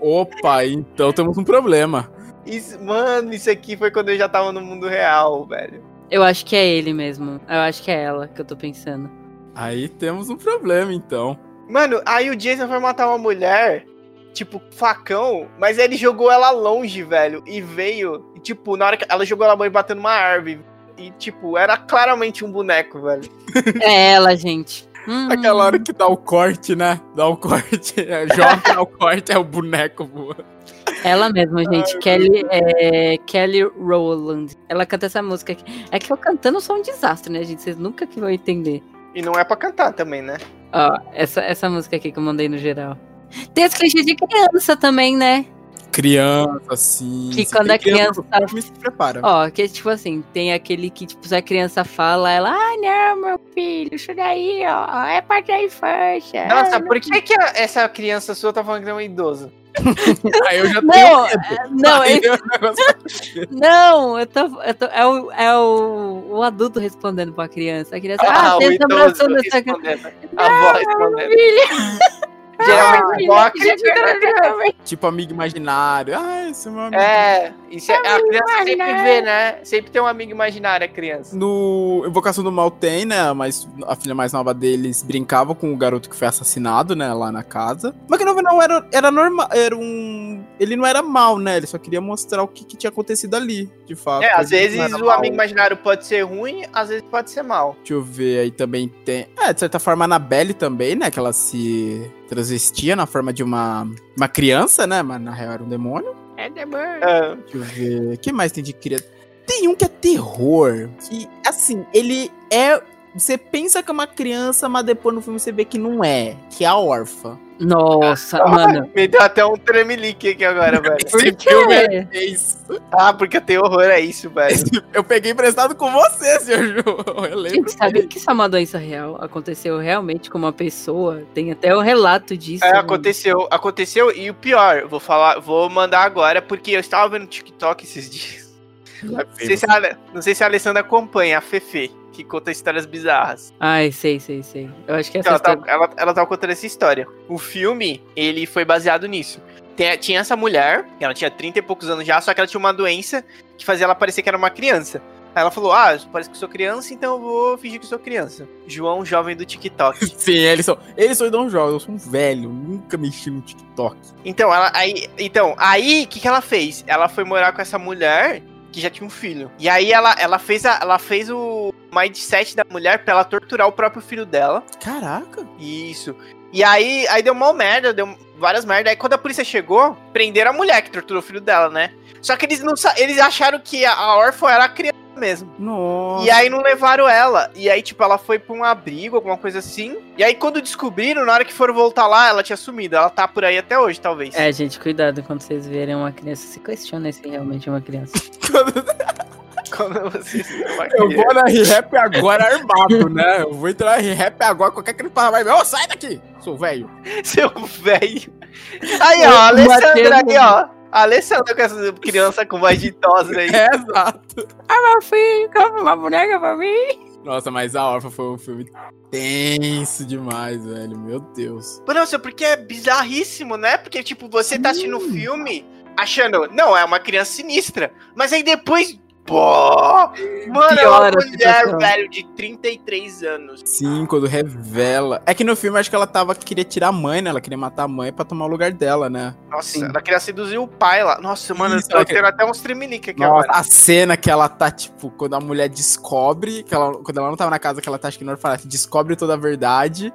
Speaker 1: Opa, então temos um problema.
Speaker 2: Isso, mano, isso aqui foi quando eu já tava no mundo real, velho.
Speaker 3: Eu acho que é ele mesmo. Eu acho que é ela que eu tô pensando.
Speaker 1: Aí temos um problema, então.
Speaker 2: Mano, aí o Jason foi matar uma mulher tipo, facão, mas ele jogou ela longe, velho. E veio, e, tipo, na hora que ela jogou ela e bateu numa árvore. E, tipo, era claramente um boneco, velho.
Speaker 3: É ela, gente. Hum.
Speaker 1: Aquela hora que dá o corte, né? Dá o corte. É, joga dá o corte, é o boneco voando.
Speaker 3: Ela mesma, gente. Kelly, é, Kelly Rowland. Ela canta essa música aqui. É que eu cantando sou um desastre, né, gente? Vocês nunca que vão entender.
Speaker 2: E não é pra cantar também, né?
Speaker 3: Ó, essa, essa música aqui que eu mandei no geral. Tem as clichês de criança também, né?
Speaker 1: Criança, assim.
Speaker 3: Que
Speaker 1: se
Speaker 3: quando a criança tá-
Speaker 1: Me se prepara.
Speaker 3: Ó, que tipo assim, tem aquele que, tipo, se a criança fala, ela, ah, não, meu filho, isso daí, ó, é parte da infância.
Speaker 2: Nossa, por que, que essa criança sua tá falando que é um idoso?
Speaker 1: Aí eu já tenho
Speaker 3: Não,
Speaker 1: medo.
Speaker 3: não, esse- não, eu tô, eu tô, é, o, é o, o adulto respondendo pra criança. A criança, ah,
Speaker 2: Ah, o
Speaker 3: tem essa
Speaker 2: idoso
Speaker 3: abração dessa criança.
Speaker 2: respondendo. A avó respondendo.
Speaker 3: Filho,
Speaker 2: Geralmente a avó acredita.
Speaker 1: Tipo amigo imaginário. Ah, esse é meu amigo.
Speaker 2: É, isso é, a criança sempre vê, né? Sempre tem um amigo imaginário, a criança.
Speaker 1: No Invocação do Mal tem, né? Mas a filha mais nova deles brincava com o garoto que foi assassinado, né? Lá na casa. Mas que não, não era, era normal. Era um. Ele não era mal, né? Ele só queria mostrar o que, que tinha acontecido ali, de fato.
Speaker 2: É, às vezes o
Speaker 1: mal.
Speaker 2: amigo imaginário pode ser ruim, às vezes pode ser mal.
Speaker 1: Deixa eu ver, aí também tem. É, de certa forma, a Annabelle também, né? Que ela se transvestia na forma de uma, uma criança, né? Mas na real era um demônio.
Speaker 3: É demônio.
Speaker 2: É.
Speaker 1: Deixa eu ver. O que mais tem de criança? Tem um que é terror. Que, assim, ele é. Você pensa que é uma criança, mas depois no filme você vê que não é. Que é a órfã.
Speaker 3: Nossa, mano.
Speaker 2: Me deu até um tremelique aqui agora, velho.
Speaker 3: Por
Speaker 1: Esse
Speaker 3: quê?
Speaker 1: filme é isso.
Speaker 2: Ah, porque eu tenho horror a isso, velho.
Speaker 1: Eu peguei emprestado com você, senhor João. Eu lembro.
Speaker 3: Gente, sabe que isso é uma doença real? Aconteceu realmente com uma pessoa. Tem até o relato disso.
Speaker 2: É,
Speaker 3: né?
Speaker 2: aconteceu, aconteceu, e o pior, vou falar, vou mandar agora, porque eu estava vendo TikTok esses dias. Não sei, se a, não sei se a Alessandra acompanha, a Fefe, que conta histórias bizarras.
Speaker 3: Ai, sei, sei, sei. Eu acho que essa
Speaker 2: Ela, tá,
Speaker 3: história...
Speaker 2: ela, ela tava contando essa história. O filme, ele foi baseado nisso. Tem- tinha essa mulher, que ela tinha 30 e poucos anos já, só que ela tinha uma doença que fazia ela parecer que era uma criança. Aí ela falou, ah, parece que sou criança, então eu vou fingir que sou criança. João, jovem do TikTok.
Speaker 1: Sim, eles são. Eles são não jovens, eu sou um velho. Nunca mexi no TikTok.
Speaker 2: Então, ela, aí, então, aí, o que, que ela fez? Ela foi morar com essa mulher que já tinha um filho. E aí ela, ela fez a, ela fez o mindset da mulher pra ela torturar o próprio filho dela.
Speaker 1: Caraca.
Speaker 2: Isso. E aí, aí deu uma merda, deu várias merdas. Aí quando a polícia chegou, prenderam a mulher que torturou o filho dela, né? Só que eles não eles acharam que a, a órfã era a criança mesmo.
Speaker 1: Nossa.
Speaker 2: E aí não levaram ela. E aí, tipo, ela foi pra um abrigo, alguma coisa assim. E aí, quando descobriram, na hora que foram voltar lá, ela tinha sumido. Ela tá por aí até hoje, talvez.
Speaker 3: É, gente, cuidado quando vocês verem uma criança. Se questiona se realmente é uma criança.
Speaker 2: Vocês viram uma
Speaker 1: Eu
Speaker 2: criança.
Speaker 1: vou na rap agora armado, né? Eu vou entrar na rap agora, qualquer criança vai ver. Ô, sai daqui! Sou velho.
Speaker 2: Seu velho. Aí, ó, a Alessandra aí, ó. A Alessandra com essa criança com voz de idosa aí.
Speaker 1: É, exato.
Speaker 3: Ah, meu filho, compra uma boneca pra mim.
Speaker 1: Nossa, mas a Orfa foi um filme tenso demais, velho. Meu Deus.
Speaker 2: Nossa, porque é bizarríssimo, né? Porque, tipo, você tá assistindo o filme achando, não, é uma criança sinistra. Mas aí depois, pô! Mano, é uma mulher, velho, de 33 anos.
Speaker 1: Sim, quando revela. É que no filme acho que ela tava queria tirar a mãe, né? Ela queria matar a mãe pra tomar o lugar dela, né?
Speaker 2: Nossa,
Speaker 3: Sim.
Speaker 2: ela queria seduzir o pai lá. Nossa, mano,
Speaker 1: Isso,
Speaker 2: eu
Speaker 1: ela
Speaker 2: tô tendo até uns tremelique aqui
Speaker 1: Nossa,
Speaker 2: agora.
Speaker 1: a cena que ela tá, tipo, quando a mulher descobre, que ela, quando ela não tava na casa, que ela tá, acho que no orfanato, descobre toda a verdade.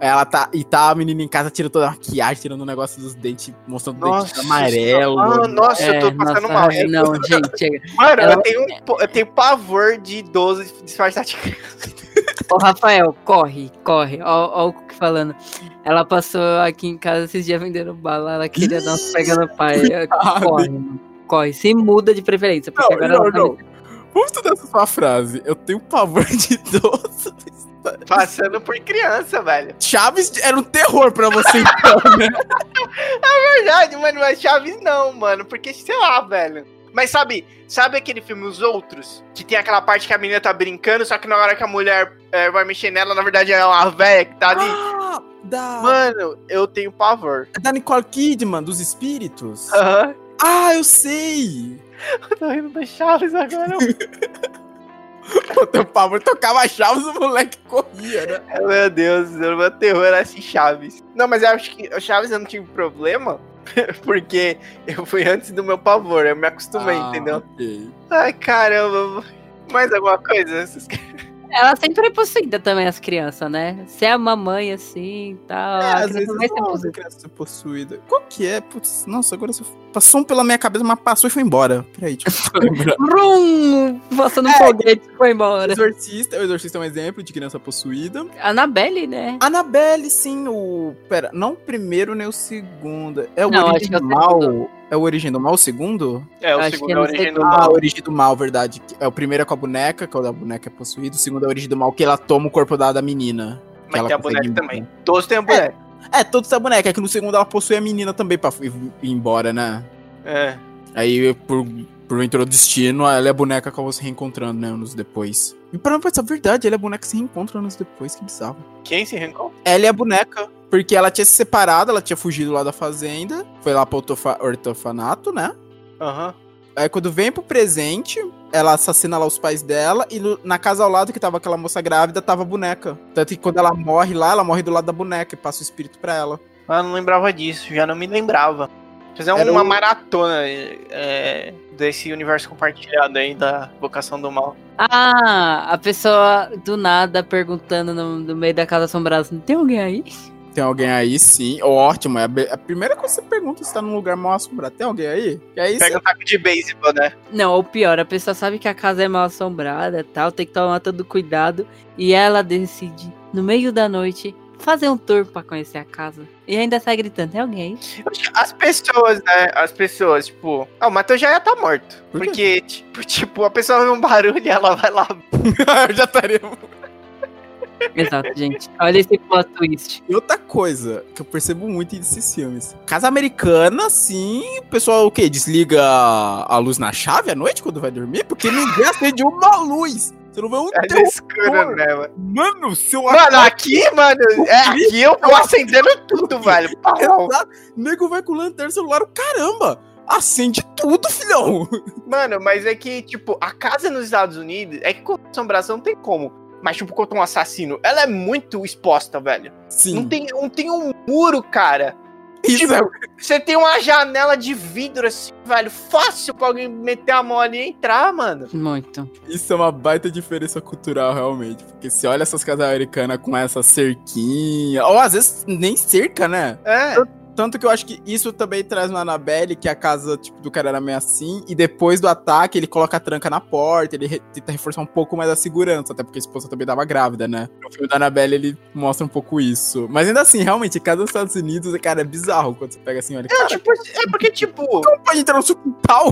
Speaker 1: Ela tá. E tá a menina em casa tirando toda a maquiagem, tirando o negócio dos dentes, mostrando o dente amarelo.
Speaker 2: Mano, nossa, eu tô passando
Speaker 3: nossa,
Speaker 2: mal.
Speaker 3: é, Não, gente, chega.
Speaker 2: Mano,
Speaker 3: Ela-
Speaker 2: eu, tenho, um eu tenho pavor de idoso disfarçado de criança.
Speaker 3: Ô, Rafael, corre, corre. Ó, ó o Cook falando. Ela passou aqui em casa esses dias vendendo bala. Ela queria dar uns pega no pai. Corre, mano. corre. Se muda de preferência, porque
Speaker 1: Não,
Speaker 3: agora
Speaker 1: não,
Speaker 3: ela tá
Speaker 1: não. Vamos estudar essa sua frase. Eu tenho pavor de idoso.
Speaker 2: Passando por criança, velho.
Speaker 1: Chaves era um terror pra você, então, né?
Speaker 2: Verdade, mano, mas Chaves não, mano. Porque, sei lá, velho. Mas sabe, sabe aquele filme Os Outros? Que tem aquela parte que a menina tá brincando, só que na hora que a mulher é, vai mexer nela, na verdade é uma velha que tá ali.
Speaker 1: Ah, da,
Speaker 2: Mano, eu tenho pavor.
Speaker 1: da Nicole Kidman, dos espíritos.
Speaker 2: Aham.
Speaker 1: Ah, eu sei!
Speaker 2: Eu tô rindo do Chaves agora.
Speaker 1: o teu pavor tocava Chaves, o moleque corria, né?
Speaker 2: Meu Deus, o meu terror era assim, Chaves. Não, mas eu acho que o Chaves eu não tive problema, porque eu fui antes do meu pavor, eu me acostumei, ah, entendeu? Okay. Ai, caramba. Mais alguma coisa?
Speaker 3: Ela sempre é possuída também, as crianças, né? Se é a mamãe assim e tal. É, às vezes vai ser
Speaker 1: possuída. criança possuída. Qual que é? Putz, nossa, agora passou pela minha cabeça, mas passou e foi embora. Peraí, tipo,
Speaker 3: Rum! Passando é, foguete e foi embora.
Speaker 1: O Exorcista, o Exorcista é um exemplo de criança possuída.
Speaker 3: Annabelle, né?
Speaker 1: Annabelle, sim, o. Pera, não o primeiro nem o segundo. É o não, original. É o Origem do Mal, o segundo?
Speaker 2: É, o Acho segundo é, é a Origem do
Speaker 1: Mal. Ah, a Origem do Mal, verdade. É o primeiro é com a boneca, que é o da boneca é possuído. O segundo é a Origem do Mal, que ela toma o corpo da, da menina.
Speaker 2: Mas tem a boneca também. Todos têm a boneca.
Speaker 1: É, é, todos têm a boneca. É que no segundo ela possui a menina também pra ir embora, né?
Speaker 2: É.
Speaker 1: Aí, por, por ventura do destino, ela é a boneca que acabou se reencontrando, né, anos depois. E pra não pensar, verdade, ela é a boneca que se reencontra anos depois, que bizarro.
Speaker 2: Quem se reencontra?
Speaker 1: Ela é a boneca. Porque ela tinha se separado, ela tinha fugido lá da fazenda, foi lá pro ortofanato, né?
Speaker 2: Aham. Uhum.
Speaker 1: Aí quando vem pro presente, ela assassina lá os pais dela e no, na casa ao lado que tava aquela moça grávida, tava a boneca. Tanto que quando ela morre lá, ela morre do lado da boneca e passa o espírito pra ela.
Speaker 2: Ah, não lembrava disso, já não me lembrava. Fazer uma o... maratona é, desse universo compartilhado aí da vocação do mal.
Speaker 3: Ah, a pessoa do nada perguntando no, no meio da casa assombrada, tem alguém aí?
Speaker 1: Tem alguém aí, sim. Ótimo. É a primeira coisa que você pergunta se tá num lugar mal assombrado. Tem alguém aí?
Speaker 2: E aí Pega você... um taco de beisebol, né?
Speaker 3: Não, ou pior, a pessoa sabe que a casa é mal assombrada e tal, tem que tomar todo cuidado. E ela decide, no meio da noite, fazer um tour pra conhecer a casa. E ainda sai gritando, tem alguém aí?
Speaker 2: As pessoas, né? As pessoas, tipo. Ah, o Matheus já ia estar tá morto. Por porque, tipo, tipo, a pessoa vê um barulho e ela vai lá.
Speaker 1: Eu já estaria.
Speaker 3: Exato, gente. Olha esse plot twist.
Speaker 1: E outra coisa que eu percebo muito nesses filmes. Casa americana, sim, o pessoal o quê? Desliga a luz na chave à noite quando vai dormir? Porque ninguém acende uma luz. Você não vê um
Speaker 2: é escuro, né, mano?
Speaker 1: Mano, seu
Speaker 2: Mano, aqui, mano, é, aqui eu tô acendendo tudo, velho.
Speaker 1: Exato. Nego vai com lanterna celular, caramba! Acende tudo, filhão!
Speaker 2: Mano, mas é que, tipo, a casa nos Estados Unidos é que com assombração não tem como mas tipo, contra um assassino, ela é muito exposta, velho.
Speaker 1: Sim.
Speaker 2: Não tem, não tem um muro, cara.
Speaker 1: Isso tipo,
Speaker 2: é... Você tem uma janela de vidro assim, velho, fácil pra alguém meter a mão ali e entrar, mano.
Speaker 3: Muito.
Speaker 1: Isso é uma baita diferença cultural, realmente. Porque se olha essas casas americanas com essa cerquinha, ou às vezes nem cerca, né?
Speaker 2: É.
Speaker 1: Tanto que eu acho que isso também traz no Annabelle, que a casa tipo, do cara era meio assim, e depois do ataque ele coloca a tranca na porta, ele re tenta reforçar um pouco mais a segurança, até porque a esposa também tava grávida, né? No filme da Annabelle ele mostra um pouco isso. Mas ainda assim, realmente, casa dos Estados Unidos, cara, é bizarro quando você pega assim, olha.
Speaker 2: É, tipo, é porque, tipo.
Speaker 1: Como pode entrar no quintal?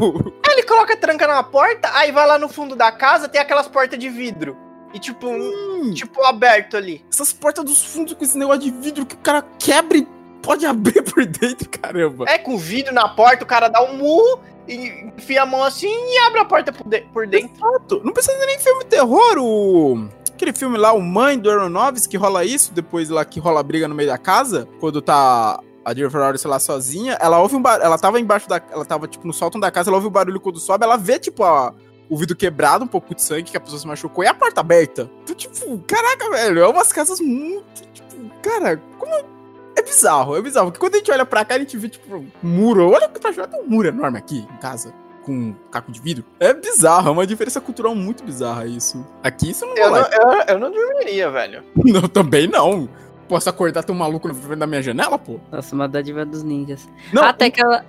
Speaker 2: Ele coloca a tranca na porta, aí vai lá no fundo da casa, tem aquelas portas de vidro. E tipo, hum. tipo aberto ali.
Speaker 1: Essas portas dos fundos com esse negócio de vidro que o cara quebra e pode abrir por dentro, caramba.
Speaker 2: É, com vidro na porta, o cara dá um murro e enfia a mão assim e abre a porta por, de por dentro.
Speaker 1: Exato. Não precisa nem filme terror, o... Aquele filme lá, o Mãe do Aeronoves, que rola isso, depois lá que rola a briga no meio da casa, quando tá a Jennifer Lawrence lá sozinha, ela ouve um barulho, ela tava embaixo da, ela tava tipo no sótão da casa, ela ouve o barulho quando sobe, ela vê tipo a, o vidro quebrado, um pouco de sangue, que a pessoa se machucou, e a porta aberta. Então, tipo, caraca, velho, é umas casas muito, tipo, cara, como é bizarro, é bizarro. Porque quando a gente olha pra cá, a gente vê, tipo, um muro. Olha que tá tem um muro enorme aqui em casa. Com um caco de vidro. É bizarro, é uma diferença cultural muito bizarra isso. Aqui isso não
Speaker 2: eu não, eu, eu, não dormiria, velho.
Speaker 1: Não, também não. Posso acordar ter um maluco na frente da minha janela, pô?
Speaker 3: Nossa, uma dádiva dos ninjas. Não, até que ela.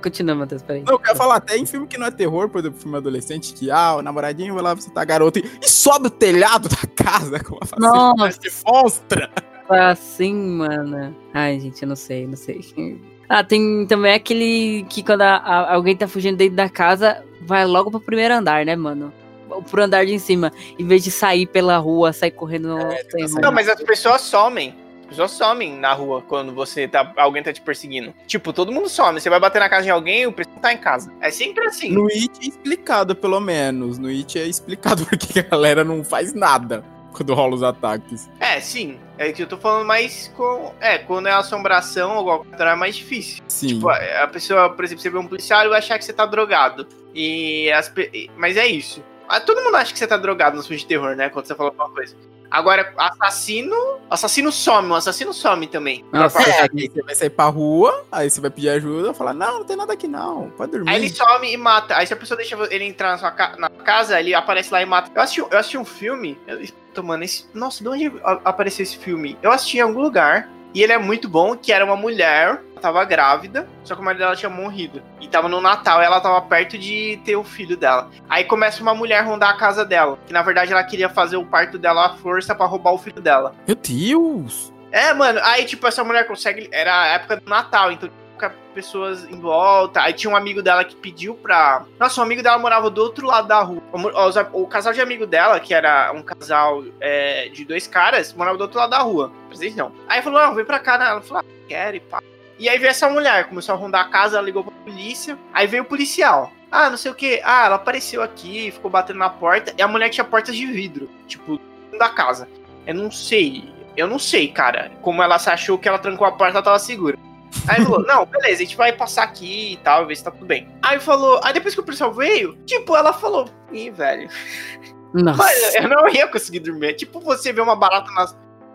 Speaker 3: Continua, Matheus, peraí.
Speaker 1: Não, eu quero falar, até em filme que não é terror, por exemplo, filme adolescente, que, ah, o namoradinho vai lá visitar tá garoto e, e sobe o telhado da casa com uma
Speaker 3: facilidade
Speaker 1: de monstra
Speaker 3: assim, mano. Ai, gente, eu não sei, não sei. Ah, tem também aquele que quando a, a, alguém tá fugindo dentro da casa, vai logo pro primeiro andar, né, mano? Pro andar de cima, em vez de sair pela rua, sair correndo no. É,
Speaker 2: não, mas as pessoas somem. As pessoas somem na rua quando você tá. Alguém tá te perseguindo. Tipo, todo mundo some. Você vai bater na casa de alguém, o pessoal tá em casa. É sempre assim.
Speaker 1: No It é explicado, pelo menos. No It é explicado porque a galera não faz nada quando rola os ataques.
Speaker 2: É, sim. É que eu tô falando mais com. É, quando é assombração ou coisa, é mais difícil.
Speaker 1: Sim.
Speaker 2: Tipo, a pessoa, por exemplo, você vê um policial e achar que você tá drogado. E as, mas é isso. Ah, Todo mundo acha que você tá drogado nos filmes de terror, né? Quando você fala alguma coisa. Agora, assassino. Assassino some, o assassino some também.
Speaker 3: Nossa,
Speaker 1: É, aí você vai sair pra rua, aí você vai pedir ajuda, falar, não, não tem nada aqui não, pode dormir.
Speaker 2: Aí ele some e mata. Aí se a pessoa deixa ele entrar na sua ca- na casa, ele aparece lá e mata. Eu assisti, eu assisti um filme. Eu, mano, esse, nossa, de onde apareceu esse filme? Eu assisti em algum lugar. E ele é muito bom, que era uma mulher, ela tava grávida, só que o marido dela tinha morrido. E tava no Natal, e ela tava perto de ter o filho dela. Aí começa uma mulher rondar a casa dela. Que na verdade ela queria fazer o parto dela à força pra roubar o filho dela.
Speaker 1: Meu Deus!
Speaker 2: É, mano, aí tipo, essa mulher consegue. Era a época do Natal, então tinha pessoas em volta. Aí tinha um amigo dela que pediu pra. Nossa, um amigo dela morava do outro lado da rua. O, o casal de amigo dela, que era um casal é, de dois caras, morava do outro lado da rua. Presente não. Aí falou: não, vem pra cá, né? Ela falou: ah, quero e pá. E aí veio essa mulher, começou a rondar a casa, ela ligou pra polícia. Aí veio o policial. Ah, não sei o que. Ah, ela apareceu aqui, ficou batendo na porta. E a mulher tinha portas de vidro, tipo, da casa. Eu não sei. Eu não sei, cara. Como ela se achou que ela trancou a porta, ela tava segura. Aí falou, não, beleza, a gente vai passar aqui e tal, ver se tá tudo bem. Aí falou, aí depois que o policial veio, tipo, ela falou, ih, velho,
Speaker 3: Nossa.
Speaker 2: mas eu não ia conseguir dormir. É tipo você ver uma barata na,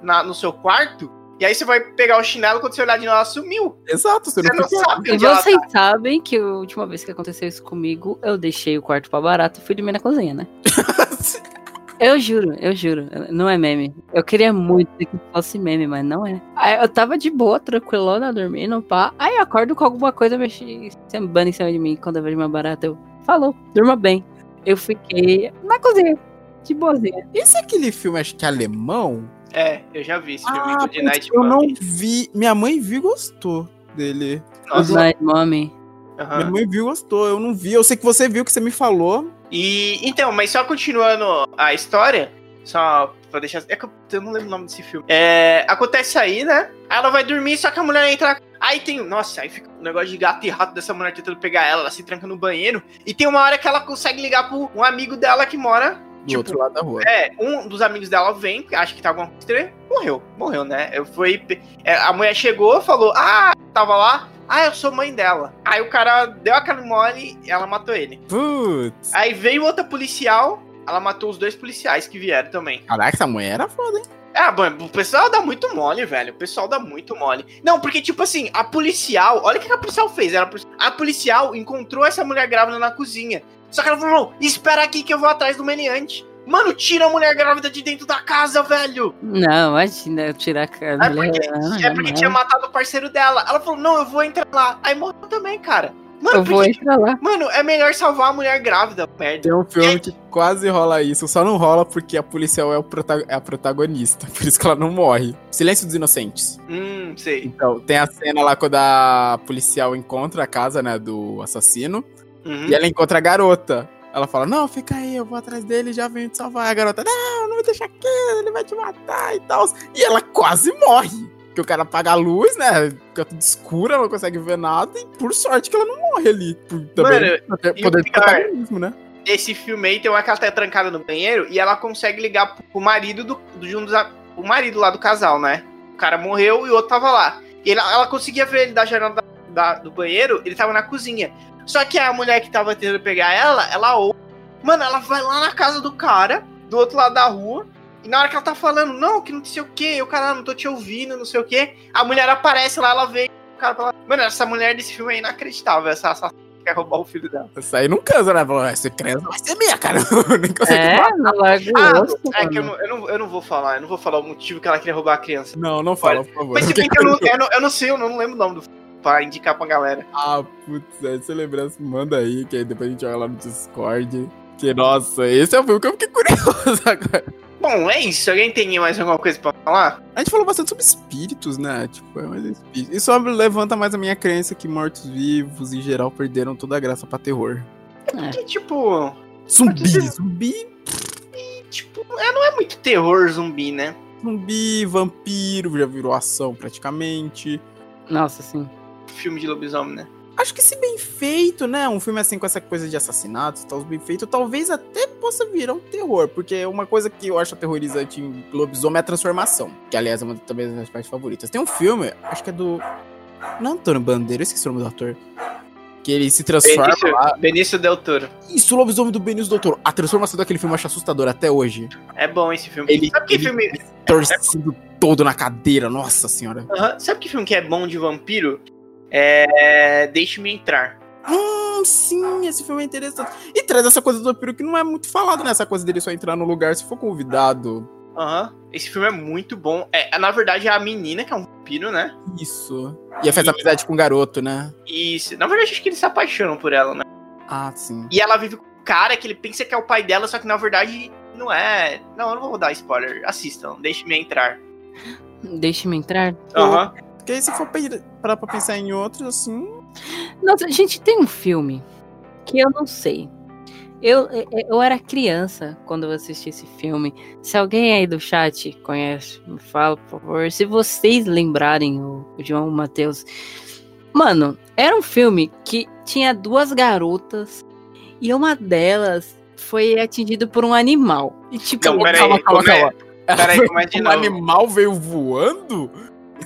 Speaker 2: na- no seu quarto, e aí você vai pegar o chinelo, quando você olhar de novo, ela sumiu.
Speaker 1: Exato, você,
Speaker 2: Você não
Speaker 1: fica-
Speaker 2: sabe
Speaker 3: E
Speaker 2: onde ela
Speaker 3: vocês
Speaker 2: tá.
Speaker 3: sabem que a última vez que aconteceu isso comigo, eu deixei o quarto pra barato e fui dormir na cozinha, né? Eu juro, eu juro. Não é meme. Eu queria muito que fosse meme, mas não é. Aí eu tava de boa, tranquilona, dormindo, pá. Aí eu acordo com alguma coisa mexendo em cima de mim. Quando eu vejo uma barata, eu falou, durma bem. Eu fiquei na cozinha, de boazinha.
Speaker 1: Esse é aquele filme, acho que alemão?
Speaker 2: É, eu já vi esse filme
Speaker 1: Ah, putz,
Speaker 2: The Night
Speaker 1: eu não
Speaker 2: Mummy.
Speaker 1: vi. Minha mãe viu e gostou dele.
Speaker 2: Nossa,
Speaker 3: Os Night Mommy.
Speaker 2: aham.
Speaker 1: Minha mãe viu e gostou, eu não vi. Eu sei que você viu, que você me falou.
Speaker 2: E então, mas só continuando a história, só pra deixar. É que eu, não lembro o nome desse filme. É, acontece aí, né? Aí ela vai dormir, só que a mulher entra. Aí tem. Nossa, aí fica um negócio de gato e rato dessa mulher tentando pegar ela, ela se tranca no banheiro. E tem uma hora que ela consegue ligar pro um amigo dela que mora.
Speaker 1: Do
Speaker 2: Tipo,
Speaker 1: outro lado da rua.
Speaker 2: É, um dos amigos dela vem, acha que tá alguma coisa estranha, morreu, morreu, né? Eu fui, é, a mulher chegou, falou, ah, tava lá, ah, eu sou mãe dela. Aí o cara deu aquela mole e ela matou ele.
Speaker 1: Putz.
Speaker 2: Aí veio outra policial, ela matou os dois policiais que vieram também.
Speaker 1: Caraca, essa mulher era foda, hein?
Speaker 2: Ah, bom, o pessoal dá muito mole, velho. O pessoal dá muito mole. Não, porque, tipo assim, a policial. Olha o que a policial fez. Ela, a policial encontrou essa mulher grávida na cozinha. Só que ela falou: espera aqui que eu vou atrás do meliante. Mano, tira a mulher grávida de dentro da casa, velho.
Speaker 3: Não, imagina eu tirar a
Speaker 2: É
Speaker 3: mulher.
Speaker 2: porque,
Speaker 3: ah,
Speaker 2: é porque
Speaker 3: não.
Speaker 2: tinha matado o parceiro dela. Ela falou: não, eu vou entrar lá. Aí morreu também, cara. Mano,
Speaker 3: Eu vou
Speaker 2: porque-
Speaker 3: entrar lá.
Speaker 2: mano, é melhor salvar a mulher grávida, merda.
Speaker 1: Tem um filme que quase rola isso, só não rola porque a policial é, o prota- é a protagonista, por isso que ela não morre. Silêncio dos Inocentes.
Speaker 2: Hum, sei.
Speaker 1: Então, tem a cena lá quando a policial encontra a casa, né, do assassino,
Speaker 2: Uhum.
Speaker 1: e ela encontra a garota. Ela fala, não, fica aí, eu vou atrás dele e já venho te salvar. A garota, não, não me deixa aqui, ele vai te matar e tal. E ela quase morre. Porque o cara apaga a luz, né? Fica tudo escuro, ela não consegue ver nada. E por sorte que ela não morre ali. Também,
Speaker 2: Mano,
Speaker 1: poder de protagonismo, né?
Speaker 2: esse filme aí tem uma que ela tá trancada no banheiro e ela consegue ligar pro- marido do, de um dos, o marido lá do casal, né? O cara morreu e o outro tava lá. E ela, ela conseguia ver ele da janela da- da- do banheiro, ele tava na cozinha. Só que a mulher que tava tentando pegar ela, ela ouve. Mano, ela vai lá na casa do cara, do outro lado da rua. E na hora que ela tá falando, não, que não sei o que, eu, cara, não tô te ouvindo, não sei o que. A mulher aparece lá, ela vem. O cara fala, mano, essa mulher desse filme é inacreditável, essa assassina que quer roubar o filho dela.
Speaker 1: Isso aí não cansa, né? Falou, "Essa criança vai ser minha, cara. Nem consegue
Speaker 3: É, não o
Speaker 2: Ah, é que eu não, eu, não, eu não vou falar, eu não vou falar o motivo que ela queria roubar a criança.
Speaker 1: Não, não fala, por favor.
Speaker 2: Mas se bem que eu não, eu, não, eu não sei, eu não lembro o nome do filme pra indicar pra galera.
Speaker 1: Ah, putz, aí você lembrança, manda aí, que aí depois a gente joga lá no Discord. Que, nossa, esse é o filme que eu fiquei curioso agora.
Speaker 2: Bom, é isso. Alguém tem mais alguma coisa pra falar?
Speaker 1: A gente falou bastante sobre espíritos, né? Tipo, é mais espírito. Isso levanta mais a minha crença que mortos-vivos, em geral, perderam toda a graça pra terror.
Speaker 2: Que tipo.
Speaker 1: Zumbi,
Speaker 2: Porque-
Speaker 1: zumbi,
Speaker 2: Tipo, é, não é muito terror zumbi, né?
Speaker 1: zumbi, vampiro, já virou ação praticamente.
Speaker 3: Nossa, sim.
Speaker 2: Filme de lobisomem, né?
Speaker 1: Acho que se bem feito, né? Um filme assim com essa coisa de assassinatos e tal, bem feito, talvez até possa virar um terror. Porque uma coisa que eu acho aterrorizante em lobisomem é a transformação. Que, aliás, é uma também das minhas partes favoritas. Tem um filme, acho que é do. Não é Antônio Bandeira, eu esqueci o nome do ator. Que ele se transforma
Speaker 2: Benício,
Speaker 1: lá.
Speaker 2: Benício Del Toro.
Speaker 1: Isso, o lobisomem do Benício Doutor. A transformação daquele filme eu acho assustadora até hoje.
Speaker 2: É bom esse filme.
Speaker 1: Ele-
Speaker 2: Sabe que
Speaker 1: ele-
Speaker 2: filme.
Speaker 1: Torcido todo na cadeira, nossa senhora.
Speaker 2: Sabe que filme que é bom de vampiro? É. Deixe-me entrar.
Speaker 1: Hum, sim, esse filme é interessante. E traz essa coisa do vampiro que não é muito falado, né? Essa coisa dele só entrar no lugar se for convidado.
Speaker 2: Aham. Esse filme é muito bom. É, na verdade, é a menina que é um vampiro, né?
Speaker 1: Isso. E faz amizade com o garoto, né?
Speaker 2: Se- na verdade, acho que eles se apaixonam por ela, né?
Speaker 1: Ah, sim.
Speaker 2: E ela vive com um cara que ele pensa que é o pai dela, só que na verdade não é. Não, eu não vou dar spoiler. Assistam, deixe-me entrar.
Speaker 3: Deixe-me entrar.
Speaker 2: Aham.
Speaker 1: Porque aí se for parar pra pensar em outros, assim.
Speaker 3: Nossa, gente, tem um filme que eu não sei. Eu, eu- eu era criança quando eu assisti esse filme. Se alguém aí do chat conhece, me fala, por favor. Se vocês lembrarem o, o João o Matheus. Mano, era um filme que tinha duas garotas e uma delas foi atingida por um animal. E tipo,
Speaker 2: Não, peraí,
Speaker 1: calma, calma,
Speaker 2: é?
Speaker 1: calma.
Speaker 2: Peraí, como é de
Speaker 1: um
Speaker 2: novo?
Speaker 1: animal veio voando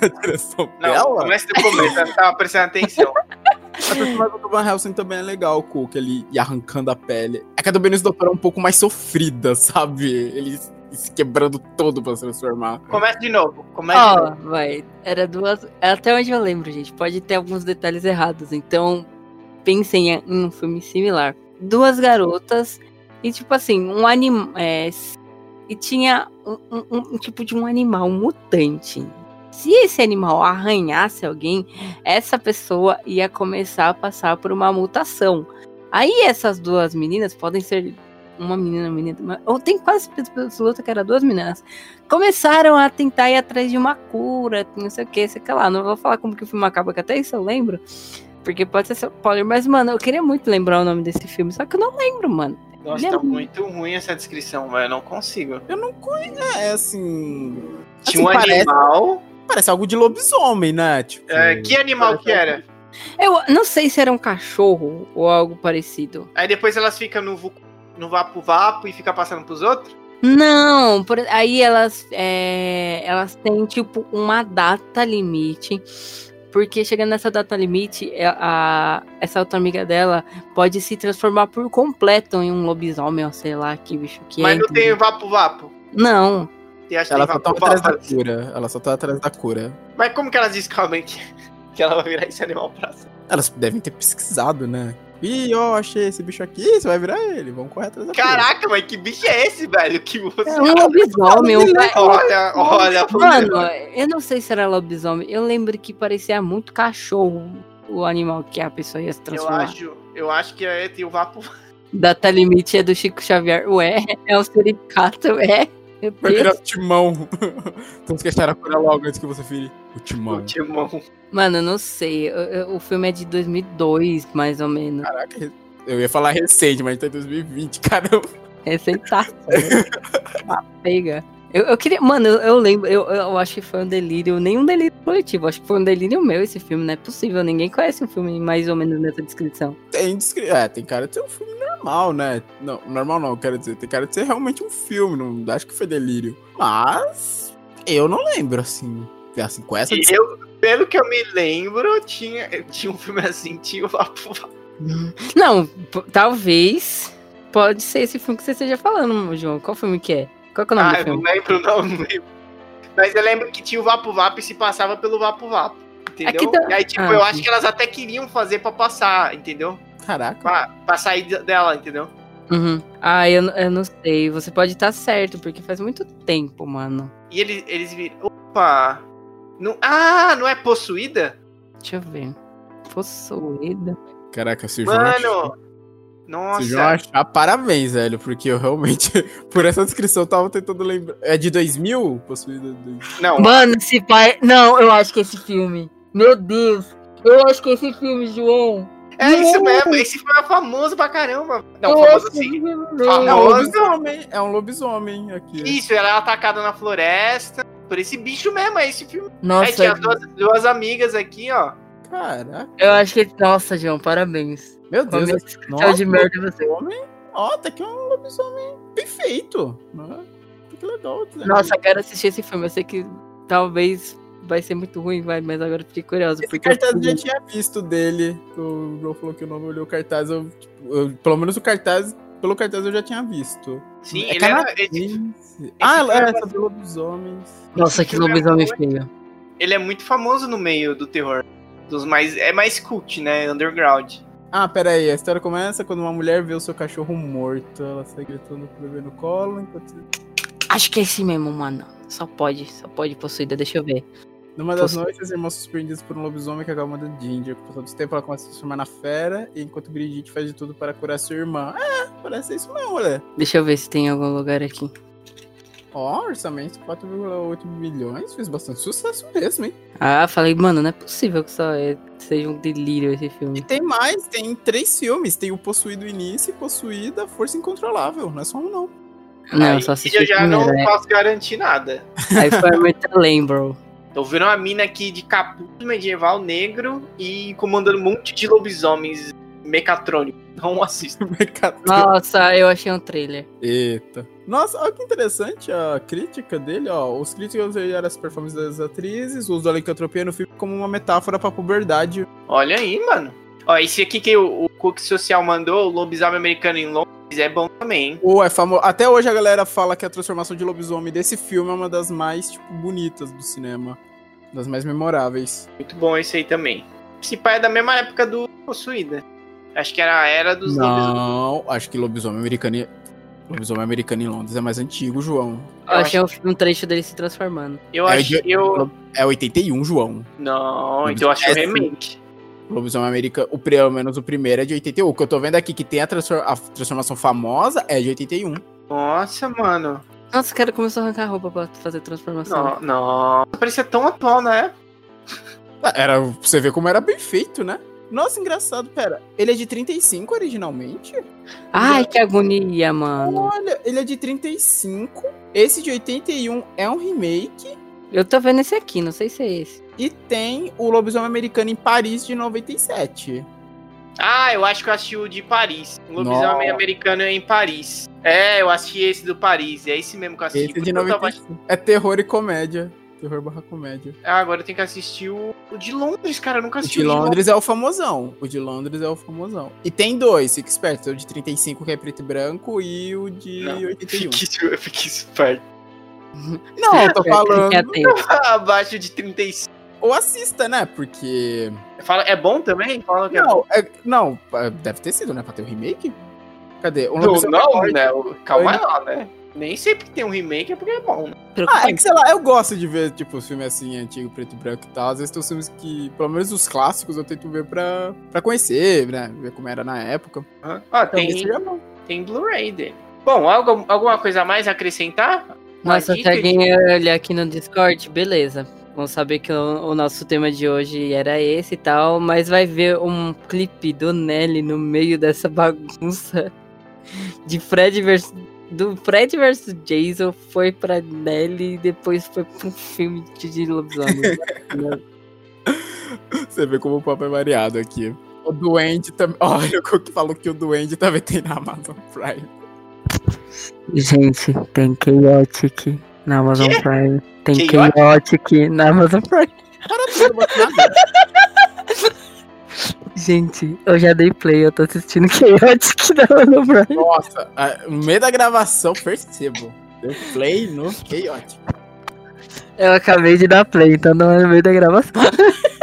Speaker 1: na direção
Speaker 2: Não,
Speaker 1: dela?
Speaker 2: começa do começo, eu não tava prestando atenção.
Speaker 1: A personagem do Van Helsing também é legal, com que ele ia arrancando a pele. É que a do Benício Doutor é um pouco mais sofrida, sabe? Ele se quebrando todo pra se transformar.
Speaker 2: Começa de novo. Começa de
Speaker 3: Ó,
Speaker 2: novo.
Speaker 3: vai. Era duas. Até onde eu lembro, gente. Pode ter alguns detalhes errados. Então, pensem em um filme similar. Duas garotas e, tipo assim, um animal. e tinha um, um- um tipo de um animal mutante. Se esse animal arranhasse alguém, essa pessoa ia começar a passar por uma mutação. Aí essas duas meninas podem ser uma menina, uma menina, ou tem quase absoluta que era duas meninas começaram a tentar ir atrás de uma cura, não sei o que, sei lá. Não vou falar como que o filme acaba, que até isso eu lembro. Porque pode ser spoiler, mas, mano, eu queria muito lembrar o nome desse filme, só que eu não lembro, mano.
Speaker 2: Nossa,
Speaker 3: Ele é
Speaker 2: tá muito ruim essa descrição, velho. Eu não consigo.
Speaker 1: Eu não conheço. É assim.
Speaker 2: Tinha um
Speaker 1: Assim, parece-
Speaker 2: animal.
Speaker 1: Parece algo de lobisomem, né? Tipo.
Speaker 2: é, que animal que era?
Speaker 3: Eu não sei se era um cachorro ou algo parecido.
Speaker 2: Aí depois elas ficam no, vu- no Vapo Vapo e fica passando pros outros?
Speaker 3: Não, por- aí elas, é, elas têm, tipo, uma data limite. Porque chegando nessa data limite, é, a- essa outra amiga dela pode se transformar por completo em um lobisomem, ou sei lá que bicho que
Speaker 2: Mas
Speaker 3: é.
Speaker 2: não tem
Speaker 3: entendeu?
Speaker 2: Vapo Vapo.
Speaker 3: Não.
Speaker 2: Acha que
Speaker 1: Ela só tá atrás da cura. Ela só tá atrás da cura.
Speaker 2: Mas como que elas descobrem que, que ela vai virar esse animal pra cima?
Speaker 1: Elas devem ter pesquisado, né? Ih, ó, achei esse bicho aqui, você vai virar ele. Vamos correr atrás da cura.
Speaker 2: Caraca, mas que bicho é esse, velho? Que você.
Speaker 3: É um lobisomem. um-
Speaker 2: Olha, olha.
Speaker 3: Mano, eu não sei se era lobisomem. Eu lembro que parecia muito cachorro o animal que a pessoa ia se
Speaker 2: eu
Speaker 3: transformar.
Speaker 2: acho, eu acho que é, tem o Vapo
Speaker 3: Data limite é do Chico Xavier. Ué, é o Suricato, é.
Speaker 1: Vai virar o timão. Temos que achar a cura logo antes que você vire o timão.
Speaker 2: o Timão.
Speaker 3: Mano, eu não sei. eu- O filme é de 2002, mais ou menos.
Speaker 1: Caraca, eu ia falar recente, mas tá em 2020, caramba.
Speaker 3: Receitaço. ah, pega. Eu, eu queria. Mano, eu, eu lembro. Eu, eu acho que foi um delírio. Nem um delírio coletivo. Acho que foi um delírio meu esse filme. Não é possível. Ninguém conhece um filme mais ou menos nessa descrição.
Speaker 1: Tem, descri- é, tem cara de ser um filme normal, né? Não, normal não, quero dizer. Tem cara de ser realmente um filme, não acho que foi delírio. Mas eu não lembro, assim. Assim, com essa
Speaker 2: eu, pelo que eu me lembro, tinha, tinha um filme assim, tinha o Vapo Vapo.
Speaker 3: Não, talvez. Pode ser esse filme que você esteja falando, João. Qual filme que é? Qual que é o nome
Speaker 2: Ah,
Speaker 3: do
Speaker 2: eu não
Speaker 3: filme?
Speaker 2: lembro, não, não lembro. Mas eu lembro que tinha o Vapo Vapo e se passava pelo Vapo Vapo. Entendeu?
Speaker 3: Aqui tá-
Speaker 2: E aí, tipo,
Speaker 3: Ah,
Speaker 2: eu acho que elas até queriam fazer pra passar, entendeu?
Speaker 1: Caraca.
Speaker 2: Pra, pra sair de- dela, entendeu?
Speaker 3: Uhum. Ah, eu, eu não sei. Você pode estar certo, porque faz muito tempo, mano.
Speaker 2: E eles, eles viram. Opa! Não, ah, não é possuída?
Speaker 3: Deixa eu ver. Possuída.
Speaker 1: Caraca, se
Speaker 2: Mano!
Speaker 1: se o João
Speaker 2: Nossa!
Speaker 1: achar, parabéns, velho. Porque eu realmente, por essa descrição, eu tava tentando lembrar. É de 2000? Possuída do...
Speaker 2: Não,
Speaker 3: Mano, esse pai. Não, eu acho que esse filme. Meu Deus. Eu acho que esse filme, João.
Speaker 2: É isso
Speaker 3: Não.
Speaker 2: mesmo. Esse filme é famoso pra caramba. Não,
Speaker 3: eu
Speaker 2: famoso assim.
Speaker 3: filme
Speaker 1: É um
Speaker 2: Famoso.
Speaker 1: lobisomem. É um lobisomem aqui.
Speaker 2: Isso, ela é atacada na floresta. Por esse bicho mesmo, é esse filme. Aí
Speaker 3: Nossa,
Speaker 2: tinha as duas, duas amigas aqui, ó.
Speaker 1: Caraca.
Speaker 3: eu acho que. Nossa, João, parabéns.
Speaker 1: Meu Deus.
Speaker 3: Como
Speaker 1: é-
Speaker 3: Nossa, de merda você.
Speaker 1: lobisomem. Ó, tá aqui um lobisomem perfeito. né? Que legal. né?
Speaker 3: Nossa, eu quero assistir esse filme. Eu sei que talvez vai ser muito ruim, vai, mas agora eu fiquei curiosa.
Speaker 1: Esse
Speaker 3: porque
Speaker 1: cartaz eu já tinha visto dele. O João falou que o nome olhou o cartaz. Eu, tipo, eu- pelo menos o cartaz, pelo cartaz eu já tinha visto.
Speaker 2: Sim,
Speaker 1: É
Speaker 2: ele, era,
Speaker 1: ah, é,
Speaker 2: é
Speaker 1: essa do lobisomens.
Speaker 3: Nossa, que
Speaker 2: é
Speaker 3: lobisomem feio.
Speaker 2: ele é muito famoso no meio do terror. Dos mais, é mais cult, né? Underground.
Speaker 1: Ah, pera aí, a história começa quando uma mulher vê o seu cachorro morto. Ela sai gritando com o bebê no colo, enquanto...
Speaker 3: Acho que é esse mesmo, mano. Só pode, só pode possuída, deixa eu ver.
Speaker 1: Numa das
Speaker 3: Possu-
Speaker 1: noites, as irmãs são surpreendidas por um lobisomem que acaba mandando Ginger. Com o passar do tempo, ela começa a se transformar na fera, enquanto Brigitte faz de tudo para curar sua irmã. É, parece isso mesmo, olha.
Speaker 3: Deixa eu ver se tem algum lugar aqui.
Speaker 1: Ó, orçamento 4,8 milhões, fez bastante sucesso mesmo, hein?
Speaker 3: Ah, falei, mano, não é possível que só é- seja um delírio esse
Speaker 1: E
Speaker 3: filme.
Speaker 1: tem mais, tem três filmes. Tem o Possuído Início e Possuída Força Incontrolável. Não é só um, não.
Speaker 3: Não,
Speaker 2: Aí
Speaker 3: eu só assisti
Speaker 2: eu já
Speaker 3: primeiro,
Speaker 2: não
Speaker 3: né?
Speaker 2: posso garantir nada.
Speaker 3: Aí foi muito lembro.
Speaker 2: Tô vendo uma mina aqui de capuz medieval negro e comandando um monte de lobisomens mecatrônicos. Não assisto.
Speaker 3: Nossa, eu achei um trailer.
Speaker 1: Eita. Nossa, olha que interessante a crítica dele, ó. Os críticos olharam as performances das atrizes, o uso da licantropia no filme como uma metáfora pra puberdade.
Speaker 2: Olha aí, mano. Ó, esse aqui que o, o Cook Social mandou, o lobisomem americano em Londres, é bom também, hein?
Speaker 1: Ou é famoso. Até hoje a galera fala que a transformação de lobisomem desse filme é uma das mais, tipo, bonitas do cinema. Das mais memoráveis.
Speaker 2: Muito bom esse aí também. Esse pai é da mesma época do Possuída. Acho que era a era dos lobisomens.
Speaker 1: Não, acho que lobisomem americano. e- Lobisomem americano em Londres é mais antigo, João.
Speaker 3: Eu
Speaker 2: Eu
Speaker 3: achei um, um trecho dele se transformando.
Speaker 2: Eu
Speaker 1: É,
Speaker 2: acho
Speaker 1: de-
Speaker 2: que eu.
Speaker 1: É 81, João.
Speaker 2: Não, então eu acho que é
Speaker 1: É,
Speaker 2: remake.
Speaker 1: Lobisomem americano, o pelo menos o primeiro é de 81. O que eu tô vendo aqui que tem a, transfor- a transformação famosa é de 81.
Speaker 2: Nossa, mano.
Speaker 3: Nossa, o cara começou a arrancar roupa pra fazer transformação.
Speaker 2: Não, não. Parecia tão atual, né?
Speaker 1: Ah, Era, você vê como era bem feito, né? Nossa, engraçado, pera. Ele é de 35 originalmente?
Speaker 3: Ai, que agonia, mano.
Speaker 1: Olha, ele é de 35. Esse de 81 é um remake.
Speaker 3: Eu tô vendo esse aqui, não sei se é esse.
Speaker 1: E tem o Lobisomem Americano em Paris de 97.
Speaker 2: Ah, eu acho que eu assisti o de Paris. O lobisomem
Speaker 1: Nossa.
Speaker 2: americano é em Paris. É, eu assisti esse do Paris. É esse mesmo que eu assisti.
Speaker 1: Esse é de
Speaker 2: isso que eu tava
Speaker 1: 95. É terror e comédia. Terror barra comédia.
Speaker 2: Ah, agora eu tenho que assistir o, o de Londres, cara. Eu nunca
Speaker 1: O
Speaker 2: assisti
Speaker 1: de Londres é o famosão. O de Londres é o famosão. E tem dois, fica esperto. O de 35, que é preto e branco, e o de
Speaker 2: Não,
Speaker 1: 81.
Speaker 2: Fique, eu fiquei esperto.
Speaker 1: Não, eu tô falando.
Speaker 3: Fique atento.
Speaker 2: Abaixo de 35.
Speaker 1: Ou assista, né? Porque.
Speaker 2: Fala, é bom também? Fala que é bom.
Speaker 1: Não, é- não, é, deve ter sido, né? Pra ter o remake? Cadê? O
Speaker 2: Não, não, né? Calma
Speaker 1: Foi-
Speaker 2: lá, né? Nem sempre que tem um remake é porque é bom, né?
Speaker 1: Ah, é que sei lá, eu gosto de ver, tipo, filme assim, antigo, preto e branco e tal. Às vezes tem uns filmes que, pelo menos os clássicos, eu tento ver pra, pra conhecer, né? Ver como era na época.
Speaker 2: Ah,
Speaker 1: Talvez
Speaker 2: tem, tem Blu-ray dele. Bom, algo, alguma coisa a mais a acrescentar?
Speaker 3: Nossa, alguém olhar aqui no Discord, beleza. Vamos saber que o, o nosso tema de hoje era esse e tal, mas vai ver um clipe do Nelly no meio dessa bagunça de Fred versus. Do Fred versus Jason foi pra Nelly e depois foi pra um filme de, de lobisomem.
Speaker 1: Você vê como o papo é variado aqui. O Duende também. Olha o que falou que o Duende também tem na Amazon Prime.
Speaker 3: Gente, tem Chaotic na Amazon Prime. Tem
Speaker 2: Chaotic?
Speaker 3: Chaotic na Amazon Prime. Gente, eu já dei play, eu tô assistindo Chaotic na Amazon Prime.
Speaker 1: Nossa, no meio da gravação, percebo. Deu play no Chaotic.
Speaker 3: Eu acabei de dar play, então não é no meio da gravação.